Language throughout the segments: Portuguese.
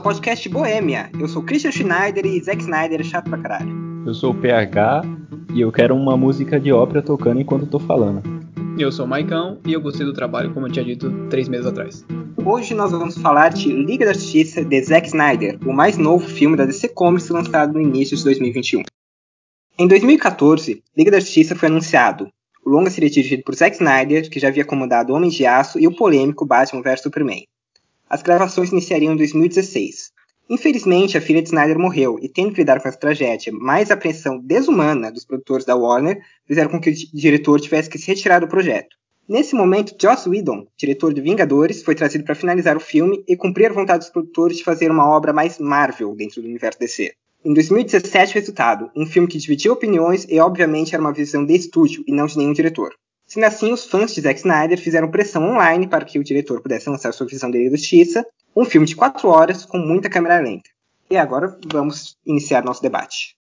podcast Boêmia. Eu sou Christian Schneider e Zack Snyder é chato pra caralho. Eu sou o PH e eu quero uma música de ópera tocando enquanto eu tô falando. Eu sou o Maicão e eu gostei do trabalho, como eu tinha dito três meses atrás. Hoje nós vamos falar de Liga da Justiça de Zack Snyder, o mais novo filme da DC Comics lançado no início de 2021. Em 2014, Liga da Justiça foi anunciado. O longa seria dirigido por Zack Snyder, que já havia comandado Homem de Aço e o polêmico Batman vs Superman. As gravações iniciariam em 2016. Infelizmente, a filha de Snyder morreu, e tendo que lidar com essa tragédia, mais a pressão desumana dos produtores da Warner, fizeram com que o diretor tivesse que se retirar do projeto. Nesse momento, Joss Whedon, diretor de Vingadores, foi trazido para finalizar o filme e cumprir a vontade dos produtores de fazer uma obra mais Marvel dentro do universo DC. Em 2017, resultado, um filme que dividia opiniões e obviamente era uma visão de estúdio e não de nenhum diretor. Sendo assim, os fãs de Zack Snyder fizeram pressão online para que o diretor pudesse lançar sua visão de justiça, um filme de 4 horas com muita câmera lenta. E agora vamos iniciar nosso debate.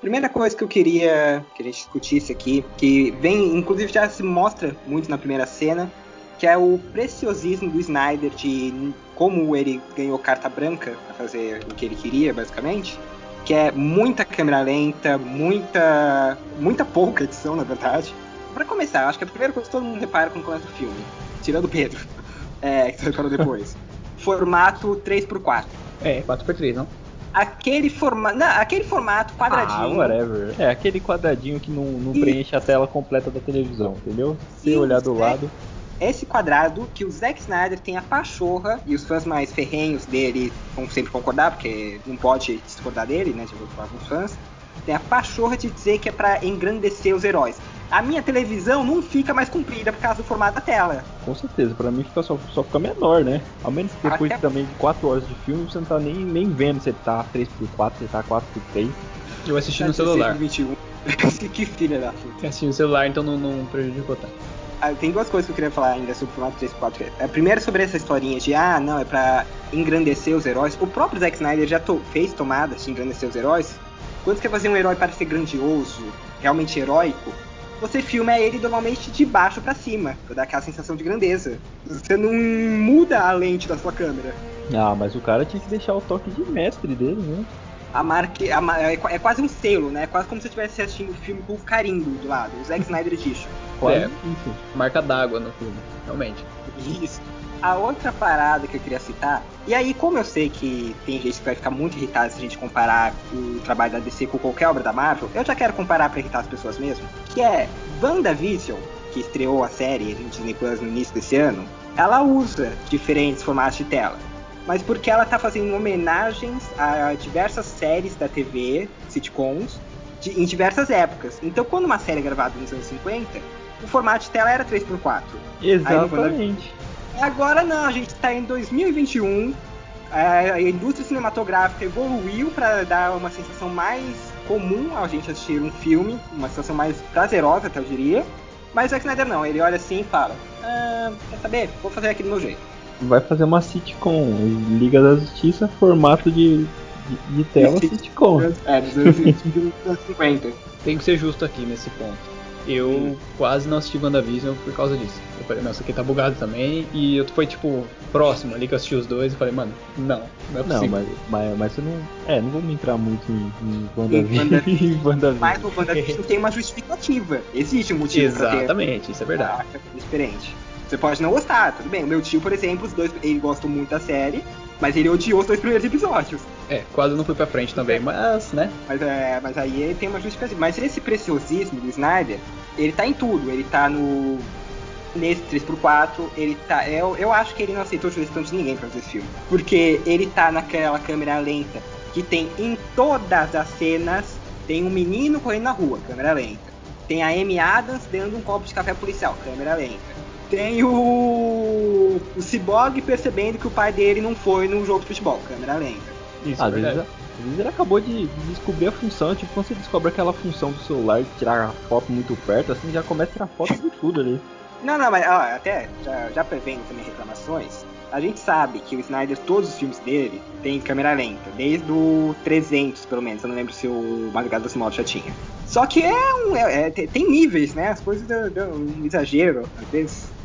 Primeira coisa que eu queria que a gente discutisse aqui, que vem, inclusive já se mostra muito na primeira cena, que é o preciosismo do Snyder de como ele ganhou carta branca para fazer o que ele queria, basicamente, que é muita câmera lenta, muita muita pouca edição, na verdade. Para começar, acho que a primeira coisa que todo mundo repara quando começa o filme, tirando o Pedro, é, que você reparou depois, formato 3x4. É, 4x3, não? Aquele, forma... não, aquele formato quadradinho. Ah, whatever. É aquele quadradinho que não, não preenche a tela completa da televisão, entendeu? Se olhar do lado esse quadrado que o Zack Snyder tem a pachorra, e os fãs mais ferrenhos dele vão sempre concordar, porque não pode discordar dele, né, de alguns fãs, tem a pachorra de dizer que é para engrandecer os heróis. A minha televisão não fica mais comprida por causa do formato da tela. Com certeza, para mim fica só, só fica menor, né? Ao menos depois Até... também de 4 horas de filme, você não tá nem, nem vendo se ele tá 3x4, se ele tá 4x3. Eu assisti no celular. 21. que filha da puta. Eu assisti no celular, então não, não prejudicou tanto. Ah, tem duas coisas que eu queria falar ainda sobre o formato 3x4. A primeira sobre essa historinha de, ah, não, é pra engrandecer os heróis. O próprio Zack Snyder já to fez tomadas de engrandecer os heróis. Quando você quer fazer um herói para ser grandioso, realmente heróico, você filma ele normalmente de baixo para cima, pra dar aquela sensação de grandeza. Você não muda a lente da sua câmera. Ah, mas o cara tinha que deixar o toque de mestre dele, né? A marca a, é, é, quase um selo, né? É quase como se você estivesse assistindo o filme com o carimbo do lado, o Zack Snyder Edition. Quase, é, enfim, marca d'água no filme, realmente. Isso. A outra parada que eu queria citar, e aí como eu sei que tem gente que vai ficar muito irritada se a gente comparar o trabalho da DC com qualquer obra da Marvel, eu já quero comparar para irritar as pessoas mesmo, que é WandaVision, que estreou a série no Disney Plus no início desse ano, ela usa diferentes formatos de tela mas porque ela tá fazendo homenagens a diversas séries da TV, sitcoms, de, em diversas épocas. Então, quando uma série é gravada nos anos 50, o formato de tela era 3x4. Exatamente. Aí, agora não, a gente tá em 2021, a indústria cinematográfica evoluiu para dar uma sensação mais comum a gente assistir um filme, uma sensação mais prazerosa, até eu diria. Mas o Zack Snyder não, ele olha assim e fala: ah, Quer saber? Vou fazer aqui do meu jeito vai fazer uma sitcom. Liga da Justiça, formato de, de, de tela sitcom. É, dos anos 50. Tem que ser justo aqui nesse ponto. Eu Sim. quase não assisti WandaVision por causa disso. Eu falei, não, isso aqui tá bugado também. E eu foi tipo, próximo ali que eu assisti os dois e falei, mano, não, não é possível. Não, mas, mas, mas você não. É, não vamos entrar muito em, em WandaVision. WandaVision. Mas o WandaVision tem uma justificativa. Existe um motivo Exatamente, ter... isso é verdade. Ah, diferente. Você pode não gostar, tudo bem. O meu tio, por exemplo, os dois, ele gosta muito da série, mas ele odiou os dois primeiros episódios. É, quase não fui pra frente também, mas, né? Mas, é, mas aí ele tem uma justificativa. Mas esse preciosismo do Snyder, ele tá em tudo. Ele tá no. Nesse 3x4, ele tá. Eu, eu acho que ele não aceitou sugestão de ninguém pra fazer esse filme. Porque ele tá naquela câmera lenta que tem em todas as cenas. Tem um menino correndo na rua, câmera lenta. Tem a Amy Adams dando um copo de café policial, câmera lenta tem o, o Cyborg percebendo que o pai dele não foi num jogo de futebol, câmera lenta. Isso, às, vezes, às vezes ele acabou de, de, descobrir a função, tipo quando você descobre aquela função do celular de tirar a foto muito perto, assim já começa a tirar foto de tudo ali. Não, não, mas ó, até já, já prevendo também reclamações, a gente sabe que o Snyder, todos os filmes dele, tem câmera lenta, desde o 300, pelo menos. Eu não lembro se o Madrugada dos Mortos já tinha. Só que é um. É, é, tem níveis, né? As coisas dão um exagero, às vezes.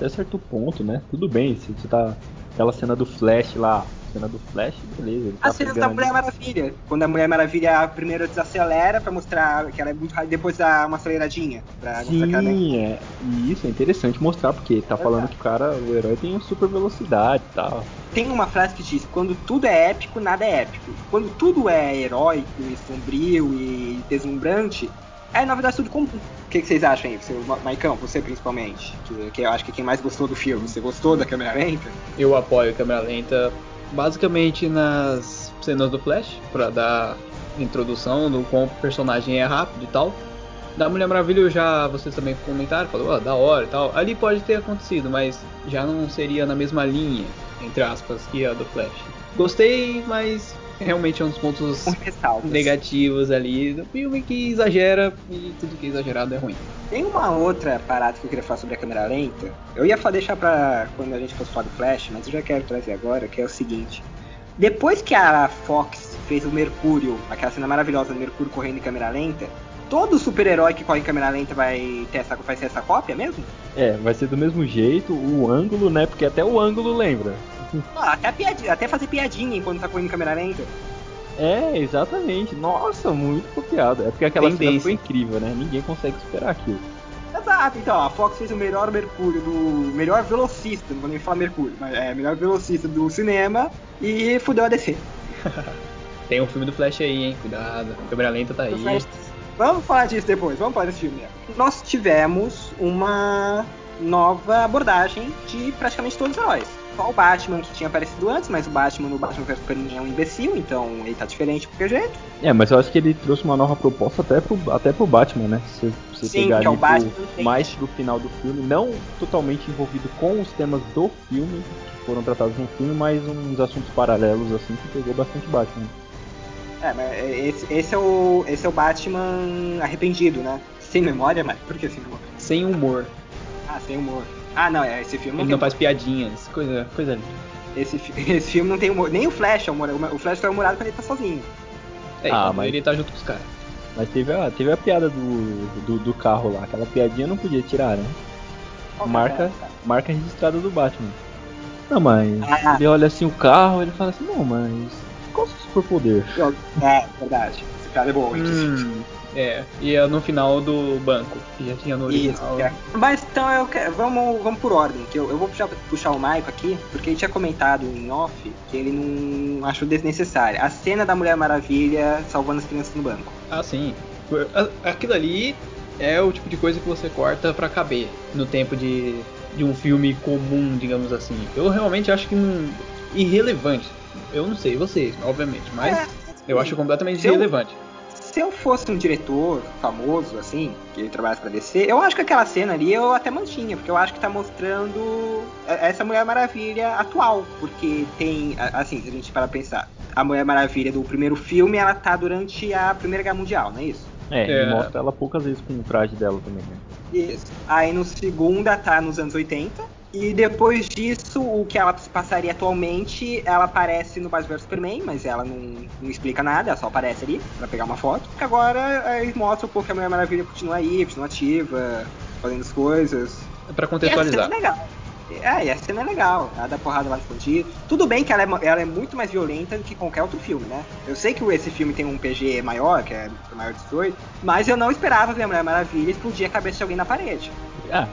Até certo ponto, né? Tudo bem, se você tá. Aquela cena do Flash lá, cena do Flash, beleza. Ele As cenas da Mulher Maravilha. Quando a Mulher Maravilha primeiro desacelera pra mostrar que ela é muito rápida, depois dá uma aceleradinha. Pra Sim, mostrar que ela é... é. E isso é interessante mostrar, porque tá é falando que o cara, o herói tem super velocidade e tal. Tem uma frase que diz, quando tudo é épico, nada é épico. Quando tudo é heróico e sombrio e deslumbrante, é na verdade tudo comum. O que, que vocês acham aí, seu Maicão, você principalmente? Que, que eu acho que é quem mais gostou do filme. Você gostou da câmera lenta? Eu apoio a câmera lenta basicamente nas cenas do Flash, para dar introdução do como o personagem é rápido e tal. Da Mulher Maravilha eu já, vocês também comentaram, falou, oh, da hora e tal. Ali pode ter acontecido, mas já não seria na mesma linha, entre aspas, que a do Flash. Gostei, mas realmente é um dos pontos negativos ali do filme que exagera e tudo que é exagerado é ruim. Tem uma outra parada que eu queria falar sobre a câmera lenta. Eu ia deixar pra quando a gente fosse falar do Flash, mas eu já quero trazer agora, que é o seguinte. Depois que a Fox fez o Mercúrio, aquela cena maravilhosa do Mercúrio correndo em câmera lenta, todo super-herói que corre em câmera lenta vai ter essa, vai ser essa cópia mesmo? É, vai ser do mesmo jeito, o ângulo, né? Porque até o ângulo lembra. Ah, até, piadinha, até fazer piadinha enquanto tá correndo em câmera lenta. É, exatamente. Nossa, muito copiado. É porque aquela Tendência. cena foi incrível, né? Ninguém consegue superar aquilo. Exato, então, a Fox fez o melhor Mercúrio do. melhor velocista, não vou nem falar Mercúrio, mas é melhor velocista do cinema e fudeu a DC. Tem um filme do Flash aí, hein? Cuidado, a câmera lenta tá aí. Vamos falar disso depois, vamos falar desse filme. Nós tivemos uma nova abordagem de praticamente todos os heróis só o Batman que tinha aparecido antes, mas o Batman no Batman vs Superman é um imbecil, então ele tá diferente por que jeito. É, mas eu acho que ele trouxe uma nova proposta até pro, até pro Batman, né? Se você Sim, pegar que é o Batman pro, mais pro final do filme, não totalmente envolvido com os temas do filme, que foram tratados no filme, mas uns assuntos paralelos assim que pegou bastante Batman. É, mas esse, esse, é o, esse é o Batman arrependido, né? Sem memória, mas por que sem memória? Sem humor. Ah, sem humor. Ah, não, é, esse filme não Ele tem... não faz piadinhas, coisa, coisa linda. Esse, esse filme não tem humor. Nem o Flash é humorado. O Flash tá humorado quando ele tá sozinho. É, ah, mas ele tá junto com os caras. Mas teve a, teve a piada do, do, do, carro lá. Aquela piadinha não podia tirar, né? É marca, é marca registrada do Batman. Não, mas ah. ele olha assim o carro ele fala assim, não, mas qual é o seu superpoder? É, verdade. Esse cara é bom, hum. É, e é no final do banco, que já tinha no original. Isso, é. Mas então eu quero, vamos, vamos por ordem, que eu, eu vou puxar, puxar o Maico aqui, porque ele tinha comentado em off que ele não achou desnecessária. A cena da Mulher Maravilha salvando as crianças no banco. Ah, sim. Aquilo ali é o tipo de coisa que você corta para caber no tempo de, de um filme comum, digamos assim. Eu realmente acho que não, irrelevante. Eu não sei vocês, obviamente, mas é, eu acho completamente irrelevante se eu fosse um diretor famoso, assim, que ele trabalhasse pra DC, eu acho que aquela cena ali eu até mantinha, porque eu acho que tá mostrando essa Mulher Maravilha atual. Porque tem, assim, se a gente para pensar, a Mulher Maravilha do primeiro filme, ela tá durante a Primeira Guerra Mundial, não é isso? É, é. mostra ela poucas vezes com o traje dela também, né? Isso. Aí no segunda tá nos anos 80. E depois disso, o que ela passaria atualmente, ela aparece no Batman vs Superman, mas ela não, não, explica nada, ela só aparece ali pra pegar uma foto. Agora aí mostra um pouco que a Mulher Maravilha continua aí, continua ativa, fazendo as coisas. É pra contextualizar. E a cena é legal. É, e a cena é legal, ela dá porrada lá bandidos. Tudo bem que ela é, ela é muito mais violenta do que qualquer outro filme, né? Eu sei que esse filme tem um PG maior, que é maior de 18, mas eu não esperava ver a Mulher Maravilha explodir a cabeça de alguém na parede. Ah,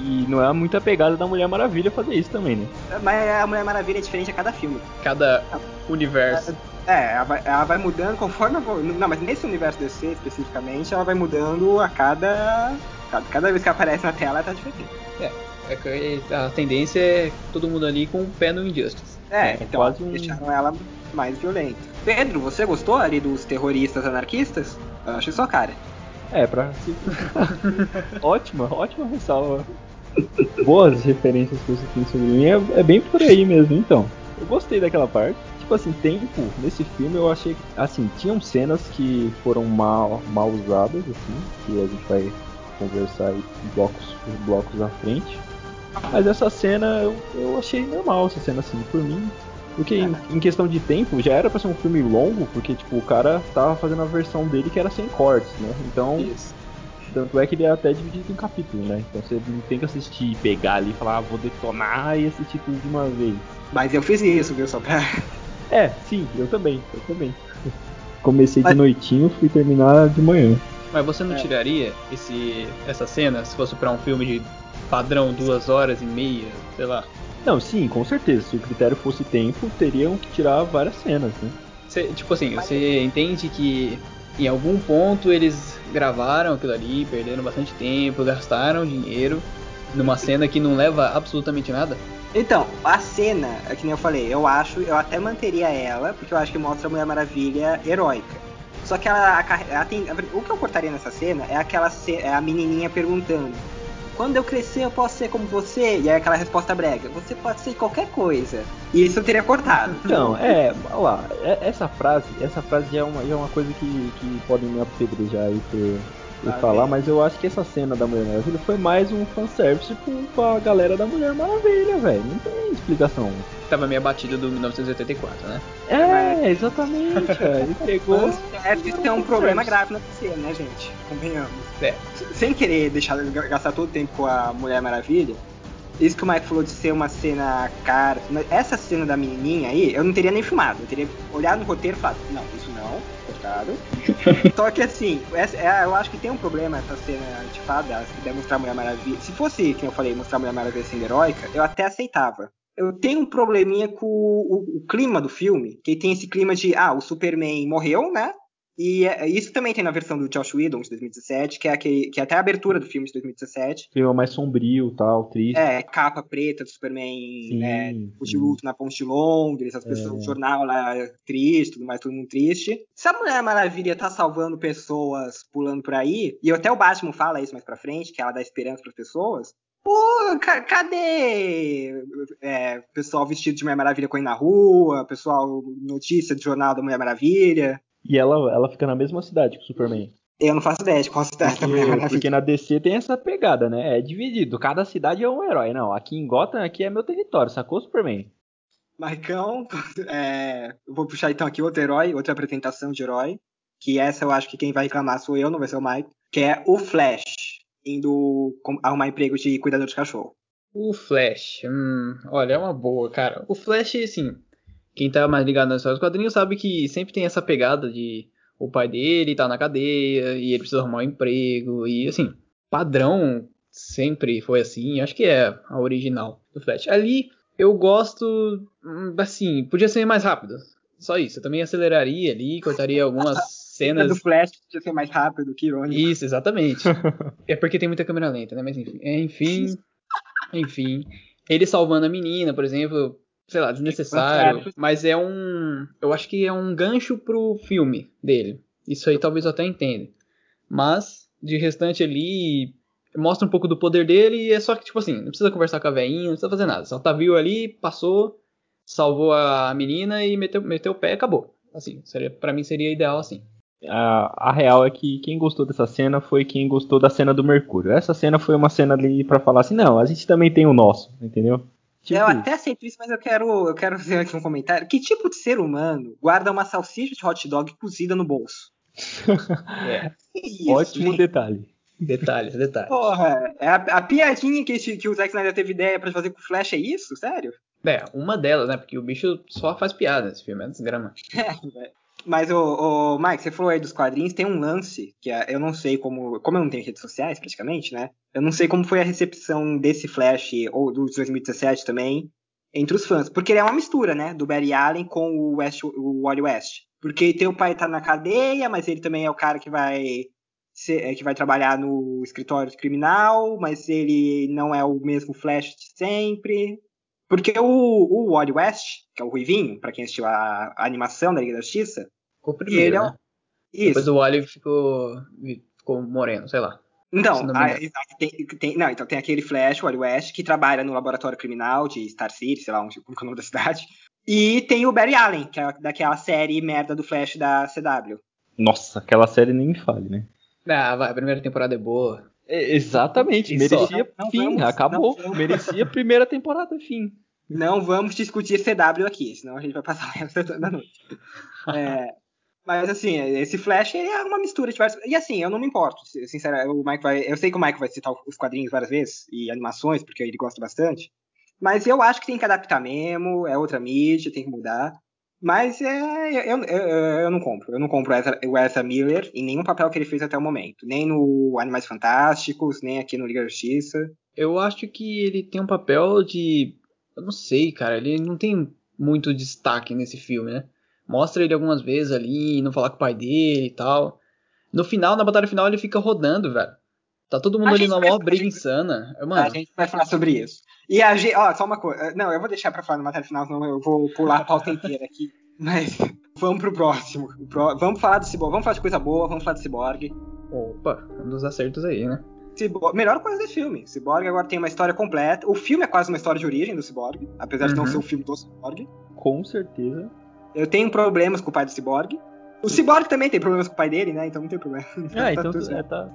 e não é muita pegada da Mulher Maravilha fazer isso também, né? Mas a Mulher Maravilha é diferente a cada filme. Cada universo. É, ela vai, ela vai mudando conforme. Não, mas nesse universo DC especificamente, ela vai mudando a cada. Cada, cada vez que aparece na tela, ela tá diferente. É, é que a tendência é todo mundo ali com o pé no Injustice. É, é então quase um... deixaram ela mais violenta. Pedro, você gostou ali dos terroristas anarquistas? Eu achei só cara. É, pra. ótima, ótima ressalva. Boas referências que você tem sobre mim. É, é, bem por aí mesmo, então. Eu gostei daquela parte. Tipo assim, tempo, nesse filme eu achei. Assim, tinham cenas que foram mal, mal usadas, assim, que a gente vai conversar aí blocos, blocos à frente. Mas essa cena eu, eu achei normal, essa cena assim, por mim. Porque em, em questão de tempo já era pra ser um filme longo, porque tipo, o cara tava fazendo a versão dele que era sem cortes, né? Então. Isso. Tanto é que ele é até dividido em capítulos, né? Então você não tem que assistir, pegar ali e falar, ah, vou detonar e assistir tudo de uma vez. Mas eu fiz isso, viu? Só pra. É, sim, eu também, eu também. Comecei Mas- de noitinho, fui terminar de manhã. Mas você não É. tiraria esse, essa cena se fosse pra um filme de padrão duas horas e meia, sei lá? Não, sim, com certeza. Se o critério fosse tempo, teriam que tirar várias cenas, né? Você, tipo assim, você entende que em algum ponto eles gravaram aquilo ali, perderam bastante tempo, gastaram dinheiro numa cena que não leva absolutamente nada? Então, a cena, é que nem eu falei, eu acho, eu até manteria ela, porque eu acho que mostra a Mulher Maravilha heróica. Só que ela, a ela tem, o que eu cortaria nessa cena é aquela ce- é a menininha perguntando: quando eu crescer eu posso ser como você? E aí aquela resposta brega: você pode ser qualquer coisa. E isso eu teria cortado. Então, é, olha lá, é- essa frase, essa frase já é uma, já é uma coisa que, que podem me apedrejar aí por, por falar, mas eu acho que essa cena da Mulher Maravilha foi mais um fanservice com, com a galera da Mulher Maravilha, velho. Não tem explicação. Tava meio abatido do 1984, né? É, exatamente, velho. Ele pegou. Fanservice é um problema grave na DC, né, gente? Convenhamos. É. Sem querer deixar gastar todo o tempo com a Mulher Maravilha, isso que o Mike falou de ser uma cena cara, essa cena da menininha aí, eu não teria nem filmado. Eu teria olhado no roteiro e falado, não, isso não, Só que assim, essa- é, eu acho que tem um problema essa cena antifada, se puder mostrar a Mulher Maravilha. Se fosse, como eu falei, mostrar a Mulher Maravilha sendo heróica, eu até aceitava. Eu tenho um probleminha com o, o- o clima do filme, que tem esse clima de, ah, o Superman morreu, né? E é- isso também tem na versão do Josh Whedon de 2017, que é, aquele, que é até a abertura do filme de 2017. Clima mais sombrio tal, triste. É, capa preta do Superman, Sim, né, o de luto na ponte de Londres, as pessoas, É. o jornal lá triste, tudo mais, todo mundo triste. Se a Mulher Maravilha tá salvando pessoas pulando por aí, e até o Batman fala isso mais pra frente, que ela dá esperança pras pessoas, pô, ca- cadê é, pessoal vestido de Mulher Maravilha correndo na rua, pessoal, notícia do jornal da Mulher Maravilha? E ela, ela fica na mesma cidade que o Superman. Eu não faço ideia de qual cidade Porque, Maravilha. porque na DC tem essa pegada, né? É dividido. Cada cidade é um herói. Não, aqui em Gotham aqui é meu território, sacou, Superman? Marcão, é, eu vou puxar então aqui outro herói, outra apresentação de herói, que essa eu acho que quem vai reclamar sou eu, não vai ser o Mike, que é o Flash, indo com- arrumar emprego de cuidador de cachorro. O Flash, hum, olha, é uma boa, cara. O Flash, assim, quem tá mais ligado na história dos quadrinhos sabe que sempre tem essa pegada de o pai dele tá na cadeia e ele precisa arrumar um emprego e, assim, padrão sempre foi assim, acho que é a original do Flash. Ali eu gosto, hum, assim, podia ser mais rápido, só isso. Eu também aceleraria ali, cortaria algumas cenas do Flash podia ser mais rápido, que irônico. isso, exatamente. é porque tem muita câmera lenta, né? Mas enfim. Enfim. Enfim. Ele salvando a menina, por exemplo, sei lá, desnecessário. Mas é um. Eu acho que é um gancho pro filme dele. Isso aí talvez eu até entenda. Mas, de restante ali. Mostra um pouco do poder dele e é só que, tipo assim, não precisa conversar com a veinha, não precisa fazer nada. Só tá viu ali, passou, salvou a menina e meteu, meteu o pé e acabou. Assim, seria, pra mim seria ideal assim. A, a real é que quem gostou dessa cena foi quem gostou da cena do Mercúrio. Essa cena foi uma cena ali pra falar assim, não, a gente também tem o nosso, entendeu? Tipo, Eu até aceito isso, mas eu quero, eu quero fazer aqui um comentário. Que tipo de ser humano guarda uma salsicha de hot dog cozida no bolso? É. Isso, ótimo gente? detalhe. Detalhes, detalhes. Porra, é a, a piadinha que, esse- que o Zack Snyder teve ideia pra fazer com o Flash é isso? Sério? É, uma delas, né? Porque o bicho só faz piada nesse filme, é desgrama. Mas, o, Mike, você falou aí dos quadrinhos, tem um lance que é- eu não sei como. Como eu não tenho redes sociais, praticamente, né? Eu não sei como foi a recepção desse Flash, ou do de 2017 também, entre os fãs. Porque ele é uma mistura, né? Do Barry Allen com o, West, o Wally West. Porque tem o pai tá na cadeia, mas ele também é o cara que vai. é, que vai trabalhar no escritório criminal, mas ele não é o mesmo Flash de sempre. Porque o, o Wally West, que é o Ruivinho, pra quem assistiu a, a animação da Liga da Justiça, Ficou primeiro, ele é né? um- Isso. Depois o Wally ficou, ficou moreno, sei lá. Então, não a- tem, tem- não, então tem aquele Flash, o Wally West, que trabalha no laboratório criminal de Star City, sei lá onde, como é o nome da cidade. E tem o Barry Allen, que é daquela série merda do Flash da CW. Nossa, aquela série nem me fale, né? Ah, vai, a primeira temporada é boa. É, exatamente, E merecia. Não fim, vamos, acabou. Merecia primeira temporada, fim. Não vamos discutir CW aqui, senão a gente vai passar o resto da noite. É, mas assim, esse Flash é uma mistura de vários. E assim, eu não me importo. Sinceramente, o Mike vai. Eu sei que o Mike vai citar os quadrinhos várias vezes e animações, porque ele gosta bastante. Mas eu acho que tem que adaptar mesmo, é outra mídia, tem que mudar. Mas é, eu, eu, eu não compro. Eu não compro o Ezra Miller em nenhum papel que ele fez até o momento. Nem no Animais Fantásticos, nem aqui no Liga da Justiça. Eu acho que ele tem um papel de. Eu não sei, cara. Ele não tem muito destaque nesse filme, né? Mostra ele algumas vezes ali, não falar com o pai dele e tal. No final, na batalha final, ele fica rodando, velho. Tá todo mundo A ali na vai- maior a briga gente- insana. A Mano, gente vai falar sobre isso. E a gente. Ó, só uma coisa. Não, eu vou deixar pra falar no matéria final, senão eu vou pular a pauta inteira aqui. Mas vamos pro próximo. O pró- Vamos falar do Cyborg. Vamos falar de coisa boa, vamos falar do Cyborg. opa, um dos acertos aí, né? Cyborg, melhor coisa desse filme. Cyborg agora tem uma história completa. O filme é quase uma história de origem do Cyborg, apesar de não Uhum. ser o filme do Cyborg. Com certeza. Eu tenho problemas com o pai do Cyborg. O Cyborg também tem problemas com o pai dele, né? Então não tem problema. Tá então tudo tu- é, tá,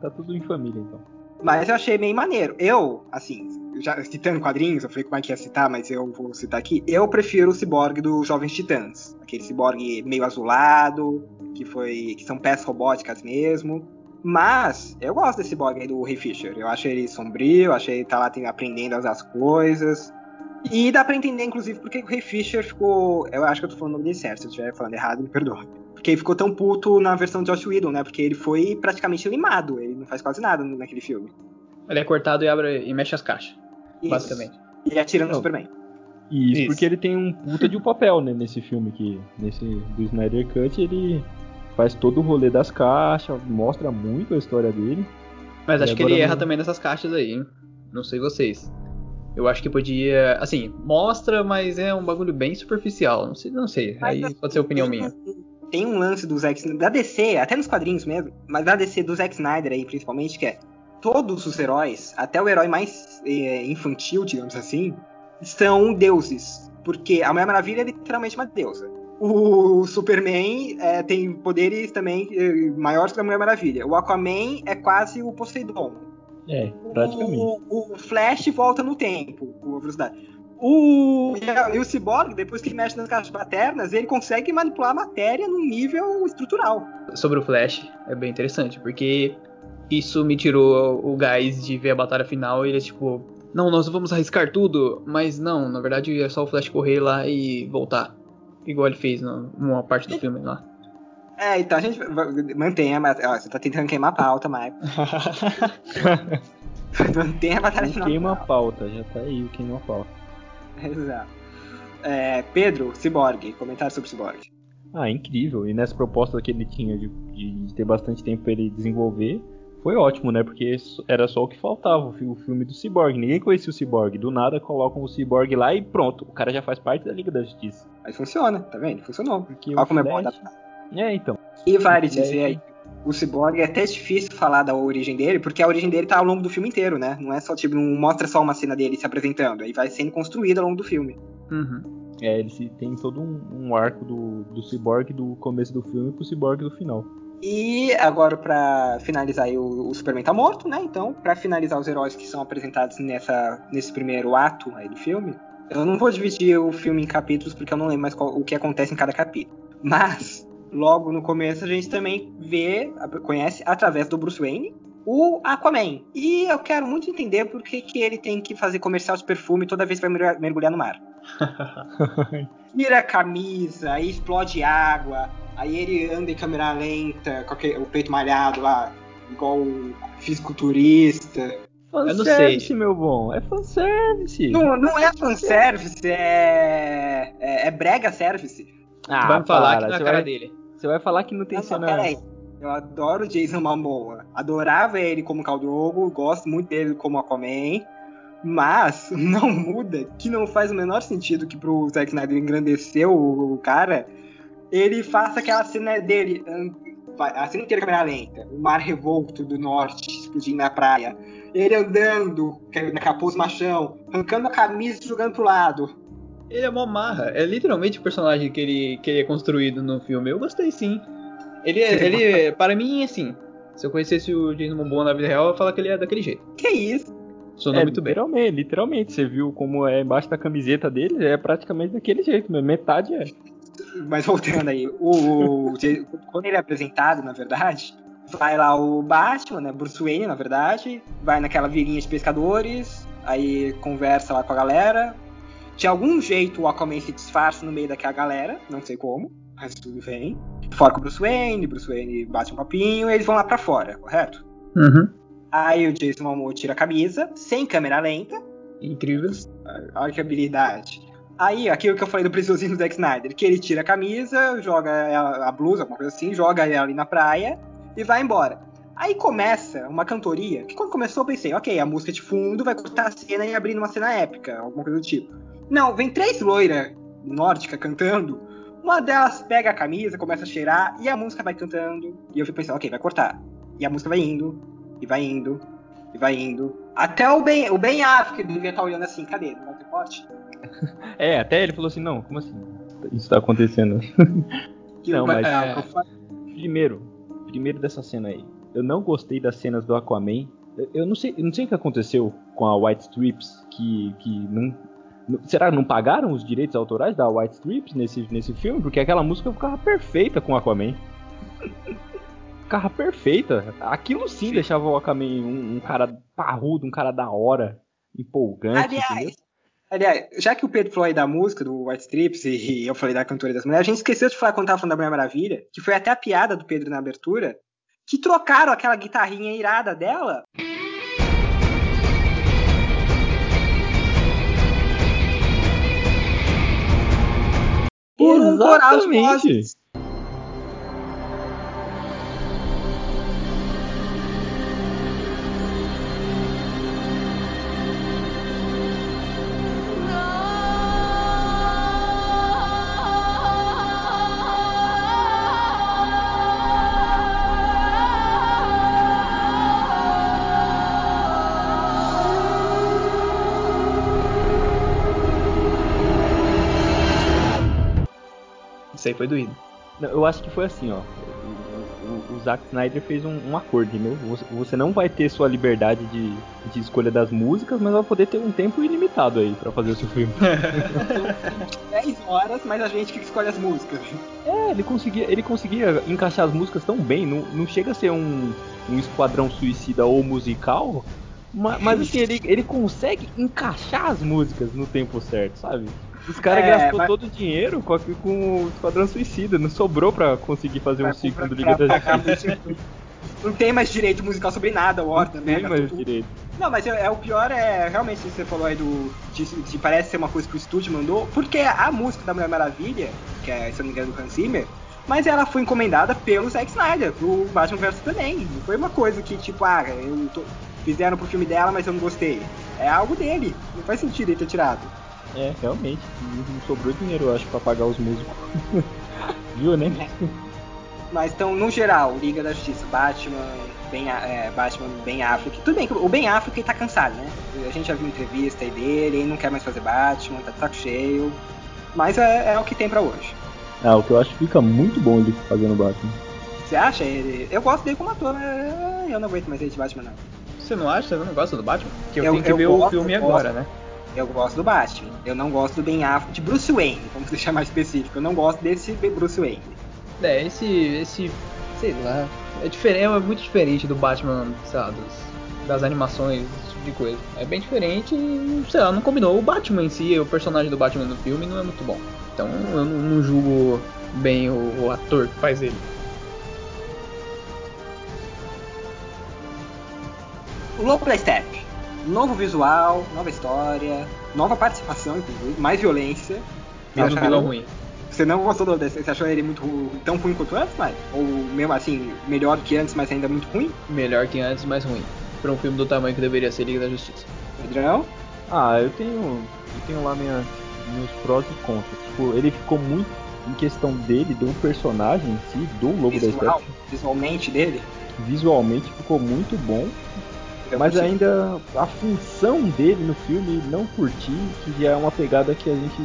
tá tudo em família, então. Mas eu achei meio maneiro. Eu, assim, já citando quadrinhos, eu falei como é que ia citar, mas eu vou citar aqui. Eu prefiro o ciborgue dos Jovens Titãs. Aquele ciborgue meio azulado, que foi. que são peças robóticas mesmo. Mas eu gosto desse ciborgue aí do Ray Fisher. Eu acho ele sombrio, achei ele tá lá tem- aprendendo as coisas. E dá pra entender, inclusive, porque o Ray Fisher ficou. Eu acho que eu tô falando o nome dele certo. Se eu estiver falando errado, me perdoa. Porque ele ficou tão puto na versão de Josh Whedon, né? Porque ele foi praticamente limado. Ele não faz quase nada naquele filme. Ele é cortado e abre e mexe as caixas, Isso. basicamente. E atira no Não. Superman. E isso, Isso. porque ele tem um puta de um papel, né, nesse filme aqui. Nesse do Snyder Cut, ele faz todo o rolê das caixas, mostra muito a história dele. Mas acho que ele erra não- também nessas caixas aí, hein? Não sei vocês. Eu acho que podia. Assim, mostra, mas é um bagulho bem superficial. Não sei, não sei. Mas, aí assim, pode ser opinião tem minha. Tem um lance do Zack Snyder, da DC, até nos quadrinhos mesmo, mas da DC do Zack Snyder aí, principalmente, que é todos os heróis, até o herói mais eh, infantil, digamos assim, são deuses. Porque a Mulher Maravilha é literalmente uma deusa. O Superman eh, tem poderes também eh, maiores que a Mulher Maravilha. O Aquaman é quase o Poseidon. É, praticamente. O, o Flash volta no tempo, com a velocidade. O, e, o Cyborg, depois que ele mexe nas caixas maternas, ele consegue manipular a matéria num nível estrutural. Sobre o Flash, é bem interessante, porque isso me tirou o gás de ver a batalha final e ele é tipo. Não, nós vamos arriscar tudo, mas não, na verdade é só o Flash correr lá e voltar. Igual ele fez numa parte do filme lá. É, então a gente mantenha, mas ó, você tá tentando queimar a pauta, Michael. Mantenha a batalha final. queima a pauta, já tá aí o queima a pauta. Exato. É, Pedro, Cyborg, comentário sobre Cyborg. Ah, incrível. E nessa proposta que ele tinha de, de ter bastante tempo pra ele desenvolver, foi ótimo, né? Porque era só o que faltava, o fi- o filme do Cyborg. Ninguém conhecia o Cyborg. Do nada colocam o Cyborg lá e pronto, o cara já faz parte da Liga da Justiça. Aí funciona, tá vendo? Funcionou. Porque Olha como é bom Flash- adaptar. É, então. E vale dizer aí, o Cyborg é até difícil falar da origem dele, porque a origem dele tá ao longo do filme inteiro, né? Não é só, tipo, não mostra só uma cena dele se apresentando, aí vai sendo construída ao longo do filme. Uhum. É, ele tem todo um, um arco do, do Cyborg do começo do filme pro Cyborg do final. E agora, pra finalizar aí, o, o Superman tá morto, né? Então, pra finalizar os heróis que são apresentados nessa, nesse primeiro ato aí do filme, eu não vou dividir o filme em capítulos, porque eu não lembro mais qual- o que acontece em cada capítulo. Mas, logo no começo, a gente também vê, conhece, através do Bruce Wayne, o Aquaman. E eu quero muito entender por que, que ele tem que fazer comercial de perfume toda vez que vai mergulhar- no mar. Tira a camisa, aí explode água, aí ele anda em câmera lenta, com o peito malhado lá, igual o fisiculturista. Fanservice, meu bom. É fanservice. Não, não é fanservice, é, é, é brega service. Ah, me falar para, que na cara vai, dele. Você vai falar que não tem Não, cena. peraí. Eu adoro o Jason Momoa. Adorava ele como Khal Drogo, gosto muito dele como Aquaman. Mas não muda que não faz o menor sentido que pro Zack Snyder engrandecer o, o cara, ele faça aquela cena dele, hum, a cena inteira câmera lenta, o mar revolto do norte explodindo na praia, ele andando na capuz machão, arrancando a camisa e jogando pro lado. Ele é mó marra. É literalmente o personagem que ele, que ele é construído no filme. Eu gostei sim. Ele, é- ele para mim, assim, Se eu conhecesse o Jason Momoa na vida real, eu ia falar que ele é daquele jeito. Que isso? Sonou é, muito bem. literalmente, literalmente. Você viu como é embaixo da camiseta dele? É praticamente daquele jeito mesmo. Metade é. Mas voltando aí, o, o- quando ele é apresentado, na verdade, vai lá o Batman, né? Bruce Wayne, na verdade, vai naquela vilinha de pescadores, aí conversa lá com a galera. De algum jeito o Aquaman se disfarça no meio daquela galera, não sei como, mas tudo bem. Fora com o Bruce Wayne, Bruce Wayne bate um papinho e eles vão lá pra fora, correto? Uhum. Aí o Jason Momoa tira a camisa, sem câmera lenta, Incrível. Olha que habilidade. Aí, aquilo que eu falei do preciosinho do Zack Snyder, que ele tira a camisa, joga ela- a blusa, alguma coisa assim, joga ela ali na praia e vai embora. Aí começa uma cantoria, que quando começou eu pensei, ok, a música de fundo vai cortar a cena e abrir uma cena épica, alguma coisa do tipo. Não, vem três loiras nórdica cantando, uma delas pega a camisa, começa a cheirar, e a música vai cantando, e eu fico pensando, ok, vai cortar. E a música vai indo, e vai indo, e vai indo. Até o Ben, o ben Affleck devia estar olhando assim, cadê? Não vai ter corte? É, até ele falou assim, não, como assim? Isso tá acontecendo. Não, mas- é, Primeiro, primeiro dessa cena aí. Eu não gostei das cenas do Aquaman. Eu- Eu não sei, eu não sei o que aconteceu com a White Strips, que, que não. Será que não pagaram os direitos autorais da White Strips nesse, nesse filme? Porque aquela música ficava perfeita com o Aquaman. Ficava perfeita. Aquilo sim, deixava o Aquaman um, um cara parrudo, um cara da hora, empolgante. entendeu? Aliás, aliás, já que o Pedro falou aí da música do White Strips e eu falei da cantora das mulheres, a gente esqueceu de falar quando tava falando da Mulher Maravilha, que foi até a piada do Pedro na abertura, que trocaram aquela guitarrinha irada dela. Exatamente. Foi doído. Não, eu acho que foi assim, ó. O, o- o Zack Snyder fez um, um acordo, entendeu? Você, você não vai ter sua liberdade de, de escolha das músicas, mas vai poder ter um tempo ilimitado aí pra fazer o seu filme. 10 horas, mas a gente que escolhe as músicas. É, ele conseguia, ele conseguia encaixar as músicas tão bem, não, não chega a ser um, um esquadrão suicida ou musical, ma- mas, assim, ele, ele consegue encaixar as músicas no tempo certo, sabe? Os caras É, gastou mas- todo o dinheiro com, com o Esquadrão Suicida, não sobrou pra conseguir fazer um ciclo do Liga da Justiça. música. Não tem mais direito musical sobre nada, Warner, né? Tem Gastou mais direito. Não, mas é, é o pior é realmente você falou aí do. De, de parece ser uma coisa que o estúdio mandou, porque a música da Mulher Maravilha, que é, se eu não me engano, do Hans Zimmer, mas ela foi encomendada pelo Zack Snyder, pro Batman vs Superman. Não foi uma coisa que, tipo, ah, eu tô- fizeram pro filme dela, mas eu não gostei. É algo dele. Não faz sentido ele ter tirado. É, realmente, não sobrou dinheiro, eu acho, pra pagar os músicos. Viu, né? Mas então, no geral, Liga da Justiça, Batman, Ben, é, Batman, Ben Affleck. Tudo bem o Ben Affleck ele tá cansado, né? A gente já viu entrevista aí dele, ele não quer mais fazer Batman, tá de saco cheio. Mas é, é o que tem pra hoje. Ah, o que eu acho que fica muito bom ele fazendo Batman. Você acha ele? Eu gosto dele como ator, mas é, eu não aguento mais ele de Batman, não. Você não acha? Você não gosta do Batman? Que eu, Eu- tenho que eu ver gosto, o filme agora, gosto. né? Eu gosto do Batman. Eu não gosto do Ben Affleck, de Bruce Wayne, vamos deixar mais específico. Eu não gosto desse Bruce Wayne. É, esse. esse. sei lá. É diferente, é muito diferente do Batman, sei lá, dos- das animações, esse tipo de coisa. É bem diferente e, sei lá, não combinou. O Batman em si, o personagem do Batman no filme não é muito bom. Então eu não, não julgo bem o, o ator que faz ele. O Louco da Steppe. Novo visual, nova história, nova participação, inclusive, mais violência. Mesmo Acharam- vilão ruim. Você não gostou do Você achou ele muito tão ruim quanto antes, mas Ou mesmo assim, melhor que antes, mas ainda muito ruim? Melhor que antes, mas ruim. Pra um filme do tamanho que deveria ser Liga da Justiça. Pedrão? Ah, eu tenho. Eu tenho lá minha, meus prós e contras. Tipo, ele ficou muito em questão dele, do personagem em si, do Lobo da Visual, Steppe. visualmente dele? Visualmente ficou muito bom. Eu Mas ainda a função dele no filme não curti, que já é uma pegada que a gente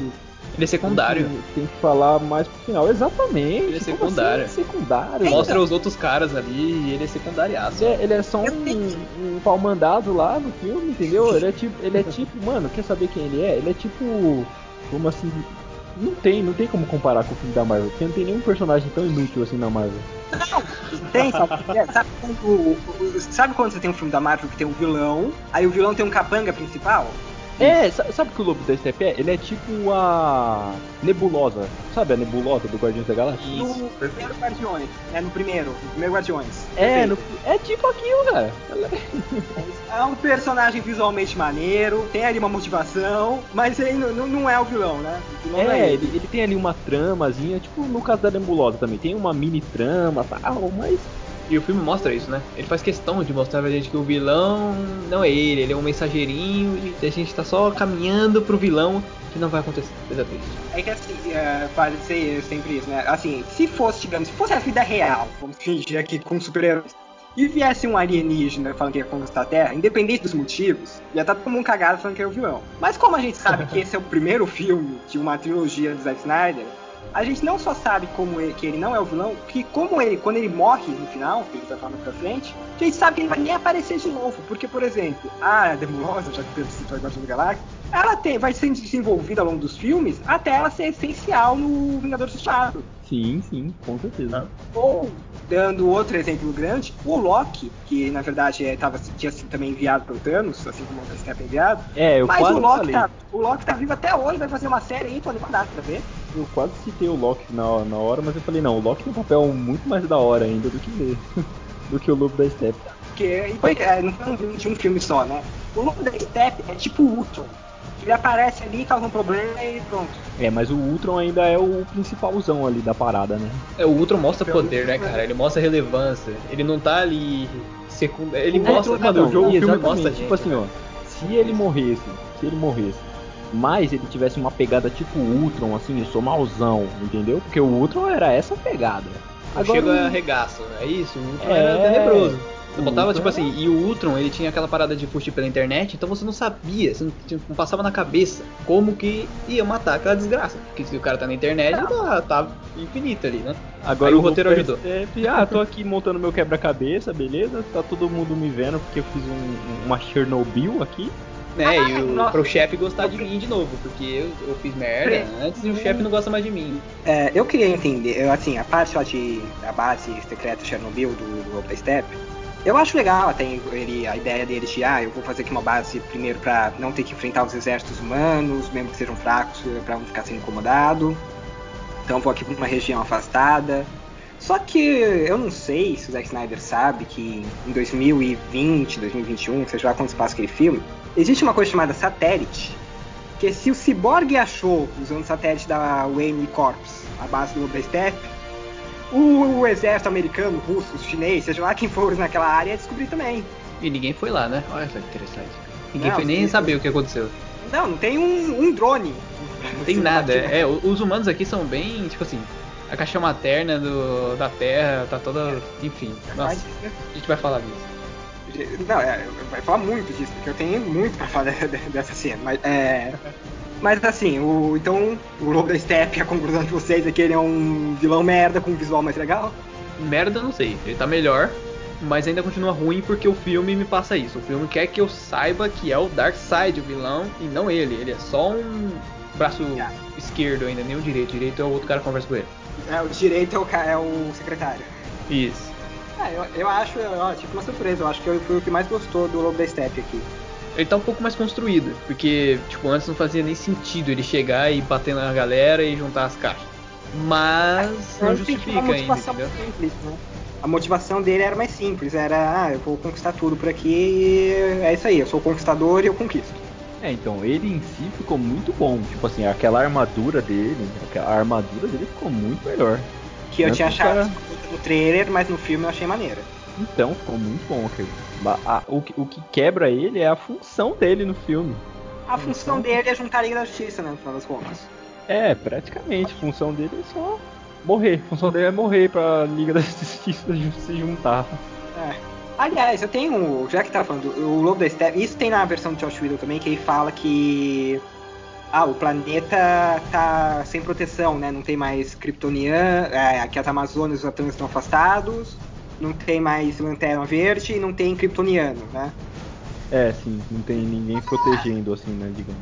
Ele é secundário. Tem que, tem que falar mais pro final. Exatamente. Ele é Como secundário. assim? secundário. Mostra os outros caras ali e ele é secundariaço. Ele é, ele é só um, um pau mandado lá no filme, entendeu? Ele é tipo, ele é tipo, mano, quer saber quem ele é? Ele é tipo, como assim, não tem, não tem como comparar com o filme da Marvel, porque não tem nenhum personagem tão inútil assim na Marvel. Tem, sabe? é? Sabe quando, sabe quando você tem um filme da Marvel que tem um vilão, aí o vilão tem um capanga principal? É, sa- sabe o que o Lobo da Steppe é? Ele é tipo a Nebulosa, sabe a Nebulosa do Guardiões da Galáxia? No primeiro Guardiões, né? No primeiro, no primeiro Guardiões. É, no- é tipo aquilo, cara. É- É um personagem visualmente maneiro, tem ali uma motivação, mas ele não, não- não é o vilão, né? O vilão não É, ele, ele tem ali uma tramazinha, tipo no caso da Nebulosa também, tem uma mini trama e tal, mas E o filme mostra isso, né? Ele faz questão de mostrar pra gente que o vilão não é ele, ele é um mensageirinho e a gente tá só caminhando pro vilão que não vai acontecer. Coisa triste. É que assim, é, pode ser sempre isso, né? Assim, se fosse, digamos, se fosse a vida real, vamos fingir aqui com super-heróis, e viesse um alienígena falando que ia conquistar a Terra, independente dos motivos, ia estar todo mundo cagado falando que é o vilão. Mas como a gente sabe que esse é o primeiro filme de uma trilogia do Zack Snyder, a gente não só sabe como ele, que ele não é o vilão, que como ele, quando ele morre no final, que ele vai falar pra frente, a gente sabe que ele vai nem aparecer de novo. Porque, por exemplo, a Demulosa, já que Pedro citou a Guardião da Galáxia, ela tem, vai sendo desenvolvida ao longo dos filmes até ela ser essencial no Vingador Fechado. sim, sim, com certeza. Ou, dando outro exemplo grande, o Loki, que na verdade é, tava, tinha sido também enviado pelo Thanos, assim como o Step enviado. É, eu mas quase o Loki, falei. tá, o Loki tá vivo até hoje, vai fazer uma série aí, tô animadaço pra ver. Eu quase citei o Loki na, na hora, mas eu falei, não, o Loki tem um papel muito mais da hora ainda do que ele, do que o Lobo da Steppe. Porque foi, é, não foi um, de um filme só, né? O Lobo da Step é tipo o Ultron. Ele aparece ali, causa um problema e pronto. É, mas o Ultron ainda é o principalzão ali da parada, né? É, o Ultron mostra Pelo- poder, né, cara? Ele mostra relevância. Ele não tá ali secundário. Ele O mostra, Ultron- mano, o jogo, o filme Exatamente, mostra tipo gente, assim, ó, se ele morresse, se ele morresse, mas ele tivesse uma pegada tipo Ultron, assim, eu sou mauzão, entendeu? Porque o Ultron era essa pegada. Não chega arregaço, é isso? O Ultron É. era tenebroso. Você O botava, Ultron tipo assim, e o Ultron, ele tinha aquela parada de fugir pela internet, então você não sabia, você não, não passava na cabeça como que ia matar aquela desgraça. Porque se o cara tá na internet, tá, tá infinito ali, né? Agora Aí o roteiro ajudou. Steppe, ah, tô aqui montando meu quebra-cabeça, beleza? Tá todo mundo me vendo porque eu fiz um- uma Chernobyl aqui. Né, e o, pro chefe gostar de mim de novo, porque eu, eu fiz merda antes e o chefe não gosta mais de mim. É, eu queria entender, eu, assim, a parte lá de da base secreta Chernobyl do, do Steppe, eu acho legal até ele, a ideia dele de, ah, eu vou fazer aqui uma base primeiro pra não ter que enfrentar os exércitos humanos, mesmo que sejam fracos, pra não ficar sendo incomodado. Então vou aqui pra uma região afastada. Só que eu não sei se o Zack Snyder sabe que em 2020, 2021, seja lá quanto espaço aquele filme, existe uma coisa chamada satélite, que se o Cyborg achou, usando satélite da Wayne Corps, a base do Steppe, o, o exército americano, russo, chinês, seja lá quem for naquela área, ia descobrir também. E ninguém foi lá, né? Olha só que interessante. Ninguém Não, foi nem saber o que aconteceu. Não, não tem um, um drone. Não tem nada. É, os humanos aqui são bem, tipo assim, a caixa materna do, da Terra tá toda. Enfim. Nossa, a gente vai falar disso. Não, é, vai falar muito disso, porque eu tenho muito pra falar de- de- dessa cena. Mas, é, mas assim, o, então o Lobo da Steppe, a conclusão de vocês é que ele é um vilão merda com um visual mais legal? Merda, não sei. Ele tá melhor, mas ainda continua ruim porque o filme me passa isso. O filme quer que eu saiba que é o Darkseid o vilão e não ele. Ele é só um braço Yeah. esquerdo ainda, nem o direito. O direito é o outro cara que conversa com ele. É, o direito é o, é o secretário. Isso. Ah, eu, eu acho, ó, tipo uma surpresa, eu acho que eu fui o que mais gostou do Lobo da Steppe aqui. Ele tá um pouco mais construído, porque, tipo, antes não fazia nem sentido ele chegar e bater na galera e juntar as caixas. Mas não tem, tipo, justifica uma ainda, motivação entendeu? simples, né? A motivação dele era mais simples, era, ah, eu vou conquistar tudo por aqui e é isso aí, eu sou o conquistador e eu conquisto. É, então, ele em si ficou muito bom. Tipo assim, aquela armadura dele, aquela armadura dele ficou muito melhor. Que eu Não tinha o achado cara- no trailer, mas no filme eu achei maneira. Então, ficou muito bom aquilo. Ba- a- o, que- o que quebra ele é a função dele no filme. A função dele é juntar a Liga da Justiça, né, no final das contas. É, praticamente. A função dele é só morrer. A função dele é morrer pra Liga da Justiça ju- se juntar. É. Aliás, eu tenho, já que tá falando, o Lobo da Steppe, isso tem na versão de Josh Whedon também, que ele fala que ah, o planeta tá sem proteção, né? Não tem mais Kryptonian, é, que as Amazonas e os Atlantes estão afastados, não tem mais Lanterna Verde e não tem Kryptoniano, né? É, sim, não tem ninguém protegendo, assim, né, digamos.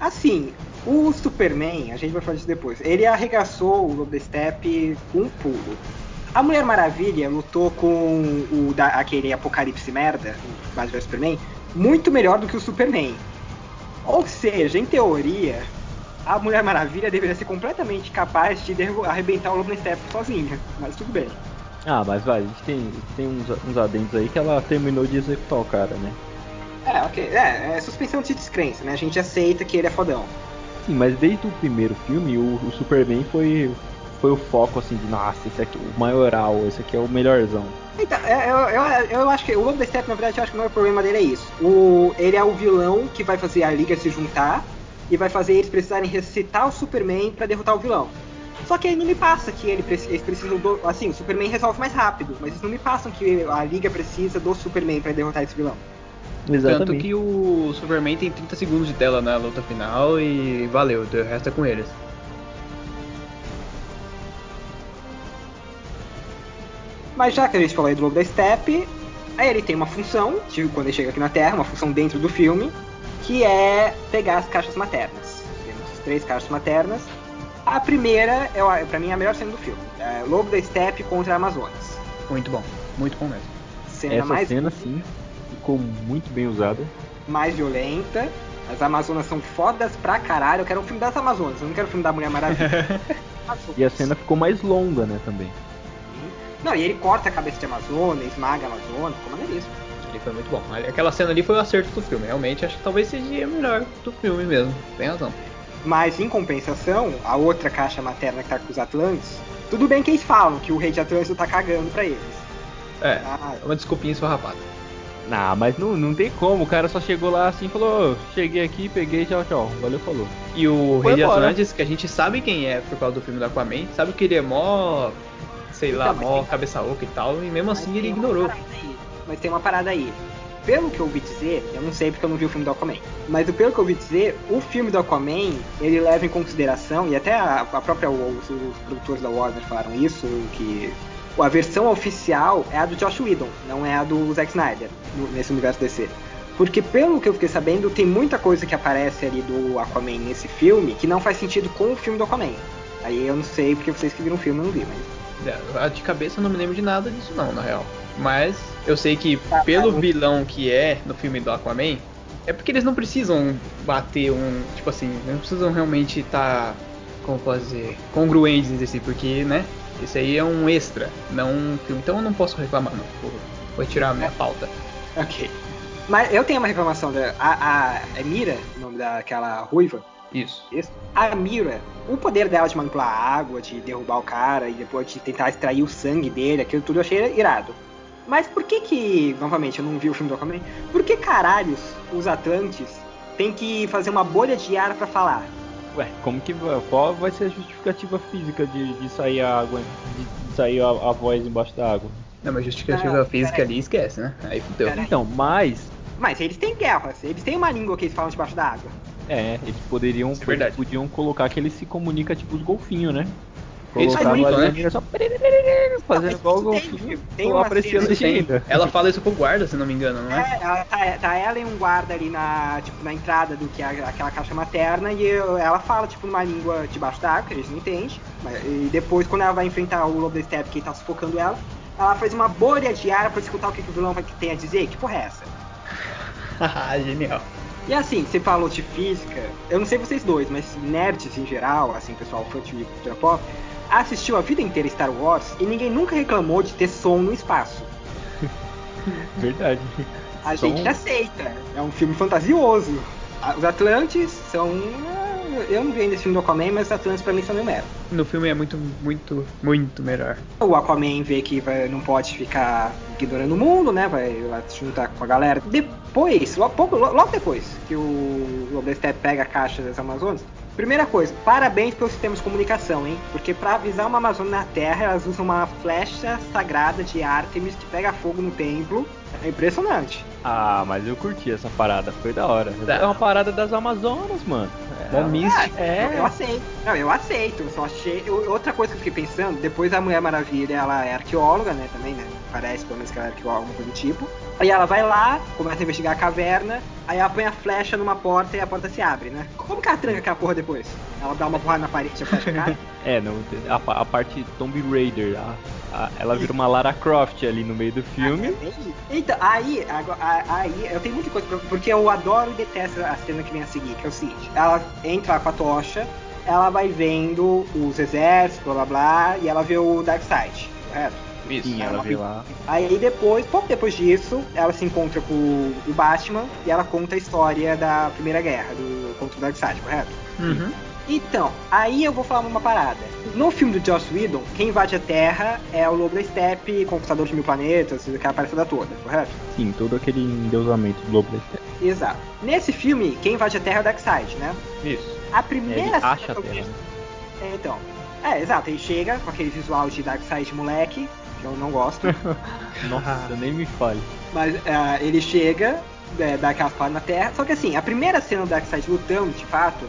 Assim, o Superman, a gente vai falar disso depois, ele arregaçou o Lobo Steppe com um pulo. A Mulher Maravilha lutou com o da, aquele apocalipse merda, o Batman vs Superman, muito melhor do que o Superman. Ou seja, em teoria, a Mulher Maravilha deveria ser completamente capaz de arrebentar o Lobo da Steppe sozinha, mas tudo bem. Ah, mas vai, a gente tem, tem uns, uns adendos aí que ela terminou de executar o cara, né? É, ok. É, é suspensão de descrença, né? A gente aceita que ele é fodão. Sim, mas desde o primeiro filme, o, o Superman foi, foi o foco, assim, de nossa, esse aqui é o maioral, esse aqui é o melhorzão. Então, eu, eu, eu acho que o Steppe, na verdade, eu acho que o maior problema dele é isso. O, ele é o vilão que vai fazer a Liga se juntar e vai fazer eles precisarem ressuscitar o Superman para derrotar o vilão. Só que aí não me passa que ele, eles precisam do. Assim, o Superman resolve mais rápido, mas eles não me passam que a Liga precisa do Superman para derrotar esse vilão. Exatamente. Tanto que o Superman tem 30 segundos de tela na luta final e valeu, o resto é com eles. Mas já que a gente falou aí do Lobo da Steppe, aí ele tem uma função, tipo, quando ele chega aqui na Terra, uma função dentro do filme, que é pegar as caixas maternas. Temos três caixas maternas. A primeira, é, pra mim, é a melhor cena do filme. É Lobo da Steppe contra a Amazonas. Muito bom, muito bom mesmo. Cena Essa mais cena, sim, ficou muito bem usada. Mais violenta. As Amazonas são fodas pra caralho. Eu quero um filme das Amazonas, eu não quero um filme da Mulher Maravilha. e a cena ficou mais longa, né, também. Não, e ele corta a cabeça de Amazônia, esmaga a Amazônia, ficou maneiríssimo. Ele foi muito bom. Aquela cena ali foi o acerto do filme. Realmente, acho que talvez seja a melhor do filme mesmo. Tem razão. Mas, em compensação, a outra caixa materna que tá com os Atlantes, tudo bem que eles falam que o rei de Atlântico tá cagando pra eles. É, ah, uma desculpinha esfarrapada. Não, mas não, não tem como. O cara só chegou lá assim e falou: cheguei aqui, peguei, tchau, tchau. Valeu, falou. E o Foi Rei embora. de Atlantis, que a gente sabe quem é por causa do filme do Aquaman, sabe que ele é mó sei lá, então, mó tem... cabeça oca e tal, e mesmo assim ele ignorou. Mas tem uma parada aí. Pelo que eu ouvi dizer, eu não sei porque eu não vi o filme do Aquaman, mas pelo que eu ouvi dizer, o filme do Aquaman, ele leva em consideração, e até a, a própria, os, os produtores da Warner falaram isso, que a versão oficial é a do Josh Whedon, não é a do Zack Snyder, nesse universo DC. Porque pelo que eu fiquei sabendo, tem muita coisa que aparece ali do Aquaman nesse filme que não faz sentido com o filme do Aquaman. Aí eu não sei porque vocês que viram o filme eu não vi, mas de cabeça eu não me lembro de nada disso não, na real. Mas eu sei que pelo vilão que é no filme do Aquaman, é porque eles não precisam bater um. Tipo assim, não precisam realmente estar. Tá, como dizer? Congruentes assim, porque, né? Esse aí é um extra, não um filme. Então eu não posso reclamar, não. Vou, vou tirar a minha pauta. Ok. Mas eu tenho uma reclamação da. A, a, é Mira, o nome daquela ruiva? Isso. Isso. A Mira, o poder dela de manipular a água, de derrubar o cara e depois de tentar extrair o sangue dele, aquilo tudo eu achei irado. Mas por que que, novamente, eu não vi o filme do Aquaman, por que caralhos os Atlantes têm que fazer uma bolha de ar para falar? Ué, como que qual vai ser a justificativa física de, de sair a água, de, de sair a, a, voz embaixo da água? Não, mas justificativa física ali esquece, né? Aí fudeu. Então, mas mas eles têm guerras, eles têm uma língua que eles falam debaixo da água. É, eles poderiam. É eles podiam colocar que ele se comunica tipo os golfinhos, né? Eles comunicam, né? Só fazendo igual o golfinho. Tem, uma apreciando ainda. Ela fala isso pro guarda, se não me engano, não é? É, tá, tá ela e um guarda ali na, tipo, na entrada do que é aquela caixa materna e ela fala, tipo, numa língua debaixo da água, que a gente não entende. E depois, quando ela vai enfrentar o Lobo da Steppe que tá sufocando ela, ela faz uma bolha de ar pra escutar o que, que o vilão vai ter a dizer. Que porra é essa? Genial. E assim, você falou de física, eu não sei vocês dois, mas nerds em geral, assim, pessoal fã de cultura pop, assistiu a vida inteira Star Wars e ninguém nunca reclamou de ter som no espaço. Verdade. A som... gente aceita, é um filme fantasioso. Os Atlantes são eu não vi ainda esse filme do Aquaman, mas Atlantis pra mim são meio mero. No filme é muito, muito, muito melhor. O Aquaman vê que vai, não pode ficar ignorando o mundo, né? Vai lá se juntar com a galera. Depois, logo, logo depois que o Lobo pega a caixa das Amazonas, Primeira coisa, parabéns pelos sistemas de comunicação, hein? Porque para avisar uma Amazônia na Terra, elas usam uma flecha sagrada de Artemis que pega fogo no templo. É impressionante. Ah, mas eu curti essa parada, foi da hora. Tá. É uma parada das Amazonas, mano. Mó místico. É. Eu, eu aceito. Não, eu aceito. Eu só achei. eu- outra coisa que eu fiquei pensando, depois a Mulher Maravilha, ela é arqueóloga, né? Também, né? Parece pelo menos que ela é arqueóloga, alguma coisa do tipo. Aí ela vai lá, começa a investigar a caverna, aí ela põe a flecha numa porta e a porta se abre, né? Como que ela tranca aquela porra depois? Ela dá uma porrada na parede e a flecha cai? É, não, a, a parte Tomb Raider, a- a- ela vira uma Lara Croft ali no meio do filme. Então, aí, aí, eu tenho muita coisa pra, porque eu adoro e detesto a cena que vem a seguir, que é o seguinte: ela entra com a tocha, ela vai vendo os exércitos, blá blá blá, e ela vê o Darkseid, correto? Isso. Sim, ela vê lá. Aí depois, pouco depois disso, ela se encontra com o Batman e ela conta a história da Primeira Guerra do, contra o Darkseid, correto? Uhum. Então, aí eu vou falar uma parada. No filme do Joss Whedon, quem invade a Terra é o Lobo da Steppe, Conquistador de Mil Planetas, aquela palhaçada toda, correto? Sim, todo aquele endeusamento do Lobo da Steppe. Exato. Nesse filme, quem invade a Terra é o Darkseid, né? Isso. A primeira ele acha a Terra. É, então. É, exato, ele chega com aquele visual de Darkseid moleque, que eu não gosto. Nossa, nem me fale. Mas é, ele chega, é, dá aquelas paradas na Terra. Só que assim, a primeira cena do Darkseid lutando, de fato,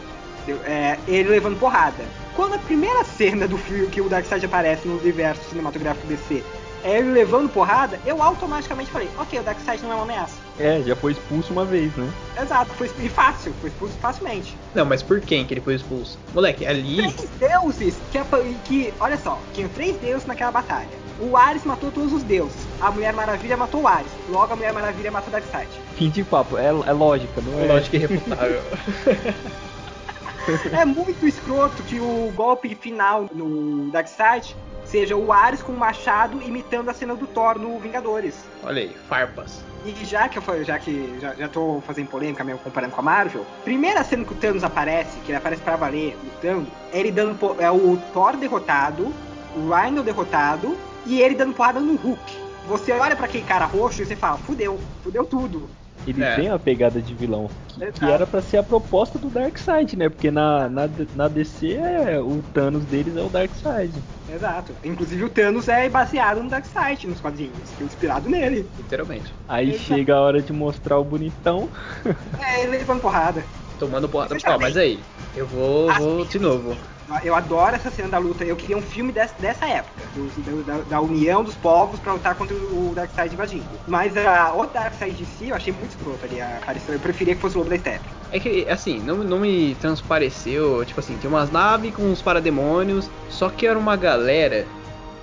é ele levando porrada. Quando a primeira cena do filme que o Darkseid aparece no universo cinematográfico DC é ele levando porrada, eu automaticamente falei, ok, o Darkseid não é uma ameaça. É, já foi expulso uma vez, né? Exato, foi e fácil, foi expulso facilmente. Não, mas por quem que ele foi expulso? Moleque, ali. Três deuses que, que, olha só, tinha três deuses naquela batalha. O Ares matou todos os deuses. A Mulher Maravilha matou o Ares. Logo a Mulher Maravilha matou o Darkseid. Fim de papo, é, é lógica, não é? Lógico irrefutável. É muito escroto que o golpe final no Darkseid seja o Ares com o machado imitando a cena do Thor no Vingadores. Olha aí, farpas. E já que eu já que já, já tô fazendo polêmica mesmo comparando com a Marvel, primeira cena que o Thanos aparece, que ele aparece pra valer lutando, é ele dando é o Thor derrotado, o Rhino derrotado e ele dando porrada no Hulk. Você olha pra aquele cara roxo e você fala, fudeu, fudeu tudo. Ele É. tem a pegada de vilão, que, que era pra ser a proposta do Darkseid, né? Porque na, na, na DC é, o Thanos deles é o Darkseid. Exato. Inclusive o Thanos é baseado no Darkseid nos quadrinhos, foi inspirado nele. Literalmente. Aí Exato. chega a hora de mostrar o bonitão. É, ele levando porrada. Tomando porrada. Ó, mas aí, eu vou, Ah, vou de novo. Eu adoro essa cena da luta. Eu queria um filme dessa, dessa época, do- da, da união dos povos pra lutar contra o Darkseid invadindo. Mas a, o Darkseid de si eu achei muito escroto ali. A aparição. Eu preferia que fosse o Lobo da Steppe. É que, assim, não, não me transpareceu. Tipo assim, tem umas naves com uns parademônios. Só que era uma galera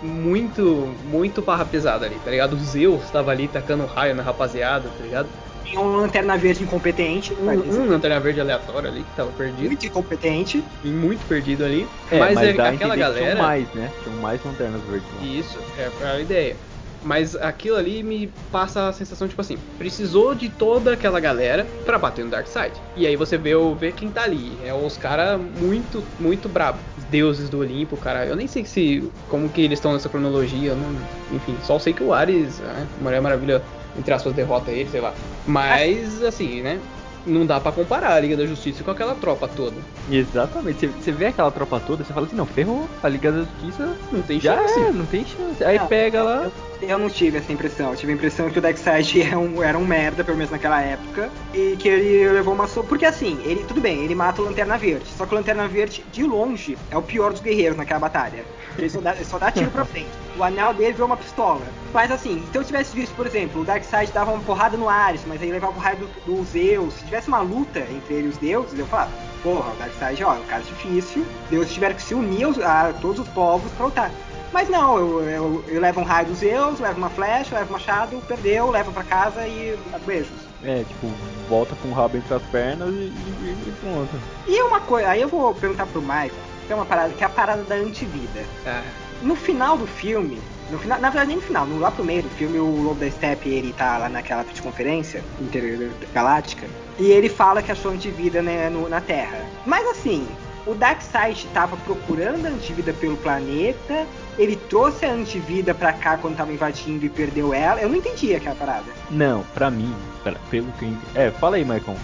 muito, muito barra pesada ali, tá ligado? O Zeus tava ali tacando raio na rapaziada, tá ligado? Tinha um lanterna verde incompetente, Um, um lanterna verde aleatório ali que tava perdido. muito incompetente. E muito perdido ali. É, mas, é, dá a aquela galera. Tinham mais, né? Tinham mais lanternas verdes lá. Isso, é a ideia. Mas aquilo ali me passa a sensação, tipo assim, precisou de toda aquela galera pra bater no Darkseid. E aí você vê, o- vê quem tá ali. É os caras muito, muito brabo. Os deuses do Olimpo, cara. Eu nem sei se como que eles estão nessa cronologia. eu não- enfim, só sei que o Ares, né, Mulher Maravilha, entre aspas, derrota ele, sei lá. Mas, assim, né? Não dá pra comparar a Liga da Justiça com aquela tropa toda. Exatamente. Você, vê aquela tropa toda, você fala assim, não, ferrou. A Liga da Justiça Não tem já chance. é, não tem chance. Aí Não, pega lá. Eu não tive essa impressão. Eu tive a impressão que o Darkseid era um, era um merda, pelo menos naquela época. E que ele levou uma so... Porque assim, ele tudo bem, ele mata o Lanterna Verde. Só que o Lanterna Verde, de longe, é o pior dos guerreiros naquela batalha. Ele só dá, ele só dá tiro pra frente. O anel dele virou uma pistola. Mas assim, se eu tivesse visto, por exemplo, o Darkseid dava uma porrada no Ares, mas aí levava o raio do, do Zeus. Se tivesse uma luta entre ele e os deuses, eu falava, porra, o Darkseid, ó, é um cara difícil. Deuses tiveram que se unir a todos os povos pra lutar. Mas não, eu, eu, eu levo um raio dos Zeus, levo uma flecha, levo um machado, perdeu, levo pra casa e beijos. É, tipo, volta com o rabo entre as pernas e, e, e pronto. E uma coisa, aí eu vou perguntar pro Michael, que é uma parada, que é a parada da antivida. Ah, No final do filme, no final, na verdade nem no final, no, lá pro meio do filme, o Lobo da Steppe, ele tá lá naquela conferência intergaláctica, e ele fala que achou antivida né, no- na Terra. Mas assim, o Darkseid estava procurando a antivida pelo planeta, ele trouxe a antivida pra cá quando tava invadindo e perdeu ela. Eu não entendi aquela parada. Não, pra mim, pera, pelo que É, fala aí, Maicon.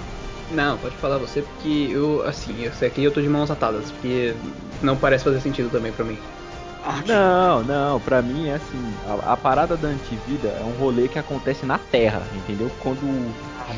Não, pode falar você, porque eu, assim, esse aqui eu tô de mãos atadas, porque não parece fazer sentido também pra mim. Ah, Não, não, pra mim é assim, a, a parada da antivida é um rolê que acontece na Terra, entendeu? Quando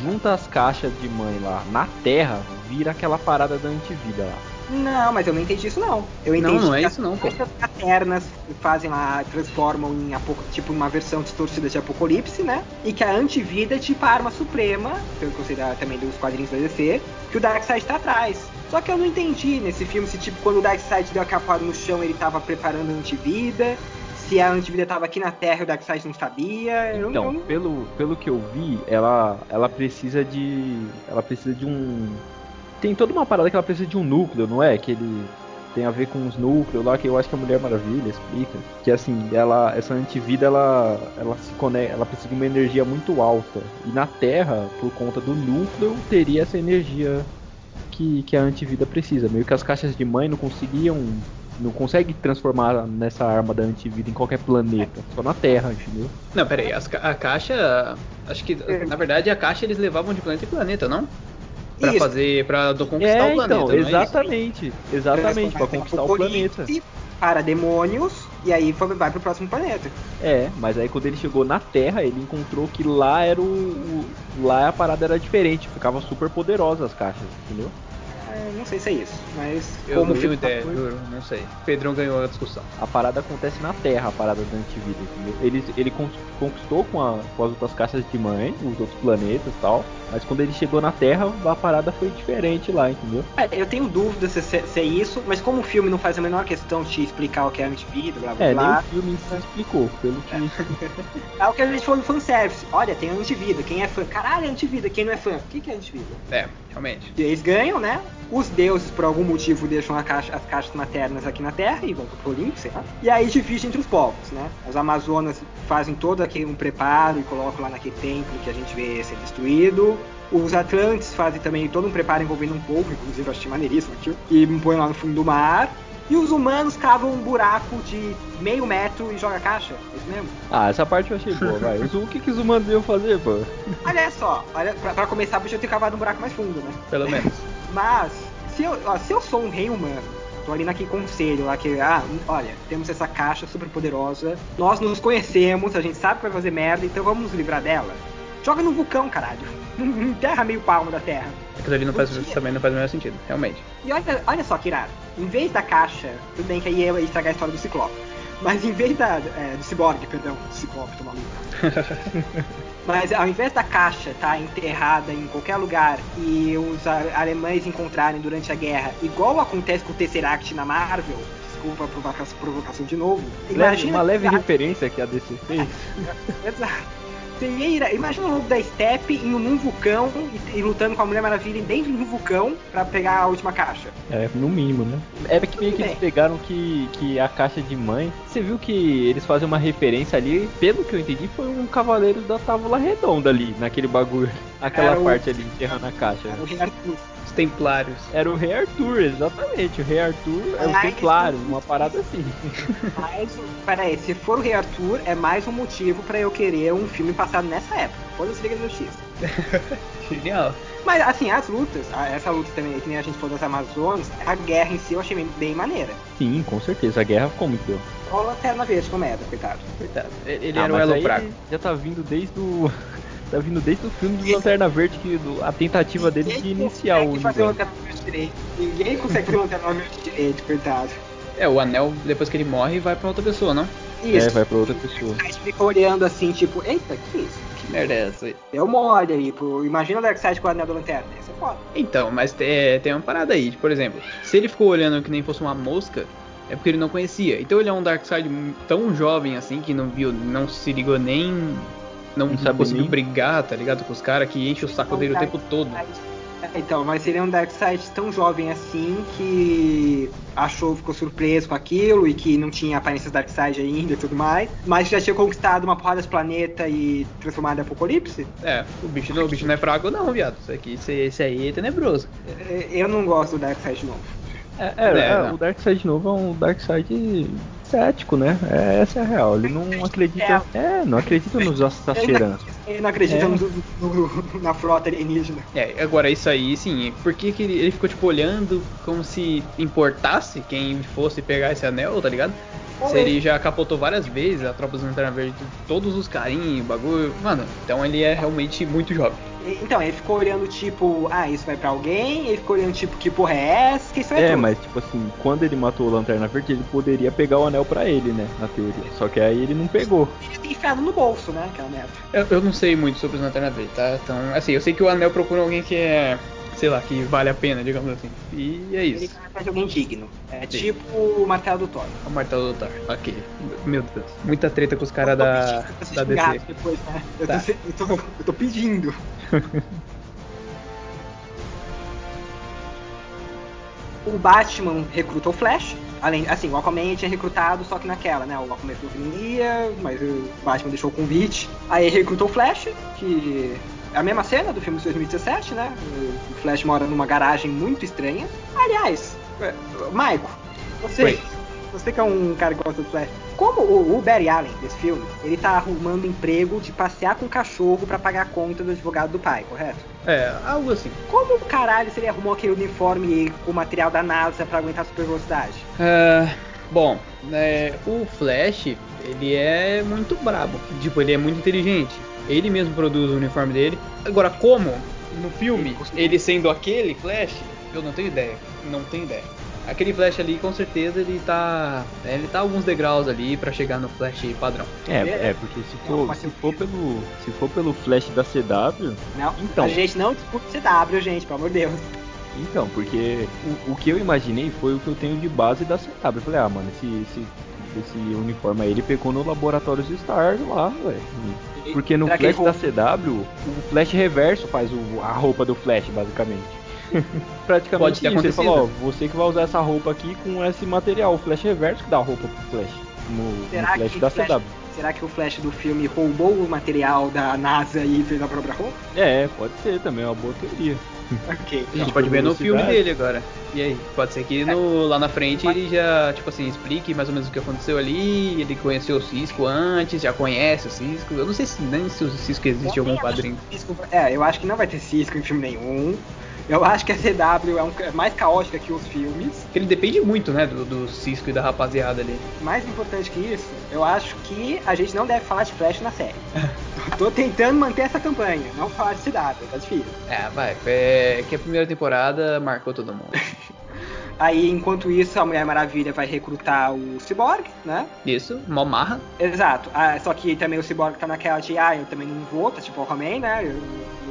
junta as caixas de mãe lá na Terra, vira aquela parada da antivida lá. Não, mas eu não entendi isso não. Eu Não, entendi não é que isso não, pô. as caixas maternas fazem lá, transformam em tipo uma versão distorcida de Apocalipse, né? E que a antivida é tipo a arma suprema, pelo que eu sei da- também dos quadrinhos da DC, que o Darkseid tá atrás. Só que eu não entendi nesse filme se tipo quando o Darkseid deu a capada no chão ele tava preparando a antivida, se a antivida tava aqui na Terra e o Darkseid não sabia. eu, Então, eu não- pelo, pelo que eu vi, ela, ela precisa de. Ela precisa de um. Tem toda uma parada que ela precisa de um núcleo, não é? Que ele tem a ver com os núcleos lá, que eu acho que a Mulher Maravilha explica. Que assim, ela, essa antivida ela, ela se conecta, ela precisa de uma energia muito alta. E na Terra, por conta do núcleo, teria essa energia que, que a antivida precisa. Meio que as caixas de mãe não conseguiam. Não consegue transformar nessa arma da antivida em qualquer planeta, só na Terra, entendeu? Não, pera aí, as ca- a caixa. Acho que, na verdade, a caixa eles levavam de planeta em planeta, não? Pra Isso. fazer. pra conquistar É, o planeta. então, não é isso? exatamente. Exatamente, pra conquistar o planeta. Para demônios, e aí foi- vai pro próximo planeta. É, mas aí quando ele chegou na Terra, ele encontrou que lá era o. o- lá a parada era diferente, ficava super poderosa as caixas, entendeu? É, não sei se é isso, mas Eu como não filme ideia, foi- juro, não sei. Pedrão ganhou a discussão. A parada acontece na Terra, a parada da antivida, entendeu? Ele, ele con- conquistou com, a- com as outras caixas de mãe, os outros planetas e tal, mas quando ele chegou na Terra, a parada foi diferente lá, entendeu? É, eu tenho dúvidas se, se, se é isso, mas como o filme não faz a menor questão de explicar o que é antivida, blá blá É, nem blá, o filme si explicou, pelo que. é o que a gente falou no fanservice. Olha, tem antivida, quem é fã? Caralho, é antivida, quem não é fã? O que, que é antivida? É, realmente. E eles ganham, né? Os deuses, por algum motivo, deixam caixa- as caixas maternas aqui na Terra e vão pro Olimpo, sei lá. E aí divide entre os povos, né? As Amazonas fazem todo aquele um preparo e colocam lá naquele templo que a gente vê ser destruído. Os Atlantes fazem também todo um preparo envolvendo um povo, inclusive eu achei maneiríssimo aquilo, e põem lá no fundo do mar. E os humanos cavam um buraco de meio metro e joga a caixa. É isso mesmo? Ah, essa parte eu achei boa, vai. O que, que os humanos iam fazer, pô? Olha só, olha, pra, pra começar, podia ter cavado um buraco mais fundo, né? Pelo menos. Mas, se eu, ó, se eu sou um rei humano, tô ali naquele conselho lá que, ah, olha, temos essa caixa super poderosa, nós nos conhecemos, a gente sabe que vai fazer merda, então vamos nos livrar dela. Joga no vulcão, caralho. Enterra meio palmo da terra. Aquilo ali não faz, também não faz o menor sentido, realmente. E olha, olha só que irado. Em vez da caixa, tudo bem que aí ia estragar a história do Ciclope. Mas em vez da. É, do Cyborg, perdão, do Ciclope, tô maluco. Mas ao invés da caixa estar enterrada em qualquer lugar e os alemães encontrarem durante a guerra, igual acontece com o Tesseract na Marvel, desculpa a provocação, provocação de novo. Leve- uma leve referência que a DC fez. Exato. Seria Imagina o lobo da Steppe indo num vulcão e, e lutando com a Mulher Maravilha dentro do vulcão pra pegar a última caixa. É, no mínimo, né? É que meio que eles pegaram que, que a caixa de mãe. Você viu que eles fazem uma referência ali, pelo que eu entendi, foi um Cavaleiros da Távola Redonda ali, naquele bagulho. Aquela Era o- parte ali, enterrando a caixa. Era o Arthur. Os Templários. Era o Rei Arthur, exatamente. O Rei Arthur é Ah, Templário, uma parada assim. Mas, peraí, se for o Rei Arthur, é mais um motivo pra eu querer um filme passado nessa época. Foda-se Liga da Justiça. Genial. Mas, assim, as lutas, essa luta também, que nem a gente falou das Amazonas, a guerra em si eu achei bem, maneira. Sim, com certeza. A guerra ficou muito boa. Olha a Lanterna Verde como é, coitado. Coitado. Ele Ah, era o elo fraco. Já tá vindo desde o. Tá vindo desde o filme do Lanterna Verde, que do- a tentativa dele de Ninguém iniciar o consegue fazer universo. Lanterna Verde direito. Ninguém consegue fazer Lanterna Verde direito, coitado. É, o anel, depois que ele morre, vai pra outra pessoa, não? É, vai pra outra pessoa. A gente fica olhando assim, tipo, eita, que isso? Que merda é essa aí? Deu mole aí, pô. Imagina o Darkseid com o anel da lanterna. Isso é foda. Então, mas te- tem uma parada aí. Por exemplo, se ele ficou olhando que nem fosse uma mosca, é porque ele não conhecia. Então ele é um Darkseid tão jovem assim que não viu, não se ligou nem. Não, Não sabe conseguiu nem. brigar, tá ligado? Com os caras que enche o saco dele o tempo todo. É, Então, mas ele é um Darkseid tão jovem assim que achou, ficou surpreso com aquilo e que não tinha aparências Darkseid ainda e tudo mais, mas já tinha conquistado uma porrada de planeta e transformado em Apocalipse. É, o bicho, não, o bicho não é fraco não, viado. Isso aqui, esse, esse aí é tenebroso. É, Eu não gosto do Darkseid novo. É, é, É, é, não. o Darkseid novo é um Darkseid cético, né? É, essa é a real. Ele não acredita. É, não acredita nos Sacerans. Ele não acredita É. no- no- no- na frota alienígena. É, agora isso aí, sim, por que, que ele, ele ficou tipo olhando como se importasse quem fosse pegar esse anel, tá ligado? Se ele já capotou várias vezes a tropa do Lanterna Verde, todos os carinhos, bagulho. Mano, então ele é realmente muito jovem. Então, ele ficou olhando tipo, ah, isso vai pra alguém, ele ficou olhando tipo, que porra é essa? Que isso é, É, tudo. mas tipo assim, quando ele matou o Lanterna Verde, ele poderia pegar o anel pra ele, né? Na teoria. Só que aí ele não pegou. Ele tem enfiado no bolso, né? Aquela merda. Eu, eu não sei muito sobre os Lanterna Verde, tá? Então, assim, eu sei que o Anel procura alguém que é, sei lá, que vale a pena, digamos assim. E é Ele isso. vai atrás de alguém digno. É Sim. tipo o martelo do Thor. O martelo do Thor. Ok. Meu Deus. Muita treta com os caras da, da DC. Depois, né? eu, Tá. tô, eu, tô, eu tô pedindo. o Batman recrutou o Flash. Além, assim, o Aquaman tinha recrutado, só que naquela, né? O Aquaman falou que não ia, mas o Batman deixou o convite. Aí recrutou o Flash, que a mesma cena do filme de 2017, né? O Flash mora numa garagem muito estranha. Aliás, é, Maico, você, Oi. você que é um cara que gosta do Flash, como o, o Barry Allen desse filme, ele tá arrumando emprego de passear com o cachorro pra pagar a conta do advogado do pai, correto? É, algo assim. Como caralho se ele arrumou aquele uniforme com o material da NASA pra aguentar a super velocidade? Ah, bom, né, o Flash, ele é muito brabo. Tipo, ele é muito inteligente. Ele mesmo produz o uniforme dele. Agora, como no filme, ele sendo aquele Flash, eu não tenho ideia. Não tenho ideia. Aquele Flash ali, com certeza, ele tá. né, Ele tá alguns degraus ali pra chegar no Flash padrão. É, é, porque se Não, for, mas se for pelo. Se for pelo flash da CW, Não, Então. a gente não discute CW, gente, pelo amor de Deus. então, porque o, o que eu imaginei foi o que eu tenho de base da CW. Eu falei, ah, mano, esse, esse, esse uniforme aí ele pegou no laboratório de Stars lá, velho. Porque no Será Flash da CW, o Flash reverso faz o- a roupa do Flash, basicamente. Praticamente Pode isso. Acontecido. falou, ó, você que vai usar essa roupa aqui com esse material, o Flash reverso que dá a roupa pro Flash. No, no Será Flash que da o Flash- CW. Será que o Flash do filme roubou o material da NASA e fez a própria roupa? É, pode ser também, é uma boa teoria. Ok. A gente Não, pode ver no filme dele agora. E aí? Pode ser que no, lá na frente ele já, tipo assim, explique mais ou menos o que aconteceu ali. Ele conheceu o Cisco antes, já conhece o Cisco. Eu não sei se nem se o Cisco existe em algum que Cisco- É, eu acho que não vai ter Cisco em filme nenhum. Eu acho que a CW é, um- é mais caótica que os filmes. Ele depende muito, né, do, do Cisco e da rapaziada ali. Mais importante que isso, eu acho que a gente não deve falar de Flash na série. Tô tentando manter essa campanha, não falar de CW, tá difícil. É, vai. É que a primeira temporada marcou todo mundo. Aí, enquanto isso, a Mulher Maravilha vai recrutar o Cyborg, né? Isso, mó marra. Exato. Ah, só que também o Cyborg tá naquela de, ah, eu também não vou, tá tipo o Aquaman, né? Eu,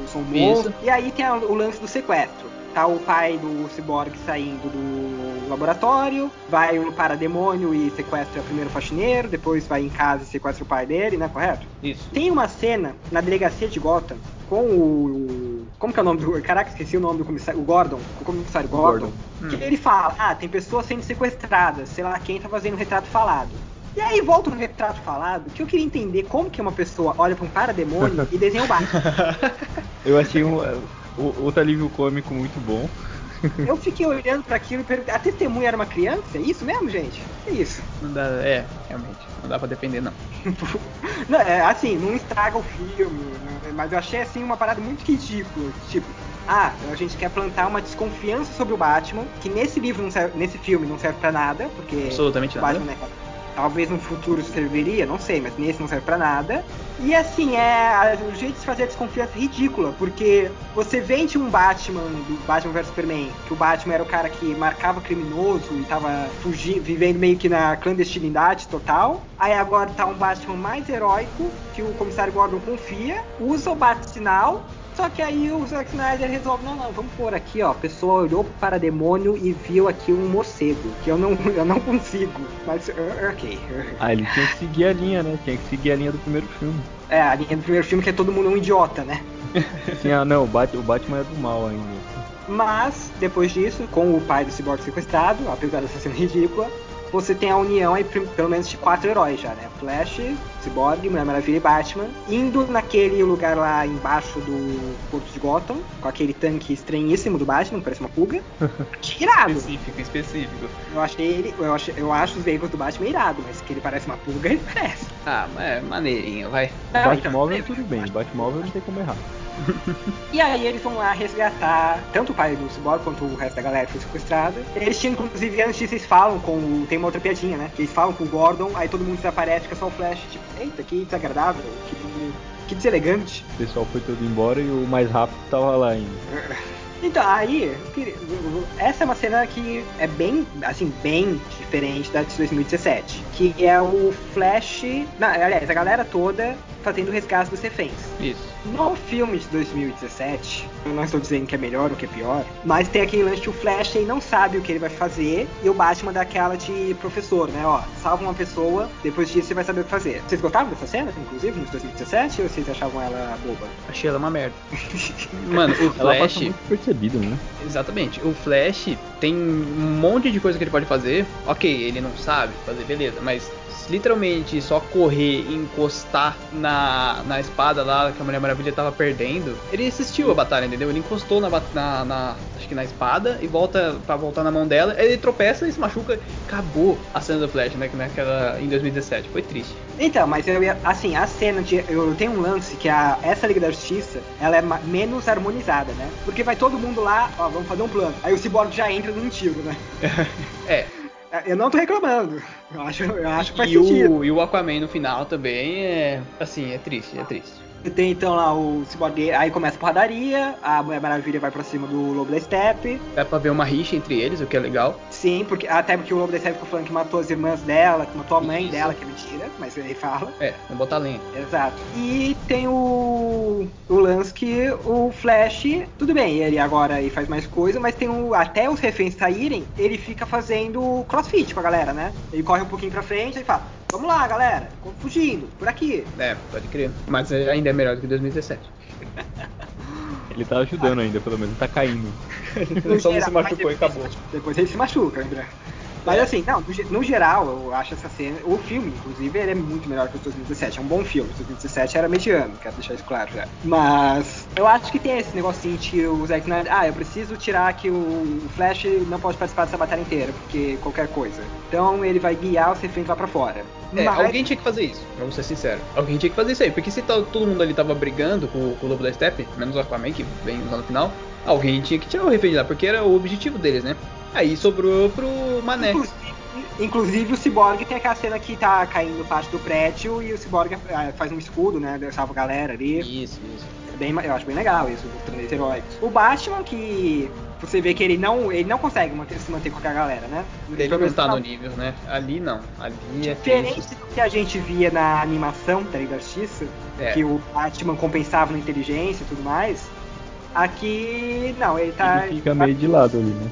eu sou um monstro. E aí tem o lance do sequestro. Tá o pai do Cyborg saindo do laboratório, vai no parademônio e sequestra o primeiro faxineiro, depois vai em casa e sequestra o pai dele, né? Correto? Isso. Tem uma cena na delegacia de Gotham com o. Como que é o nome do. Caraca, esqueci o nome do comissário. O Gordon. O comissário Gordon. Hum. Que ele fala: Ah, tem pessoas sendo sequestradas. Sei lá quem tá fazendo um retrato falado. E aí volta no retrato falado que eu queria entender como que uma pessoa olha pra um parademônio e desenha o Batman. Eu achei um, outro alívio cômico muito bom. Eu fiquei olhando pra aquilo e perguntei: A testemunha era uma criança? É isso mesmo, gente? É isso. Não dá, é, realmente. Não dá pra defender, não. Não, é, assim, não estraga o filme, né? mas eu achei assim uma parada muito ridícula. Tipo, ah, a gente quer plantar uma desconfiança sobre o Batman, que nesse livro não serve, nesse filme não serve pra nada, porque Absolutamente o nada. Batman né, talvez no futuro serviria, não sei, mas nesse não serve pra nada. E assim, é o jeito de se fazer a desconfiança é ridícula, porque você vende um Batman do Batman vs Superman, que o Batman era o cara que marcava criminoso e tava fugindo, vivendo meio que na clandestinidade total. Aí agora tá um Batman mais heróico, que o comissário Gordon confia, usa o Bat-sinal, só que aí o Zack Snyder resolve, não, não, vamos pôr aqui, ó. A pessoa olhou para demônio e viu aqui um morcego, que eu não, eu não consigo. Mas, uh, ok. Ah, ele tinha que seguir a linha, né? Tinha que seguir a linha do primeiro filme. É, a linha do primeiro filme que é todo mundo um idiota, né? Assim, ah, não, o Batman é do mal ainda. Mas, depois disso, com o pai do Cyborg sequestrado, apesar dessa cena ridícula, você tem a união aí, pelo menos de quatro heróis já, né? Flash, Cyborg, Mulher Maravilha e Batman, indo naquele lugar lá embaixo do Porto de Gotham, com aquele tanque estranhíssimo do Batman, que parece uma pulga. Que irado! Específico, específico. Eu achei ele, eu acho, eu acho os veículos do Batman irado, mas que ele parece uma pulga, ele parece. Ah, mas é maneirinho, vai. Batmóvel tudo bem, Batmóvel não tem como errar. E aí eles vão lá resgatar tanto o pai do Cyborg quanto o resto da galera que foi sequestrada. Eles tinham, inclusive, antes eles falam com o... Tem uma outra piadinha, né? Eles falam com o Gordon, aí todo mundo desaparece, fica só o Flash, tipo, eita, que desagradável, que, que deselegante. O pessoal foi todo embora e o mais rápido tava lá ainda. Então, aí, essa é uma cena que é bem, assim, bem diferente da de 2017. Que é o Flash. Não, aliás, a galera toda fazendo o resgate dos reféns. Isso. No filme de 2017, eu não estou dizendo que é melhor ou que é pior, mas tem aquele lance que o Flash ele não sabe o que ele vai fazer e o Batman dá aquela de professor, né? Ó, salva uma pessoa, depois disso você vai saber o que fazer. Vocês gostavam dessa cena, inclusive, no 2017, ou vocês achavam ela boba? Achei ela uma merda. Mano, o Ela passa Flash. muito percebido, né? Exatamente. O Flash tem um monte de coisa que ele pode fazer. Ok, ele não sabe fazer, beleza, mas literalmente só correr e encostar na, na espada lá que a Mulher Maravilha tava perdendo. Ele assistiu a batalha, entendeu? Ele encostou na, na, na- acho que na espada e volta para voltar na mão dela. Ele tropeça e se machuca. Acabou a cena do Flash, né? Naquela, em 2017. Foi triste. Então, mas eu ia. Assim, a cena de. Eu tenho um lance que a, essa Liga da Justiça ela é menos harmonizada, né? Porque vai todo mundo lá, ó, vamos fazer um plano. Aí o Cyborg já entra num tiro, né? É. Eu não tô reclamando. Eu acho, eu acho que faz E sentido. o, e o Aquaman no final também é. Assim, é triste, é triste. Tem então lá o Cyborg, aí começa a porradaria, a Mulher Maravilha vai pra cima do Lobo da Steppe. Dá pra ver uma rixa entre eles, o que é legal. Sim, porque até porque o Lobo da Steppe ficou falando que matou as irmãs dela, que matou a mãe Isso. dela, que é mentira, mas ele fala. É, não botar lenha. Exato. E tem o, o lance que o Flash, tudo bem, ele agora ele faz mais coisa, mas tem o até os reféns saírem, ele fica fazendo crossfit com a galera, né? Ele corre um pouquinho pra frente e fala: "Vamos lá, galera, fugindo, por aqui". É, pode crer. Mas ainda é melhor do que 2017. Ele tá ajudando ainda, pelo menos, tá caindo. Ele só não se machucou e acabou. ele se machuca- Depois ele se machuca, André. Mas assim, não, no, ge- no geral, eu acho essa cena. O filme, inclusive, ele é muito melhor que o 2017. É um bom filme. O 2017 era mediano, quero deixar isso claro já. Mas eu acho que tem esse negocinho de o Zack Snyder. Ah, eu preciso tirar que o Flash não pode participar dessa batalha inteira, porque qualquer coisa. Então ele vai guiar os reféns lá pra fora. É, Mas- alguém tinha que fazer isso, vamos ser sinceros. Alguém tinha que fazer isso aí, porque se todo mundo ali tava brigando com, com o Lobo da Steppe, menos o Aquaman, que vem lá no final, alguém tinha que tirar o refém de lá, porque era o objetivo deles, né? Aí sobrou pro Mané. Inclusive, inclusive o Cyborg tem aquela cena que tá caindo parte do prédio e o Cyborg ah, faz um escudo, né? Salva a galera ali. Isso, isso. É bem, eu acho bem legal isso, eles heróicos. O Batman, que você vê que ele não, ele não consegue manter- se manter com aquela galera, né? Ele não menos tá no nível, né? Ali não. Ali é Diferente tenso. do que a gente via na animação da Liga da Justiça, É. que o Batman compensava na inteligência e tudo mais, aqui não, ele tá. Ele fica meio de lado ali, né?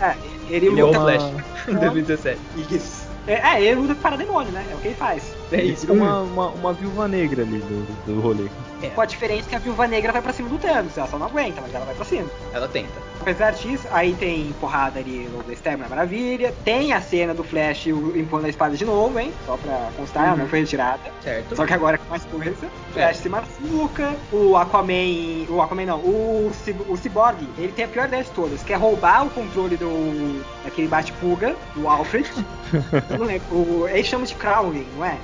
É, ele, Ele é o luta. Flash, em Não. 2017. Isso. É, é, ele luta com parademônio, né? É o que ele faz. É Ele isso. fica uma, uma, uma viúva negra ali do, do rolê. Com a diferença que a Viúva Negra vai pra cima do Thanos, ela só não aguenta, mas ela vai pra cima. Ela tenta. Apesar disso, aí tem porrada ali no Stab, Maravilha. Tem a cena do Flash o- impondo a espada de novo, hein? Só pra constar, ela não foi retirada. Certo? Só que agora com mais coisa. O Flash se machuca. O Aquaman. O Aquaman não. O, o Cyborg, ele tem a pior ideia de todas, que é roubar o controle do. daquele bate-fuga, do Alfred. Não lembro. O, eles chamam de Crowley, não é?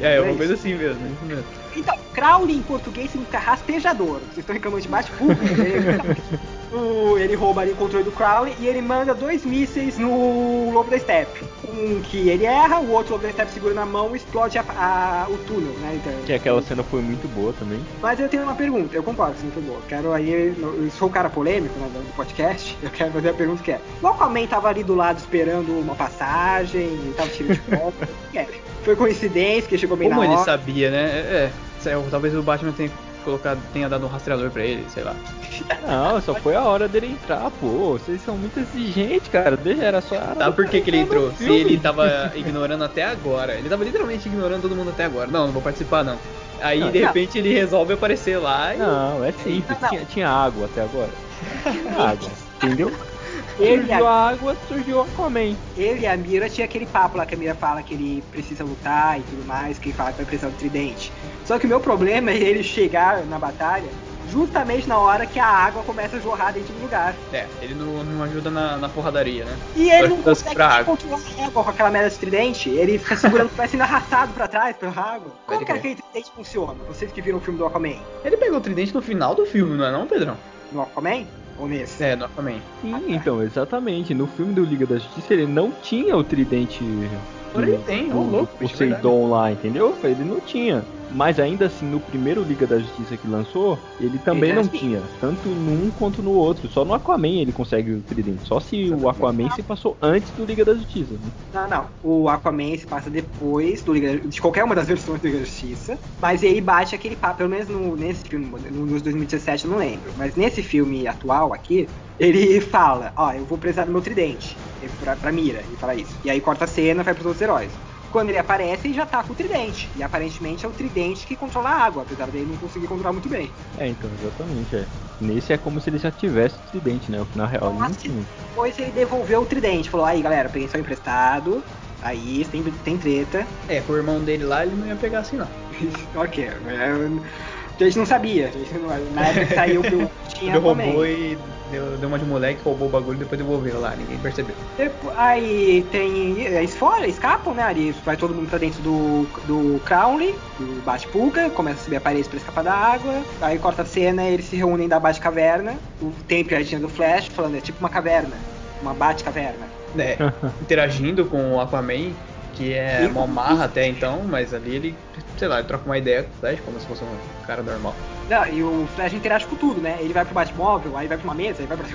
É, uma inglês? coisa assim mesmo, é isso mesmo. Então, Crowley em português significa rastejador. Vocês estão reclamando de bate-fuga. ele, o- ele rouba ali o controle do Crowley e ele manda dois mísseis no Lobo da Steppe. Um que ele erra, o outro Lobo da Steppe segura na mão e explode a- a- o túnel, né? Então, Que aquela cena foi muito boa também. Mas eu tenho uma pergunta, eu concordo que isso foi boa. Quero aí, eu sou o cara polêmico né, do podcast, eu quero fazer a pergunta que é: o Aquaman tava ali do lado esperando uma passagem, tava tirando de volta. é, foi coincidência que chegou bem Como na ele hora. sabia, né? É, é, talvez o Batman tenha colocado, tenha dado um rastreador pra ele, sei lá. Não, só foi a hora dele entrar, pô. Vocês são muito exigentes, cara. Deixa, era só. Sabe por que, que ele entrou? Se ele tava ignorando até agora. Ele tava literalmente ignorando todo mundo até agora. Não, não vou participar não. Aí Não, de não. repente ele resolve aparecer lá e. Não, é simples. Não, não. Tinha, tinha água até agora. Tinha água, entendeu? Ele e a água, surgiu o Aquaman. Ele e a Mira tinha aquele papo lá que a Mira fala que ele precisa lutar e tudo mais, que ele fala que vai precisar do tridente. Só que o meu problema é ele chegar na batalha justamente na hora que a água começa a jorrar dentro do lugar. É, ele não, não ajuda na, na porradaria, né? E ele não consegue controlar a água com aquela merda de tridente. Ele fica segurando, parece sendo arrastado pra trás pela água. Como que aquele tridente funciona? Vocês que viram o filme do Aquaman. Ele pegou o tridente no final do filme, não é não, Pedrão? No Aquaman? Ou nesse? É, no Aquaman. Sim, ah, tá. então, exatamente. No filme do Liga da Justiça ele não tinha o tridente Porém, ele tem, o louco. O Seidon lá, entendeu? Ele não tinha. Mas ainda assim, no primeiro Liga da Justiça que lançou, ele também ele não assim. tinha. Tanto num quanto no outro. Só no Aquaman ele consegue o tridente. Só se o Aquaman se passou antes do Liga da Justiça. Né? Não, não. O Aquaman se passa depois do Liga de qualquer uma das versões do Liga da Justiça. Mas ele bate aquele papo, pelo menos no, nesse filme, no, nos 2017 eu não lembro. Mas nesse filme atual aqui, ele fala, ó, eu vou precisar do meu tridente. Pra, pra Mira, ele fala isso. E aí corta a cena, vai pros outros heróis. Quando ele aparece, ele já tá com o tridente. E aparentemente é o tridente que controla a água, apesar dele não conseguir controlar muito bem. É, então, exatamente. É. Nesse é como se ele já tivesse o tridente, né? Na real, ele não tinha. Depois ele devolveu o tridente. Falou, aí galera, peguei só emprestado. Aí tem, tem treta. É, com o irmão dele lá, ele não ia pegar assim, não. ok, a gente não sabia. A gente não, na época que saiu que tinha roubou e deu, deu uma de moleque, roubou o bagulho e depois devolveu lá, ninguém percebeu. Aí tem. Eles fora, escapam, né? Ali vai todo mundo pra dentro do, do Crowley, do Bate-Pulga, começa a subir a parede pra escapar da água. Aí corta a cena, eles se reúnem da Bate-Caverna. O tempo a do Flash, falando, é tipo uma caverna. Uma Bate-Caverna. É, interagindo com o Aquaman, que é uma marra até então, mas ali ele, sei lá, ele troca uma ideia com o Flash como se fosse um cara normal. Não, e o Flash interage com tudo, né? Ele vai pro Batmóvel, aí vai pra uma mesa, aí vai pra.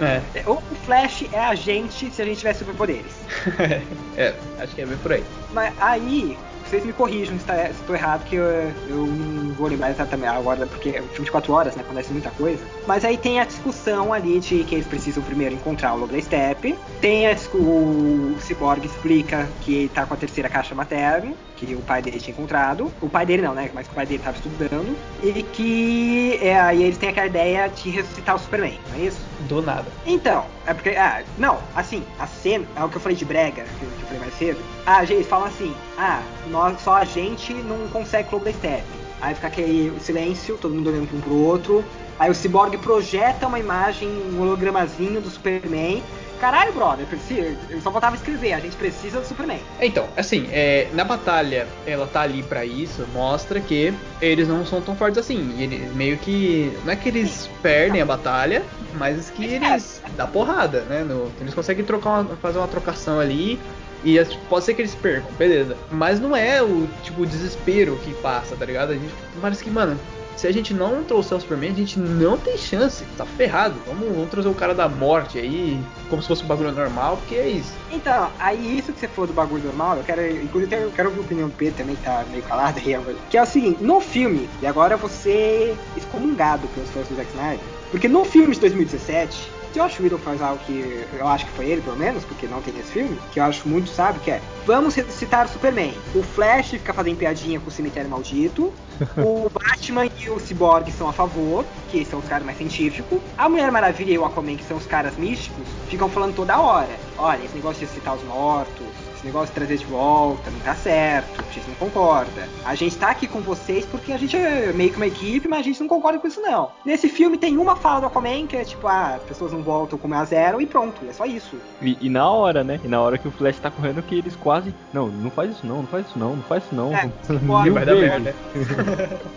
É. O Flash é a gente se a gente tivesse superpoderes. é, acho que é bem por aí. Mas aí, vocês me corrijam se, tá, estou errado, que eu, eu, não vou lembrar exatamente agora, porque é um filme de 4 horas, né? Acontece muita coisa. Mas aí tem a discussão ali de que eles precisam primeiro encontrar o Lobo da Steppe. Tem a, o Cyborg explica que ele tá com a terceira caixa materna, que o pai dele tinha encontrado. O pai dele não, né? Mas que o pai dele estava estudando. E que é, aí eles têm aquela ideia de ressuscitar o Superman, não é isso? Do nada. Então, é porque. Ah, não, assim, a cena. É o que eu falei de brega, que, que eu falei mais cedo. Ah, eles falam assim: ah, nós, só a gente não consegue Clube da Step. Aí fica aquele silêncio, todo mundo olhando um pro outro. Aí o Cyborg projeta uma imagem, um hologramazinho do Superman. Caralho, brother, precisa, eu só faltava escrever, a gente precisa do Superman. Então, assim, é, na batalha, ela tá ali para isso, mostra que eles não são tão fortes assim. E eles meio que. Não é que eles perdem a batalha, mas que eles dá porrada, né? No, eles conseguem trocar uma, fazer uma trocação ali e pode ser que eles percam, beleza. Mas não é o tipo desespero que passa, tá ligado? A gente parece que, mano, se a gente não trouxer o Superman, a gente não tem chance. Tá ferrado. Vamos, vamos trazer o cara da morte aí, como se fosse um bagulho normal, porque é isso. Então, aí isso que você falou do bagulho normal, eu quero. Inclusive, eu quero ouvir a opinião do Pedro também, tá meio calado aí, que é o seguinte, no filme, e agora você excomungado pelos fãs do Zack Snyder, porque no filme de 2017 Josh Whedon faz algo que eu acho que foi ele, pelo menos, porque não tem nesse filme, que eu acho muito sabe, que é vamos citar o Superman. O Flash fica fazendo piadinha com o cemitério maldito. o Batman e o Cyborg são a favor, que são os caras mais científicos. A Mulher Maravilha e o Aquaman, que são os caras místicos, ficam falando toda hora. Olha, esse negócio de citar os mortos, esse negócio de trazer de volta, não tá certo, a gente não concorda. A gente tá aqui com vocês porque a gente é meio que uma equipe, mas a gente não concorda com isso não. Nesse filme tem uma fala do Aquaman que é tipo, ah, as pessoas não voltam como é a zero e pronto, é só isso. E, e, na hora, né? E na hora que o Flash tá correndo que eles quase, não, não faz isso não, não faz isso não, não faz isso não. É, Mil vai merda.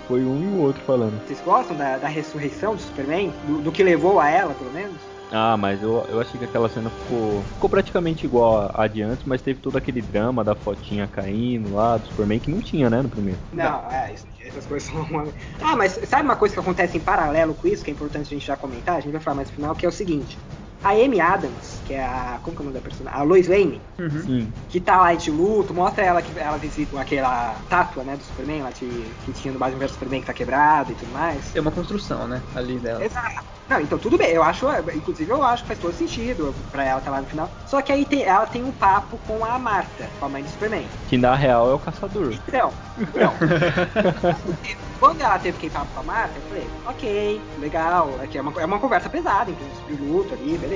Foi um e o outro falando. Vocês gostam da, da ressurreição do Superman? Do, do que levou a ela, pelo menos? Ah, mas eu, eu achei que aquela cena ficou, ficou praticamente igual a, de antes, mas teve todo aquele drama da fotinha caindo lá, do Superman, que não tinha, né, no primeiro. Não, é, isso, essas coisas são. Ah, mas sabe uma coisa que acontece em paralelo com isso, que é importante a gente já comentar? A gente vai falar mais no final, que é o seguinte. A Amy Adams, que é a. Como que é o nome da personagem? A Lois Lane, uhum. que tá lá de luto, mostra ela que ela visita aquela tátua, né, do Superman, lá de, que tinha no Batman vs Superman que tá quebrado e tudo mais. É uma construção, né, ali dela. Exato. Não, então tudo bem, eu acho, inclusive eu acho que faz todo sentido pra ela estar tá lá no final. Só que aí tem, ela tem um papo com a Marta, com a mãe do Superman. Que na real é o caçador. Então, então quando ela teve que ir papo com a Marta, eu falei, ok, legal, aqui é uma, é uma conversa pesada, então sobre luto ali, beleza.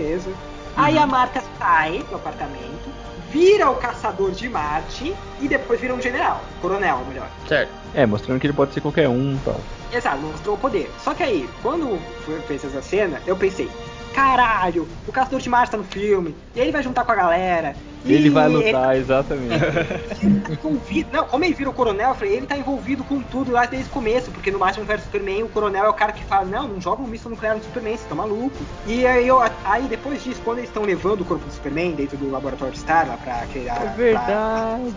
Aí a Marta sai do apartamento, vira o caçador de Marte e depois vira um general, coronel, melhor. Certo. É, mostrando que ele pode ser qualquer um e tal. Exato, mostrou o poder. Só que aí, quando fez essa cena, eu pensei, caralho, o caçador de Marte tá no filme, e ele vai juntar com a galera. Ele vai ele lutar, exatamente. tá envolvido. Não, como ele vira o coronel, eu falei, ele tá envolvido com tudo lá desde o começo, porque no Batman vs Superman o coronel é o cara que fala, não, não joga um míssil nuclear no Superman, você tá maluco. E aí, eu, aí depois disso, quando eles estão levando o corpo do Superman dentro do laboratório de Star, lá pra criar. É pra- verdade.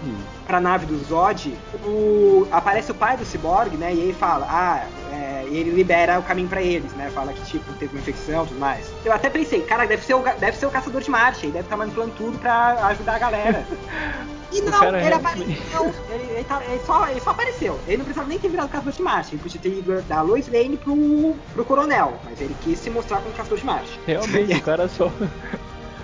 pra nave do Zod, o, aparece o pai do Cyborg, né? E ele fala, ah, é, e ele libera o caminho pra eles, né? Fala que tipo teve uma infecção, e tudo mais. Eu até pensei, cara, deve ser o deve ser o caçador de Marte, ele deve estar manipulando tudo pra ajudar a galera. E não, ele é- apareceu. Ele, ele tá- ele só, ele só apareceu. Ele não precisava nem ter virado caçador de Marte. Ele podia ter ido da Lois Lane pro, pro coronel. Mas ele quis se mostrar como caçador de Marte. Realmente, o cara só.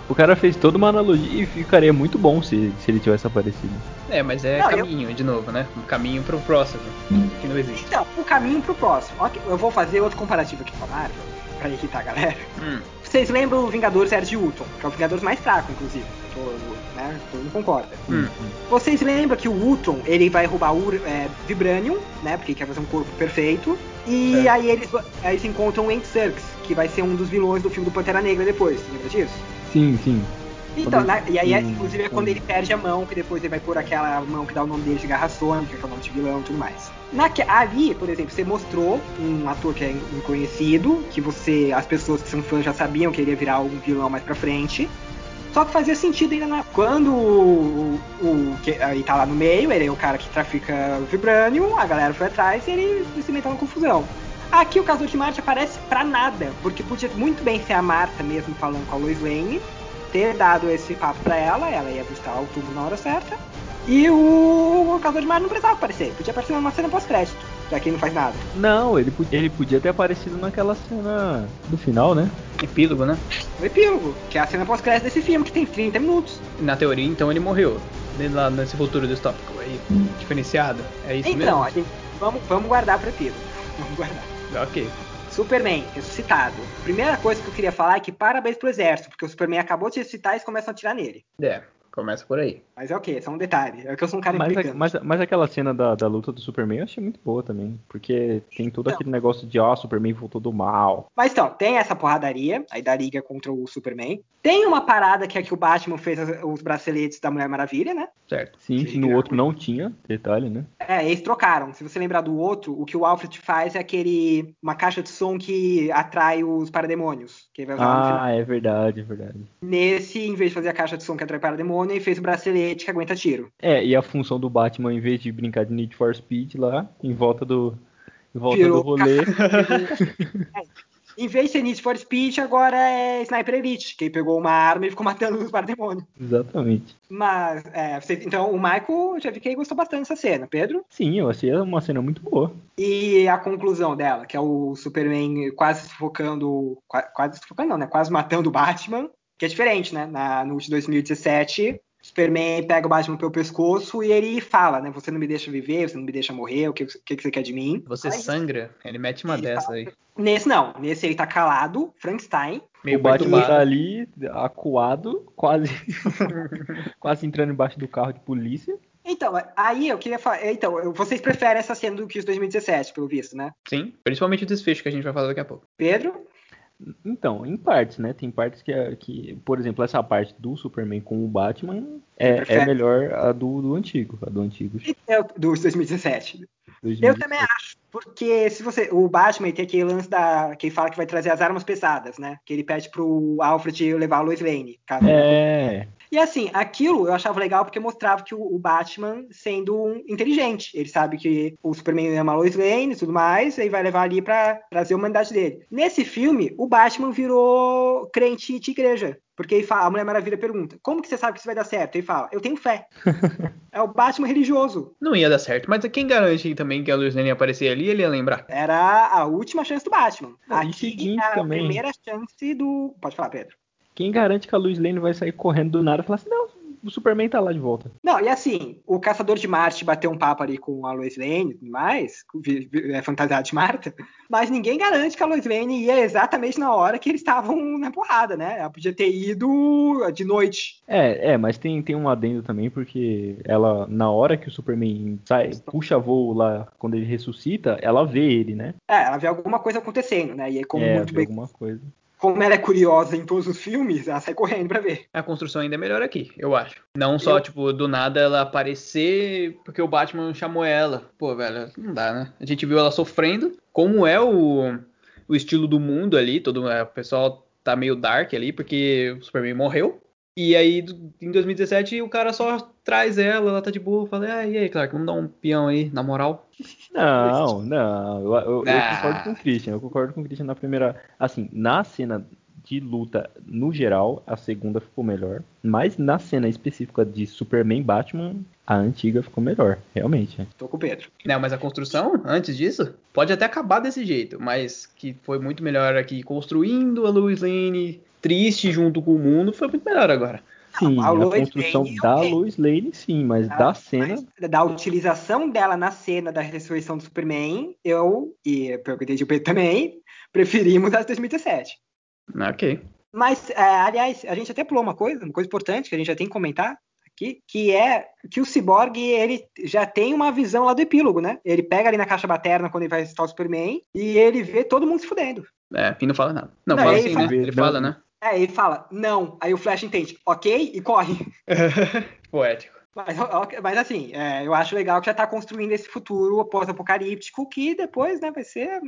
O cara fez toda uma analogia e ficaria muito bom se, se ele tivesse aparecido. É, mas é Não, eu- caminho, de novo, né? Um caminho pro próximo, que não existe. Então, o caminho pro próximo. Ok, Eu vou fazer outro comparativo aqui com a Marvel, pra irritar a galera. Hum, Vocês lembram o Vingadores Era de Ultron, que é o Vingadores mais fraco, inclusive. Eu tô, né, todo mundo concorda. hum. Vocês lembram que o Ultron, ele vai roubar o é, Vibranium, né, porque ele quer fazer um corpo perfeito. E Certo. aí eles, aí eles encontram o Serkis, que vai ser um dos vilões do filme do Pantera Negra depois. Lembra disso? Sim, sim. Então, na- e aí, ele- inclusive, é quando ele perde a mão, que depois ele vai pôr aquela mão que dá o nome dele de Garra Sônica, que é o nome de vilão e tudo mais. Naque, ali, por exemplo, você mostrou um ator que é inconhecido, que você, as pessoas que são fãs já sabiam que ele ia virar um vilão mais pra frente. Só que fazia sentido ainda na. Quando o, o que aí tá lá no meio, ele é o cara que trafica Vibranium, a galera foi atrás e ele se meteu na confusão. Aqui o caso de Marte aparece pra nada, porque podia muito bem ser a Marta mesmo falando com a Lois Lane, ter dado esse papo pra ela, ela ia buscar o tubo na hora certa. E o, o caso de Marte não precisava aparecer, podia aparecer numa cena pós-crédito, já que ele não faz nada. Não, ele, podia- ele podia ter aparecido naquela cena do final, né? Epílogo, né? O epílogo, que é a cena pós-crédito desse filme, que tem 30 minutos. Na teoria, então, ele morreu. Ne- Lá nesse futuro distópico aí, diferenciado. É isso Então, mesmo? gente, vamos, vamos guardar pro epílogo. Vamos guardar. Ok. Superman, ressuscitado. Primeira coisa que eu queria falar é que parabéns pro exército, porque o Superman acabou de ressuscitar e eles começam a atirar nele. É, começa por aí. Mas é ok, é só um detalhe. É que eu sou um cara Mas, a- implicante. mas, mas aquela cena da, da luta do Superman eu achei muito boa também. Porque tem todo Não. aquele negócio de, ó, Superman voltou do mal. Mas então, tem essa porradaria aí da Liga contra o Superman. Tem uma parada que é que o Batman fez os braceletes da Mulher Maravilha, né? Certo. Sim, Que que no outro não tinha, detalhe, né? É, eles trocaram. Se você lembrar do outro, o que o Alfred faz é aquele. uma caixa de som que atrai os parademônios. Que ele vai usar. Ah, é verdade, é verdade. Nesse, em vez de fazer a caixa de som que atrai parademônio, ele fez o bracelete que aguenta tiro. É, e a função do Batman, em vez de brincar de Need for Speed lá, em volta do. Em volta do rolê. Em vez de ser Need for Speed, agora é Sniper Elite, que ele pegou uma arma e ficou matando os parademônios. Exatamente. Mas, é, você- então o Michael já vi que ele gostou bastante dessa cena, Pedro. Sim, eu achei uma cena muito boa. E a conclusão dela, que é o Superman quase sufocando. qua- Quase sufocando, não, né? Quase matando o Batman. Que é diferente, né? Na, no de 2017, o Superman pega o Batman pelo pescoço e ele fala, né? Você não me deixa viver, você não me deixa morrer, o que, o que, que você quer de mim? Você Aí, sangra, ele mete uma Ele dessa fala- aí. Nesse não, nesse ele tá calado, Frankenstein. Meio o Batman tá ali, acuado, quase. quase entrando embaixo do carro de polícia. Então, aí eu queria falar. Então, vocês preferem essa cena do que os 2017, pelo visto, né? Sim, principalmente o desfecho que a gente vai falar daqui a pouco. Pedro? Então, em partes, né? Tem partes que, é- que por exemplo, essa parte do Superman com o Batman é, é melhor a do, do antigo. A do antigo. É dos 2017. Eu 2017. também acho, porque se você. O Batman tem aquele lance da. que fala que vai trazer as armas pesadas, né? Que ele pede pro Alfred levar a Lois Lane. Caso É, E assim, aquilo eu achava legal porque mostrava que o, Batman sendo um inteligente. Ele sabe que o Superman ama a Lois Lane e tudo mais, e vai levar ali pra trazer a humanidade dele. Nesse filme, o Batman virou crente de igreja. Porque ele fala, a Mulher Maravilha pergunta: Como que você sabe que isso vai dar certo? Ele fala: Eu tenho fé. é o Batman religioso. Não ia dar certo, mas quem garante também que a Lois Lane ia aparecer ali e ele ia lembrar? Era a última chance do Batman. E Aqui seguinte é a também. primeira chance do. Pode falar, Pedro. Quem garante que a Lois Lane vai sair correndo do nada e falar assim, não, o Superman tá lá de volta. Não, e assim, o Caçador de Marte bateu um papo ali com a Lois Lane e tudo mais, é fantasiado de Marta, mas ninguém garante que a Lois Lane ia exatamente na hora que eles estavam na porrada, né? Ela podia ter ido de noite. É, é, mas tem, tem um adendo também, porque ela, na hora que o Superman sai, puxa voo lá, quando ele ressuscita, ela vê ele, né? É, ela vê alguma coisa acontecendo, né? E aí, como é, muito bem alguma coisa como ela é curiosa em todos os filmes, ela sai correndo pra ver. A construção ainda é melhor aqui, eu acho. Não só, eu... tipo, do nada ela aparecer porque o Batman chamou ela. Pô, velho, não dá, né? A gente viu ela sofrendo, como é o, o estilo do mundo ali, todo é, o pessoal tá meio dark ali, porque o Superman morreu. E aí, em 2017, o cara só traz ela, ela tá de boa, fala, ah, e aí, Clark, vamos dar um peão aí, na moral? Não, não, eu, eu, ah. eu, concordo com o Christian, eu concordo com o Christian na primeira, assim, na cena de luta, no geral, a segunda ficou melhor, mas na cena específica de Superman Batman, a antiga ficou melhor, realmente. Tô com o Pedro. Não, mas a construção, antes disso, pode até acabar desse jeito, mas que foi muito melhor aqui, construindo a Lois Lane triste junto com o mundo, foi muito melhor agora. Sim, a, a construção Lane, da okay. Lois Lane, sim, mas ah, da cena. Mas da utilização dela na cena da ressurreição do Superman, eu, e pelo que eu entendi o Pedro também, preferimos as de 2017. Ok. Mas, é, aliás, a gente até pulou uma coisa, uma coisa importante que a gente já tem que comentar aqui, que é que o Cyborg, ele já tem uma visão lá do epílogo, né? Ele pega ali na caixa materna quando ele vai visitar o Superman e ele vê todo mundo se fudendo. É, e não fala nada. Não, não fala assim, fala, né? Ele fala, né? É, ele fala, não. Aí o Flash entende, ok, e corre. Poético. Mas, mas assim, é, eu acho legal que já tá construindo esse futuro pós-apocalíptico que depois, né, vai ser.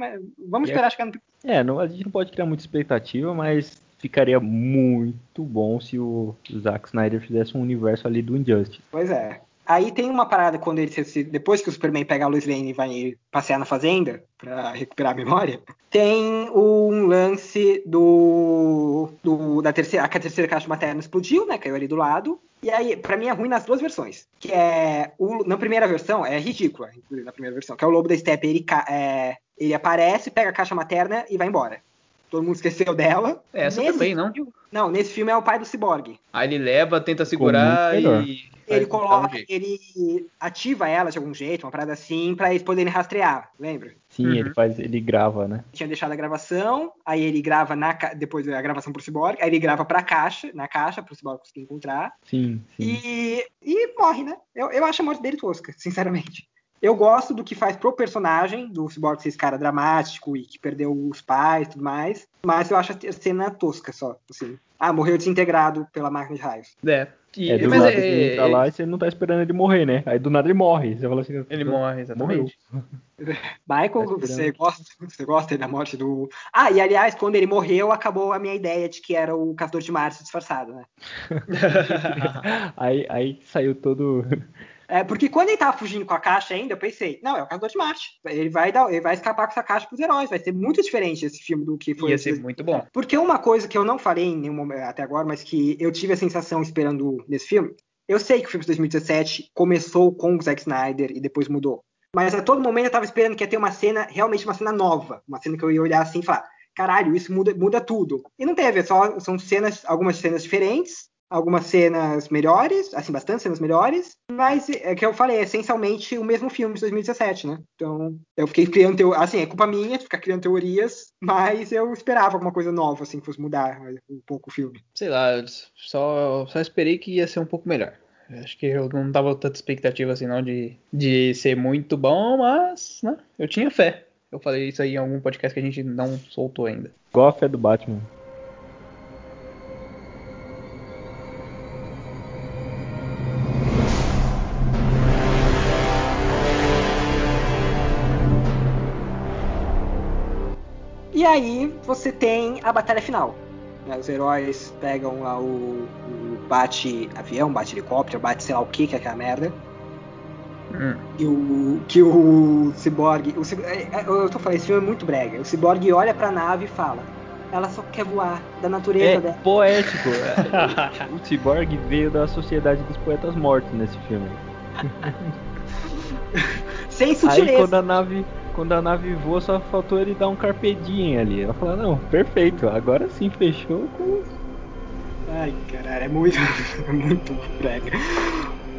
Vamos esperar chegar no. É, não, a gente não pode criar muita expectativa, mas ficaria muito bom se o Zack Snyder fizesse um universo ali do Injustice. Pois é. Aí tem uma parada quando ele depois que o Superman pega a Lois Lane e vai passear na fazenda para recuperar a memória, tem um lance do, do da terceira, que a terceira caixa materna explodiu, né, caiu ali do lado. E aí, para mim é ruim nas duas versões, que é o, na primeira versão é ridícula, na primeira versão, que é o lobo da steppe, ele é, ele aparece, pega a caixa materna e vai embora. Todo mundo esqueceu dela. Essa nesse também, não? Filme, não, nesse filme é o pai do Cyborg. Aí ele leva, tenta segurar e ele coloca, um ele ativa ela de algum jeito, uma parada assim, para eles poderem rastrear, lembra? Sim, uhum. ele faz, ele grava, né? Tinha deixado a gravação, aí ele grava na depois a gravação pro Cyborg, aí ele grava pra caixa, na caixa, pro Cyborg conseguir encontrar. Sim, sim. E, e morre, né? Eu, eu acho a morte dele tosca, sinceramente. Eu gosto do que faz pro personagem, do Cyborg ser esse cara dramático e que perdeu os pais e tudo mais. Mas eu acho a cena tosca só, assim. Ah, morreu desintegrado pela máquina de raios. É. E, é, do mas nada é, ele entra é, lá e você não tá esperando ele morrer, né? Aí do nada ele morre. Você fala assim, ele morre, exatamente. Michael, tá você gosta, você gosta da morte do. Ah, e aliás, quando ele morreu, acabou a minha ideia de que era o Caçador de Marte disfarçado, né? aí, aí saiu todo. É, porque quando ele tava fugindo com a caixa ainda, eu pensei, não, é o Caçador de Marte. Ele vai, dar, ele vai escapar com essa caixa pros heróis. Vai ser muito diferente esse filme do que foi. Ia esse... ser muito bom. Porque uma coisa que eu não falei em nenhum momento até agora, mas que eu tive a sensação esperando nesse filme. Eu sei que o filme de 2017 começou com o Zack Snyder e depois mudou. Mas a todo momento eu tava esperando que ia ter uma cena, realmente uma cena nova. Uma cena que eu ia olhar assim e falar, caralho, isso muda, muda tudo. E não teve, é só, são cenas, algumas cenas diferentes, algumas cenas melhores, assim, bastante cenas melhores, mas é que eu falei, é essencialmente o mesmo filme de 2017, né? Então, eu fiquei criando teorias, assim, é culpa minha ficar criando teorias, mas eu esperava alguma coisa nova, assim, que fosse mudar um pouco o filme. Sei lá, só, só esperei que ia ser um pouco melhor. Acho que eu não tava tanta expectativa assim não de, de ser muito bom, mas né, eu tinha fé. Eu falei isso aí em algum podcast que a gente não soltou ainda. Qual a fé do Batman? Aí você tem a batalha final. Né? Os heróis pegam lá o, o bate-avião, bate-helicóptero, bate sei lá o que que é aquela merda. Hum. E o, que o Cyborg. O, é, é, eu tô falando, esse filme é muito brega. O Cyborg olha pra nave e fala: Ela só quer voar, da natureza é dela. Poético. o Cyborg veio da Sociedade dos Poetas Mortos nesse filme. Sem sutileza. Aí quando a nave quando a nave voa, só faltou ele dar um carpedinho ali. Ela falou, não, perfeito, agora sim fechou com. Ai, caralho, é muito, muito brega.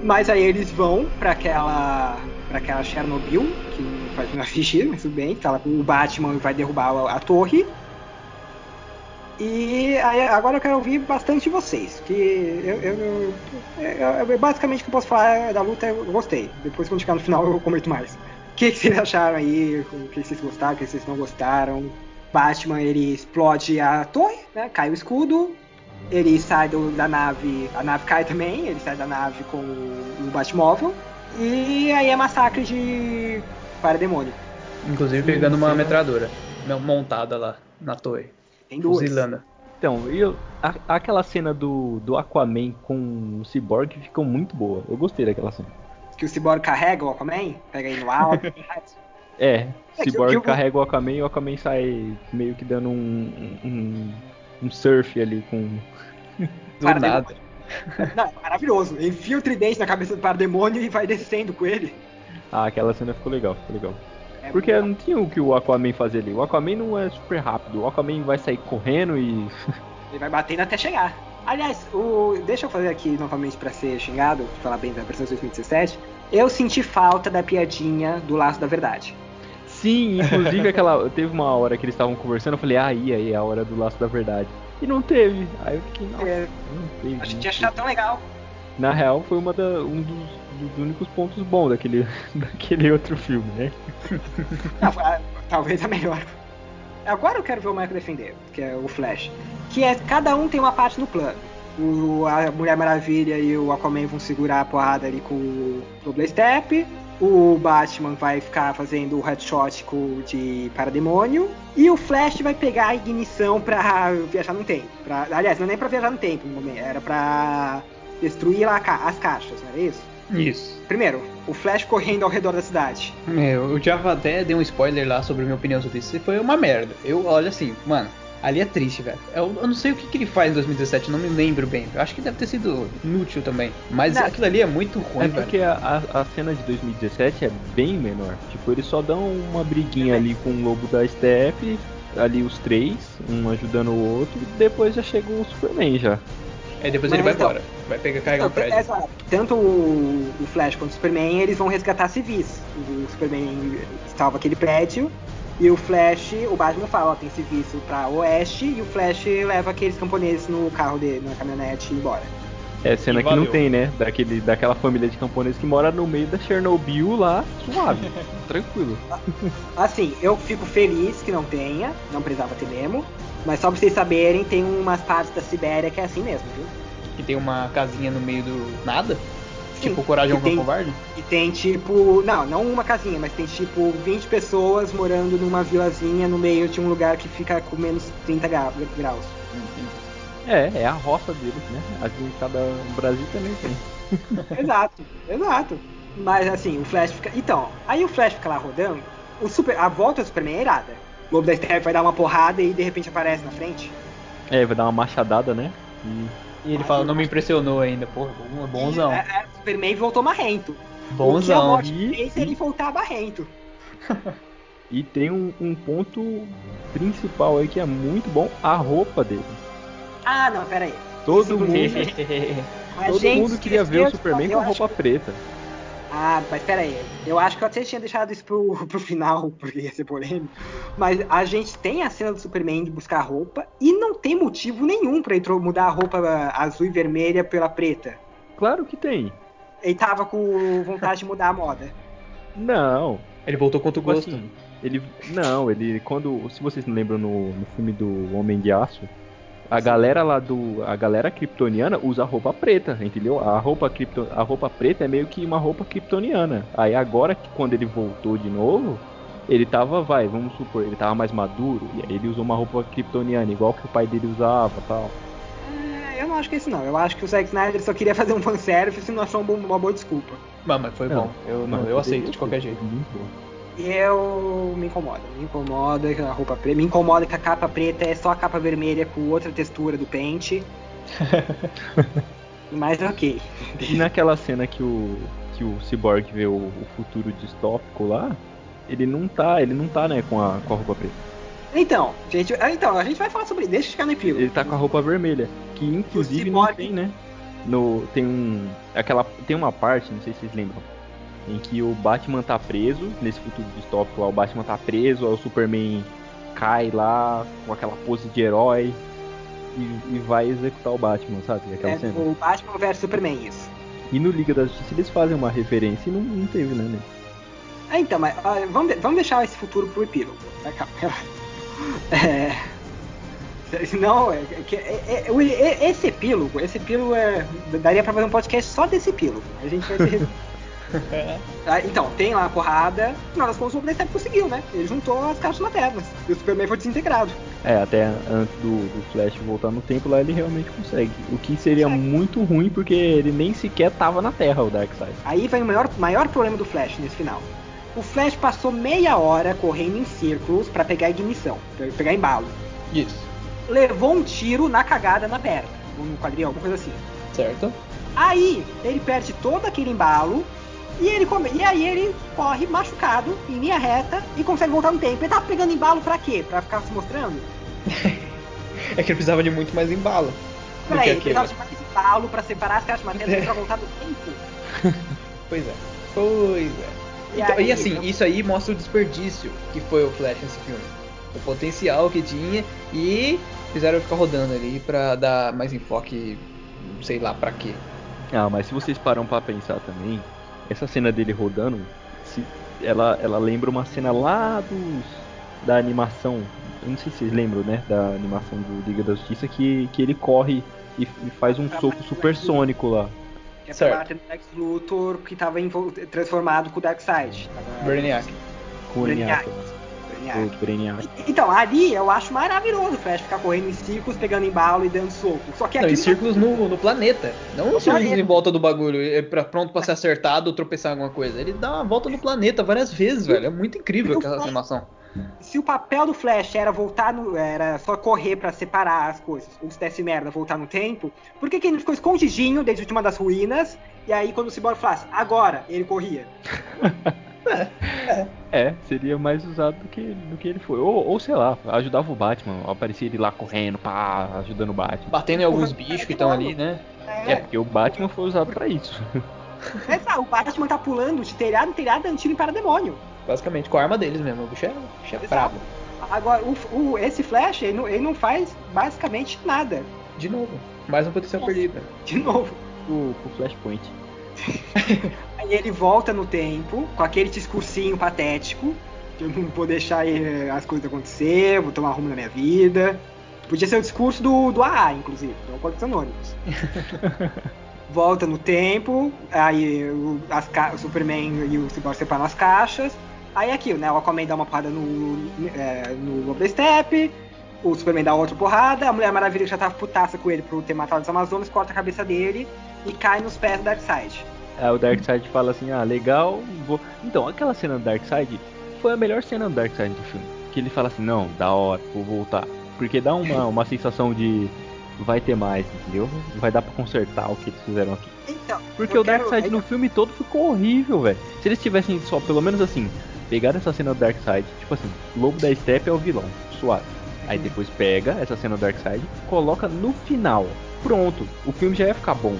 Mas aí eles vão para aquela para aquela Chernobyl, que faz menor sentido, mas tudo bem, tá lá com o Batman vai derrubar a, a torre. E aí, agora eu quero ouvir bastante de vocês, que eu, eu, eu, eu basicamente o que eu posso falar da luta eu gostei. Depois quando chegar no final eu comento mais. O que, que vocês acharam aí? O que vocês gostaram, o que vocês não gostaram? Batman ele explode a torre, né? Cai o escudo, ele sai do, da nave, a nave cai também, ele sai da nave com o, o Batmóvel. E aí é massacre de parademônio. Inclusive pegando uma metralhadora montada lá na torre. Tem duas. Fuzilando. Então, eu, a- aquela cena do, do Aquaman com o Cyborg ficou muito boa. Eu gostei daquela cena. Que o Cyborg carrega o Aquaman, pega ele no alto. É, É que- Cyborg que eu- carrega o Aquaman e o Aquaman sai meio que dando um, um, um surf ali com. Do nada. Não, é maravilhoso. Enfia o tridente na cabeça do parademônio e vai descendo com ele. Ah, aquela cena ficou legal, ficou legal. É Porque não tinha o que o Aquaman fazia ali. O Aquaman não é super rápido. O Aquaman vai sair correndo e. Ele vai batendo até chegar. Aliás, o... deixa eu fazer aqui novamente pra ser xingado, falar bem da versão de 2017. Eu senti falta da piadinha do laço da verdade. Sim, inclusive aquela. Teve uma hora que eles estavam conversando, eu falei, ah, aí, aí, é a hora do laço da verdade. E não teve. Aí eu fiquei, nossa, É, não teve. a gente ia achar tão legal. Na real, foi uma da, um dos, dos únicos pontos bons daquele, daquele outro filme, né? Não, talvez a melhor. Agora eu quero ver o Michael defender, que é o Flash. Que é cada um tem uma parte no plano. O, a Mulher Maravilha e o Aquaman vão segurar a porrada ali com o Double Step. O Batman vai ficar fazendo o headshot de parademônio. E o Flash vai pegar a ignição pra viajar no tempo. Pra, aliás, não é nem pra viajar no tempo no momento, era pra destruir lá as caixas, não era isso? Isso. Primeiro, o Flash correndo ao redor da cidade. Meu, eu já até dei um spoiler lá sobre a minha opinião sobre isso. E foi uma merda. Eu, olha assim, mano, ali é triste, velho. Eu, eu não sei o que, que ele faz em 2017, eu não me lembro bem. Eu acho que deve ter sido inútil também. Mas Não. aquilo ali é muito ruim, É porque a, a, a cena de 2017 é bem menor. Tipo, eles só dão uma briguinha ali com o lobo da STF, ali os três, um ajudando o outro, e depois já chega o Superman já. Aí depois Mas ele vai então- embora. Vai pegar carregar um Não, prédio. exato. Tanto o, o Flash quanto o Superman, eles vão resgatar civis. O Superman salva aquele prédio e o Flash, o Batman fala, ó, tem civis pra oeste e o Flash leva aqueles camponeses no carro dele, na caminhonete embora. É cena E que não tem, né? Daquele, daquela família de camponeses que mora no meio da Chernobyl lá, suave, tranquilo. Assim, eu fico feliz que não tenha, não precisava ter mesmo, mas só pra vocês saberem, tem umas partes da Sibéria que é assim mesmo, viu? Que tem uma casinha no meio do nada. Sim, Tipo, coragem é um covarde. E tem tipo, não, não uma casinha, mas tem tipo 20 pessoas morando numa vilazinha no meio de um lugar que fica com menos 30 gra- graus. É, é a roça deles, né? Aqui em cada no Brasil também tem. exato, exato. Mas assim, o Flash fica. Então, aí o Flash fica lá rodando, o super... a volta do Superman é irada. O Lobo da Steppe vai dar uma porrada e de repente aparece na frente. É, vai dar uma machadada, né? E E ele fala, não me impressionou ainda. Porra, bom- bonzão. E, é, é, o Superman voltou marrento. O que a Bonzão. morte E- fez ele voltar marrento. E tem um, um ponto principal aí que é muito bom, a roupa dele. Ah, não, pera aí. Todo Isso, mundo, A todo gente mundo queria ver o Superman com roupa preta. Ah, mas pera aí. Eu acho que eu até tinha deixado isso pro, pro final, porque ia ser polêmico. Mas a gente tem a cena do Superman de buscar roupa e não tem motivo nenhum pra ele mudar a roupa azul e vermelha pela preta. Claro que tem. Ele tava com vontade de mudar a moda. Não, Ele voltou contra o tipo gosto. assim, ele não, ele quando, se vocês não lembram no, no filme do Homem de Aço, a galera lá do, a galera kryptoniana usa roupa preta, entendeu? A roupa krypto, a roupa preta é meio que uma roupa kryptoniana. Aí agora que quando ele voltou de novo, ele tava, vai, vamos supor, ele tava mais maduro e aí ele usou uma roupa kryptoniana igual que o pai dele usava, tal. É, eu não acho que é isso não. Eu acho que o Zack Snyder só queria fazer um fanservice e não achou um bom- uma boa desculpa. Mas, mas foi Não, bom. Eu, não, eu poderia aceito de qualquer jeito. muito bom. Eu me incomoda. Me incomoda que a roupa preta. Me incomoda que a capa preta é só a capa vermelha com outra textura do pente. Mas ok. E naquela cena que o que o Cyborg vê o, o futuro distópico lá, ele não tá, ele não tá, né, com a, com a roupa preta. Então, gente, ah, então, a gente vai falar sobre. Deixa eu ficar no epílogo. Ele tá com a roupa vermelha, que inclusive não tem, né? No, tem um. Aquela. Tem uma parte, não sei se vocês lembram, em que o Batman tá preso, nesse futuro distópico lá, o Batman tá preso, aí o Superman cai lá com aquela pose de herói e, e vai executar o Batman, sabe? Aquela É, cena. o Batman vs Superman, isso. E no Liga da Justiça eles fazem uma referência e não, não teve, né? né? Ah, então, mas ah, vamos, vamos deixar esse futuro pro epílogo. Tá, calma. É. Senão, é, é é- é- é- esse epílogo, esse epílogo é, daria pra fazer um podcast só desse epílogo. A gente vai ter. Ah, então, tem lá a porrada. No final das contas, o Blaster conseguiu, né? Ele juntou as caixas lanternas. E o Superman foi desintegrado. É, até antes do, do Flash voltar no tempo lá ele realmente consegue. O que seria Consegue. muito ruim porque ele nem sequer tava na Terra, o Darkseid. Aí vem o maior, maior problema do Flash nesse final. O Flash passou meia hora correndo em círculos pra pegar ignição, pra pegar embalo. Isso. Levou um tiro na cagada na perna, no quadril, alguma coisa assim. Certo? Aí ele perde todo aquele embalo e, ele come... e aí ele corre machucado em linha reta e consegue voltar no tempo. Ele tava pegando embalo pra quê? Pra ficar se mostrando? É que ele precisava de muito mais embalo. Peraí, ele precisava de mais embalo pra separar as caixas matérias pra voltar no tempo? Pois é. Pois é. E Então, e, aí, assim, não- isso aí mostra o desperdício que foi o Flash nesse filme. O potencial que tinha e fizeram ficar rodando ali pra dar mais enfoque, sei lá pra quê. Ah, mas se vocês param pra pensar também, essa cena dele rodando, se, ela, ela lembra uma cena lá dos da animação. Eu não sei se vocês lembram, né? Da animação do Liga da Justiça que, que ele corre e, e faz um soco supersônico lá. Que é Certo. pra bater no Lex Luthor que tava transformado com o Darkseid. Tava- Brainiac. Com o Brainiac. Brainiac. Brainiac. O Brainiac. Então, ali eu acho maravilhoso o Flash ficar correndo em círculos, pegando embalo e dando soco. Só que Não, aqui e círculos no, no planeta. Não No círculos planeta. em volta do bagulho, é pra, pronto pra ser acertado ou tropeçar em alguma coisa. Ele dá uma volta no planeta várias vezes, velho. É muito incrível aquela falo- animação. se o papel do Flash era voltar no. era só correr pra separar as coisas, ou se desse merda, voltar no tempo, por que, que ele não ficou escondidinho desde uma das ruínas? E aí quando o Cyborg falasse, agora, ele corria. É, seria mais usado do que, do que ele foi. Ou, ou sei lá, ajudava o Batman. Aparecia ele lá correndo, pá, ajudando o Batman. Batendo em alguns bichos que estão ali, né? É, porque o Batman foi usado pra isso. É, sabe, o Batman tá pulando de telhado em telhado dando tiro em parademônio. Basicamente com a arma deles mesmo. O bicho é, o bicho é brabo. Agora, o, o- esse Flash, ele não, ele não faz basicamente nada. De novo. Mais um potencial Nossa. perdido. De novo. O, o Flashpoint. Aí ele volta no tempo, com aquele discursinho patético, que eu não vou deixar eh, as coisas acontecer, vou tomar rumo na minha vida. Podia ser o discurso do, do AA, inclusive, do Alcoólicos Anônimos. volta no tempo, aí o, as o Superman e o Cyborg separam as caixas. Aí é aquilo, né? O Aquaman dá uma porrada no, é, no Steppe, o Superman dá outra porrada, a Mulher Maravilha que já tava putaça com ele por ter matado os Amazonas, corta a cabeça dele e cai nos pés do Darkseid. Aí o Darkseid fala assim, ah, legal, vou... Então, aquela cena do Darkseid foi a melhor cena do Darkseid do filme. Que ele fala assim, não, da hora, vou voltar. Porque dá uma, uma sensação de vai ter mais, entendeu? Vai dar pra consertar o que eles fizeram aqui. Então, Porque o Darkseid quero- no filme todo ficou horrível, velho. Se eles tivessem só, pelo menos assim, pegado essa cena do Darkseid, tipo assim, Lobo da Steppe é o vilão, suave. Aí depois pega essa cena do Darkseid, coloca no final. Pronto, o filme já ia ficar bom.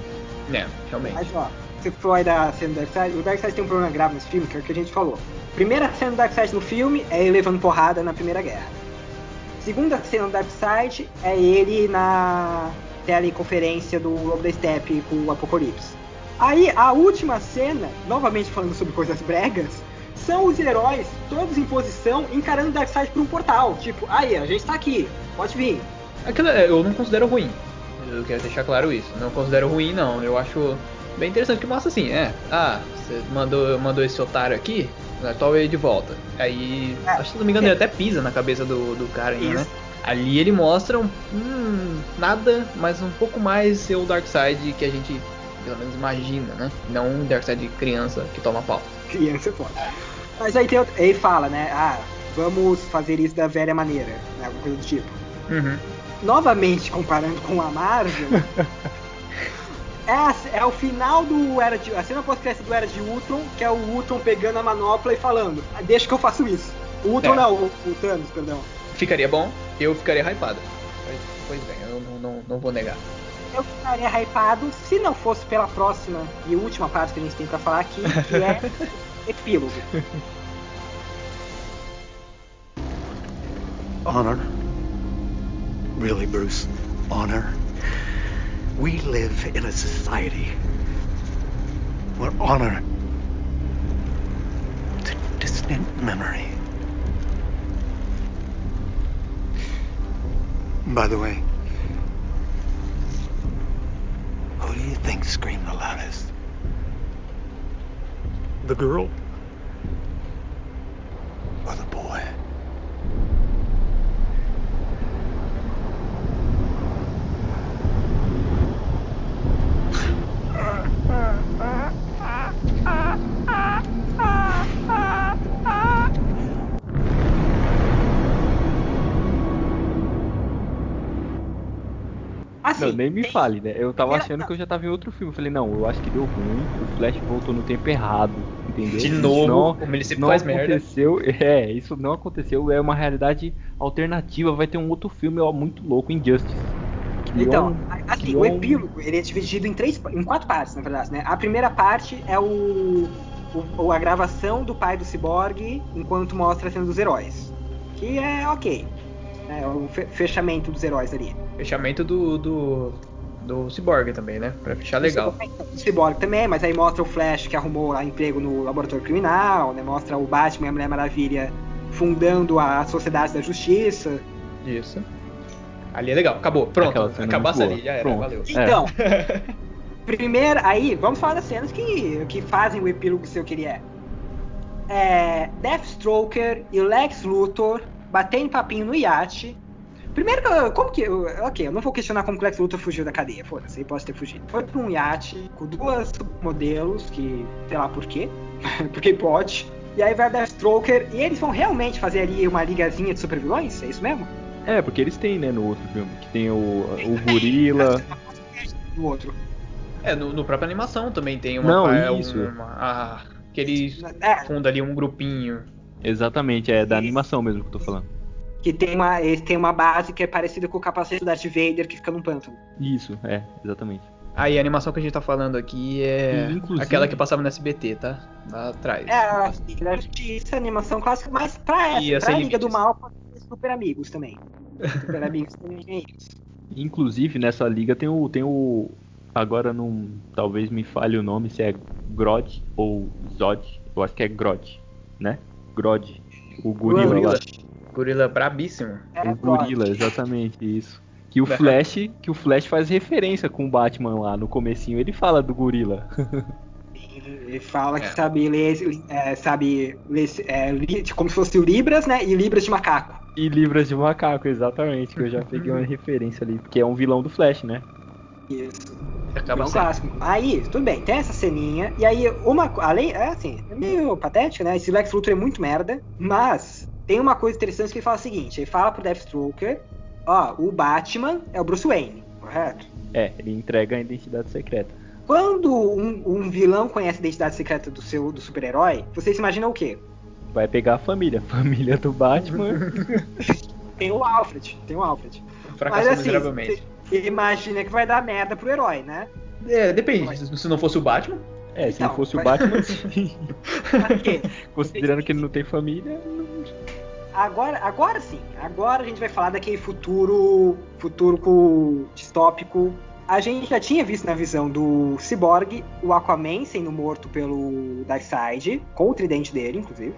É, realmente. Mas ó, você aí da cena do Darkseid, o Darkseid tem um problema grave nesse filme, que é o que a gente falou. Primeira cena do Darkseid no filme é ele levando porrada na Primeira Guerra. Segunda cena do Darkseid é ele na teleconferência do Lobo da Steppe com o Apocalipse. Aí a última cena, novamente falando sobre coisas bregas, são os heróis todos em posição encarando o Darkseid por um portal. Tipo, aí, a gente tá aqui, pode vir. Aquilo é- eu não considero ruim. Eu quero deixar claro isso. Não considero ruim, não. Eu acho bem interessante que mostra assim, é. Ah, você mandou, mandou esse otário aqui, né, toma ele de volta. Aí, É. acho que se não me engano, ele até pisa na cabeça do, do cara ainda, né? Ali ele mostra um, hum, nada, mas um pouco mais ser o Darkseid que a gente pelo menos imagina, né? Não um Darkseid de criança que toma pau. criança é foda. Mas aí tem outro, ele fala, né? Ah, vamos fazer isso da velha maneira, né? Alguma coisa do tipo. Uhum. Novamente comparando com a Marvel, é, a- é o final do Era de. A cena pós-crédito do Era de Ultron, que é o Ultron pegando a manopla e falando, "Ah, deixa que eu faço isso. O Ultron É. não, o, o Thanos, perdão. Ficaria bom, eu ficaria hypado. Pois, pois bem, eu não, não, não vou negar. Eu ficaria hypado se não fosse pela próxima e última parte que a gente tem pra falar aqui, que é epílogo. Honor? Really, Bruce? Honor? We live in a society where honor is a distant memory. By the way, who do you think screamed the loudest? The girl? Or the boy? Assim, Não, nem me tem- fale, né? Eu tava achando não. que eu já tava em outro filme. Eu falei, não, eu acho que deu ruim, o Flash voltou no tempo errado, entendeu? De novo, não, como ele sempre não faz merda. aconteceu, é, isso não aconteceu, é uma realidade alternativa, vai ter um outro filme ó, muito louco, Injustice. Criou Então, um- assim, o um- epílogo ele é dividido em três, em quatro partes, na verdade, né? A primeira parte é o, o- a gravação do pai do Cyborg enquanto mostra a cena dos heróis, que é ok, é o fe- fechamento dos heróis ali. Fechamento do, do, do Cyborg também, né? Pra fechar legal. O Cyborg também, mas aí mostra o Flash que arrumou lá emprego no laboratório criminal, né? Mostra o Batman e a Mulher Maravilha fundando a Sociedade da Justiça. Isso. Ali é legal, acabou. Pronto, cena acabasse ali, já era, Pronto. valeu. Então, primeiro, aí, vamos falar das cenas que, que fazem o epílogo ser o que ele é. é Deathstroker e Lex Luthor batendo papinho no iate. Primeiro, como que. Ok, eu não vou questionar como que o Lex Luthor fugiu da cadeia, foda-se, ele pode ter fugido. Foi pra um iate com duas modelos, que sei lá por quê, porque pode. E aí vai o Deathstroker, e eles vão realmente fazer ali uma ligazinha de supervilões? É isso mesmo? É, porque eles têm, né, no outro filme, que tem o, o Gorila. Do outro. É, no, no própria animação também tem uma. Não, é isso. Uma, a- que eles É, fundam ali um grupinho. Exatamente, é da animação mesmo que eu tô falando. Que tem uma, eles têm uma base que é parecida com o capacete do Darth Vader que fica num pântano. Isso, é, exatamente. Aí a animação que a gente tá falando aqui é inclusive- aquela que passava no SBT, tá? Lá atrás. É a Liga da Justiça, animação clássica, mas pra essa, a pra Liga do Limites. Mal, pode ser Super Amigos também. Super Amigos também tem isso. Inclusive, nessa liga tem o. Tem o agora não. Talvez me falhe o nome, se é Grod ou Zod. Eu acho que é Grod, né? Grod. O gorila, Gorila. Gorila brabíssimo. É, o gorila, exatamente, isso. Que o Né? Flash, que o Flash faz referência com o Batman lá no comecinho, ele fala do gorila. Ele fala que É. sabe ler, é, sabe ler, é, como se fosse o Libras, né? E Libras de macaco. E Libras de macaco, exatamente, que eu já peguei uma referência ali, porque é um vilão do Flash, né? Isso. Acaba é um sendo. clássico. Aí, tudo bem, tem essa ceninha. E aí, uma. co- Além. É assim, é meio patético, né? Esse Lex Luthor é muito merda. Mas tem uma coisa interessante que ele fala o seguinte: ele fala pro Deathstroker: Ó, o Batman é o Bruce Wayne, correto? É, ele entrega a identidade secreta. Quando um, um vilão conhece a identidade secreta do seu do super-herói, vocês imaginam o quê? Vai pegar a família, família do Batman. Tem o Alfred, tem o Alfred. Fracassou Mas assim, miseravelmente. você imagina que vai dar merda pro herói, né? É, depende. Se não fosse o Batman, É, se Então, fosse o Batman, sim. Considerando que ele não tem família, Agora, agora sim, agora a gente vai falar daquele futuro futuro com- distópico. A gente já tinha visto na visão do Cyborg o Aquaman sendo morto pelo Darkseid, com o tridente dele, inclusive.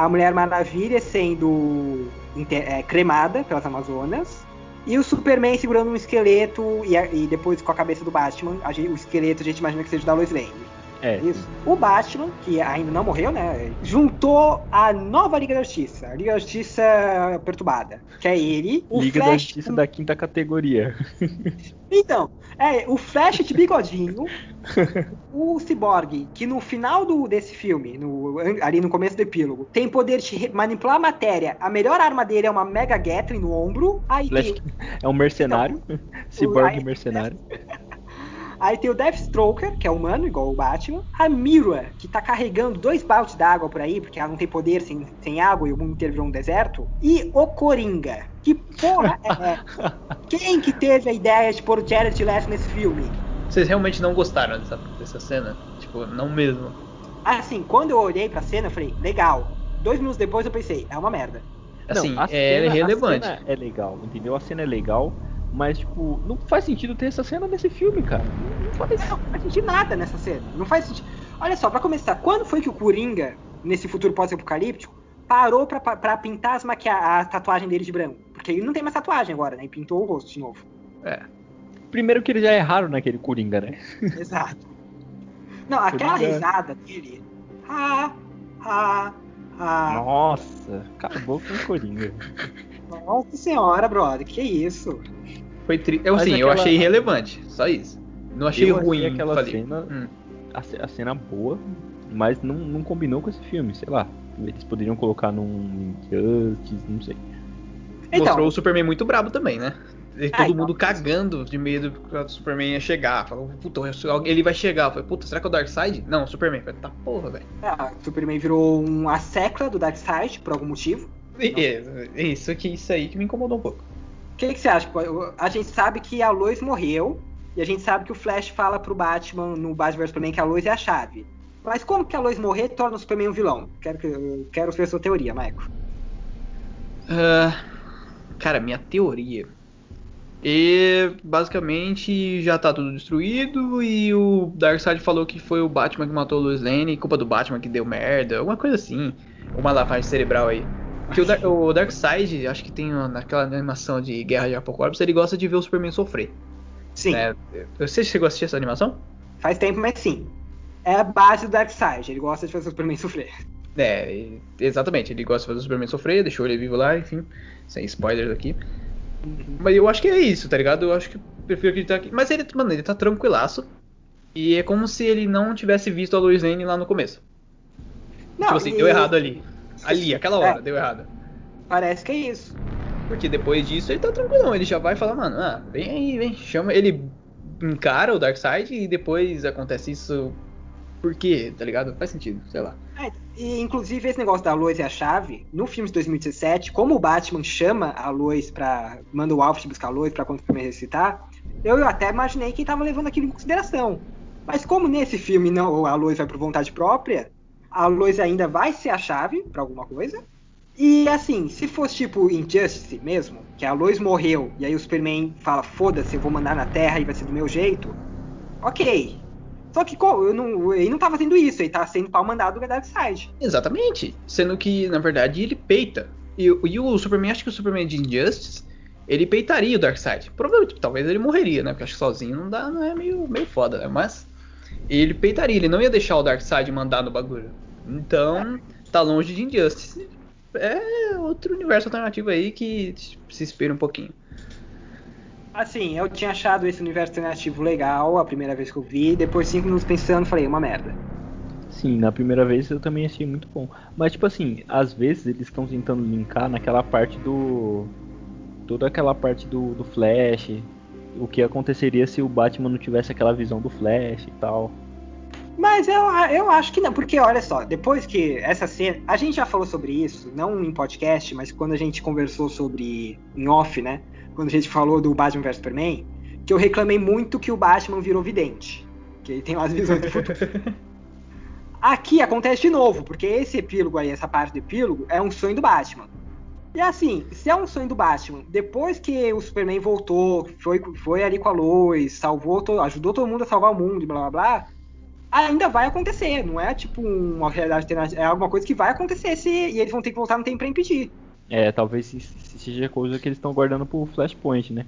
A Mulher Maravilha sendo é, cremada pelas Amazonas. E o Superman segurando um esqueleto e, e depois com a cabeça do Batman. gente- o esqueleto a gente imagina que seja da Lois Lane. É. Isso. O Batman, que ainda não morreu, né? Juntou a nova Liga da Justiça, a Liga da Justiça perturbada. Que é ele, o Liga da Flash. Justiça da quinta categoria. Então, é o Flash de bigodinho, o Cyborg, que no final do, desse filme, no- ali no começo do epílogo, tem poder de manipular a matéria. A melhor arma dele é uma Mega Gatling no ombro. Aí Flash tem é um mercenário. Cyborg aí- mercenário. Aí tem o Deathstroker, que é humano, igual o Batman. A Mira, que tá carregando dois baldes d'água por aí, porque ela não tem poder sem, sem água e o mundo inteiro virou um deserto. E o Coringa. Que porra é? Quem que teve a ideia de pôr o Jared Leto nesse filme? Vocês realmente não gostaram dessa, dessa cena? Tipo, não mesmo. Assim, quando eu olhei pra cena, eu falei, legal. Dois minutos depois eu pensei, é uma merda. Assim, Não, a é cena- relevante. A cena é legal, entendeu? A cena é legal, mas, tipo, não faz sentido ter essa cena nesse filme, cara. Não faz Não, não faz sentido nada nessa cena. Não faz sentido. Olha só, pra começar, quando foi que o Coringa, nesse futuro pós-apocalíptico, parou pra, pra pintar as maquia a tatuagem dele de branco? Porque ele não tem mais tatuagem agora, né? E pintou o rosto de novo. É. Primeiro que eles já erraram naquele Coringa, né? Exato. Não, aquela Coringa- risada dele. Ha, ha, ha. Nossa, acabou com o Coringa. Nossa senhora, brother, que isso? Foi tri... eu, assim, eu aquela- achei irrelevante, só isso. Não achei Eu achei ruim aquela falei. cena- Hum. A, a cena boa, mas não, não combinou com esse filme, sei lá. Eles poderiam colocar num Justice, não sei. Então, Mostrou o Superman muito brabo também, né? E Ah, todo então. mundo cagando de medo que o Superman ia chegar. Falou, puta, ele vai chegar. Eu Falei, puta, será que é o Darkseid? Não, o Superman. Eu Falei, tá porra, velho. ah, o Superman virou um a secla do Darkseid, por algum motivo. Isso, que, isso aí que me incomodou um pouco. Que, que você acha? A gente sabe que a Lois morreu, e a gente sabe que o Flash fala pro Batman no Batman vs Superman que a Lois é a chave. Mas como que a Lois morrer torna o Superman um vilão? Quero, que, quero ver a sua teoria, Michael. Ah, cara, minha teoria. E basicamente já tá tudo destruído e o Darkseid falou que foi o Batman que matou o Lois Lane, culpa do Batman que deu merda, alguma coisa assim. Uma lavagem cerebral aí. Porque o, o Darkseid, acho que tem naquela animação de Guerra de Apocalipse, ele gosta de ver o Superman sofrer. Sim, Né? Você chegou a assistir essa animação? faz tempo, mas sim. É a base do Darkseid, ele gosta de fazer o Superman sofrer. É, exatamente. Ele gosta de fazer o Superman sofrer, deixou ele vivo lá, enfim. Sem spoilers aqui. Mas eu acho que é isso, tá ligado? Eu acho que eu prefiro acreditar aqui. Mas ele, mano, ele tá tranquilaço. E é como se ele não tivesse visto a Lois Lane lá no começo. tipo assim, e- deu errado ali. Ali, aquela hora, É. deu errado. Parece que é isso. Porque depois disso ele tá tranquilão, ele já vai falar, mano, ah, vem aí, vem, chama. Ele encara o Darkseid e depois acontece isso. Por quê? Tá ligado? Faz sentido, sei lá. É, e inclusive esse negócio da Lois e a chave, no filme de 2017, como o Batman chama a Lois pra. manda o Alfred buscar a Lois pra quando filme ressuscitar, eu até imaginei que tava levando aquilo em consideração. Mas como nesse filme não, a Lois vai por vontade própria, a Lois ainda vai ser a chave pra alguma coisa. E assim, se fosse tipo Injustice mesmo, que a Lois morreu e aí o Superman fala, foda-se, eu vou mandar na Terra e vai ser do meu jeito, ok. Só que eu não, ele não tá fazendo isso, ele tá sendo pau mandado do Darkseid. Exatamente. Sendo que, na verdade, ele peita. E, e o Superman, acho que o Superman de Injustice, ele peitaria o Darkseid. Provavelmente, talvez ele morreria, né? Porque acho que sozinho não dá, não é meio, meio foda, né? Mas ele peitaria, ele não ia deixar o Darkseid mandar no bagulho. Então, tá longe de Injustice. É outro universo alternativo aí que se espera um pouquinho. Assim, eu tinha achado esse universo alternativo legal a primeira vez que eu vi, depois cinco minutos pensando, falei, uma merda. Sim, na primeira vez eu também achei muito bom. Mas, tipo assim, às vezes eles estão tentando linkar naquela parte do. toda aquela parte do, do Flash. O que aconteceria se o Batman não tivesse aquela visão do Flash e tal. Mas eu, eu acho que não, porque olha só, depois que essa cena. A gente já falou sobre isso, não em podcast, mas quando a gente conversou sobre. em off, né? Quando a gente falou do Batman vs Superman, que eu reclamei muito que o Batman virou vidente. Que ele tem lá as visões do futuro. Aqui acontece de novo, porque esse epílogo aí, essa parte do epílogo, é um sonho do Batman. E assim, se é um sonho do Batman, depois que o Superman voltou, foi, foi ali com a Lois, salvou, ajudou todo mundo a salvar o mundo e blá blá blá, ainda vai acontecer, não é tipo uma realidade alternativa, é alguma coisa que vai acontecer se, e eles vão ter que voltar no tempo pra impedir. É, talvez se- se seja coisa que eles estão guardando pro Flashpoint, né?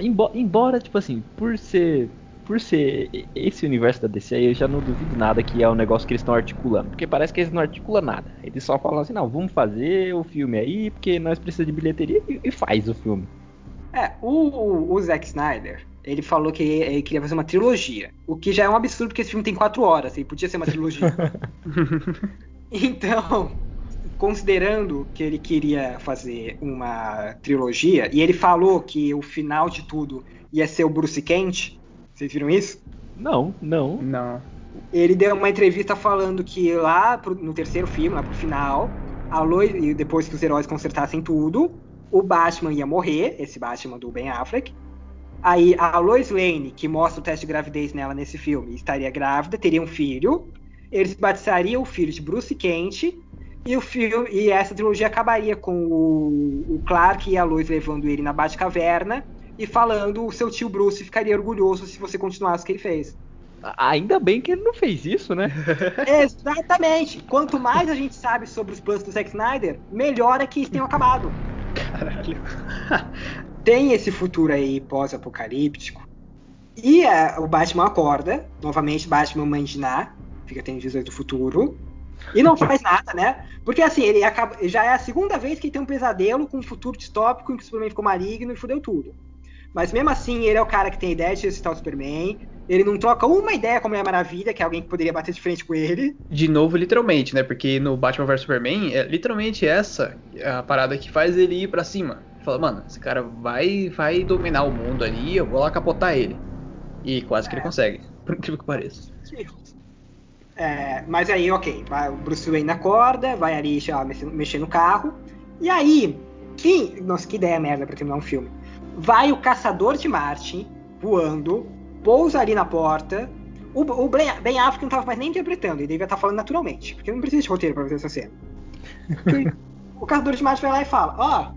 Embo- embora, tipo assim, por ser. Por ser esse universo da DC, aí eu já não duvido nada que é um negócio que eles estão articulando. Porque parece que eles não articulam nada. Eles só falam assim, não, vamos fazer o filme aí, porque nós precisamos de bilheteria e, e faz o filme. É, o, o Zack Snyder, ele falou que ele queria fazer uma trilogia. O que já é um absurdo, porque esse filme tem quatro horas, ele podia ser uma trilogia. então, considerando que ele queria fazer uma trilogia, e ele falou que o final de tudo ia ser o Bruce Kent, Vocês viram isso? Não, não. Não. Ele deu uma entrevista falando que lá pro- no terceiro filme, lá pro final, a Lois, e depois que os heróis consertassem tudo, o Batman ia morrer, esse Batman do Ben Affleck. Aí a Lois Lane, que mostra o teste de gravidez nela nesse filme, estaria grávida, teria um filho. Eles batizariam o filho de Bruce Kent. E, o filme, e essa trilogia acabaria com o, o Clark e a Lois levando ele na Batcaverna e falando o seu tio Bruce ficaria orgulhoso se você continuasse o que ele fez. Ainda bem que ele não fez isso, né? Exatamente. Quanto mais a gente sabe sobre os planos do Zack Snyder, melhor é que eles tenham acabado. Caralho. Tem esse futuro aí pós-apocalíptico. E é, o Batman acorda, novamente Batman Mandiná, fica tendo visões do futuro. E não faz nada, né? Porque assim, ele acaba, já é a segunda vez que ele tem um pesadelo com um futuro distópico em que o Superman ficou maligno e fudeu tudo. Mas mesmo assim, ele é o cara que tem ideia de ressuscitar o Superman. Ele não troca uma ideia com a Mulher Maravilha, que é alguém que poderia bater de frente com ele. De novo, literalmente, né? Porque no Batman vs Superman, é literalmente essa a parada que faz ele ir pra cima. Fala, mano, esse cara vai, vai dominar o mundo ali, eu vou lá capotar ele. E quase que ele consegue, por incrível que pareça. É, mas aí, ok, vai, o Bruce Wayne acorda, vai ali lá, mexer, no carro. E aí, sim, nossa, que ideia merda pra terminar um filme. Vai o caçador de Marte voando, pousa ali na porta. O, o Ben Affleck não tava mais nem interpretando, ele devia estar falando naturalmente, porque não precisa de roteiro pra fazer essa cena. o caçador de Marte vai lá e fala: Ó,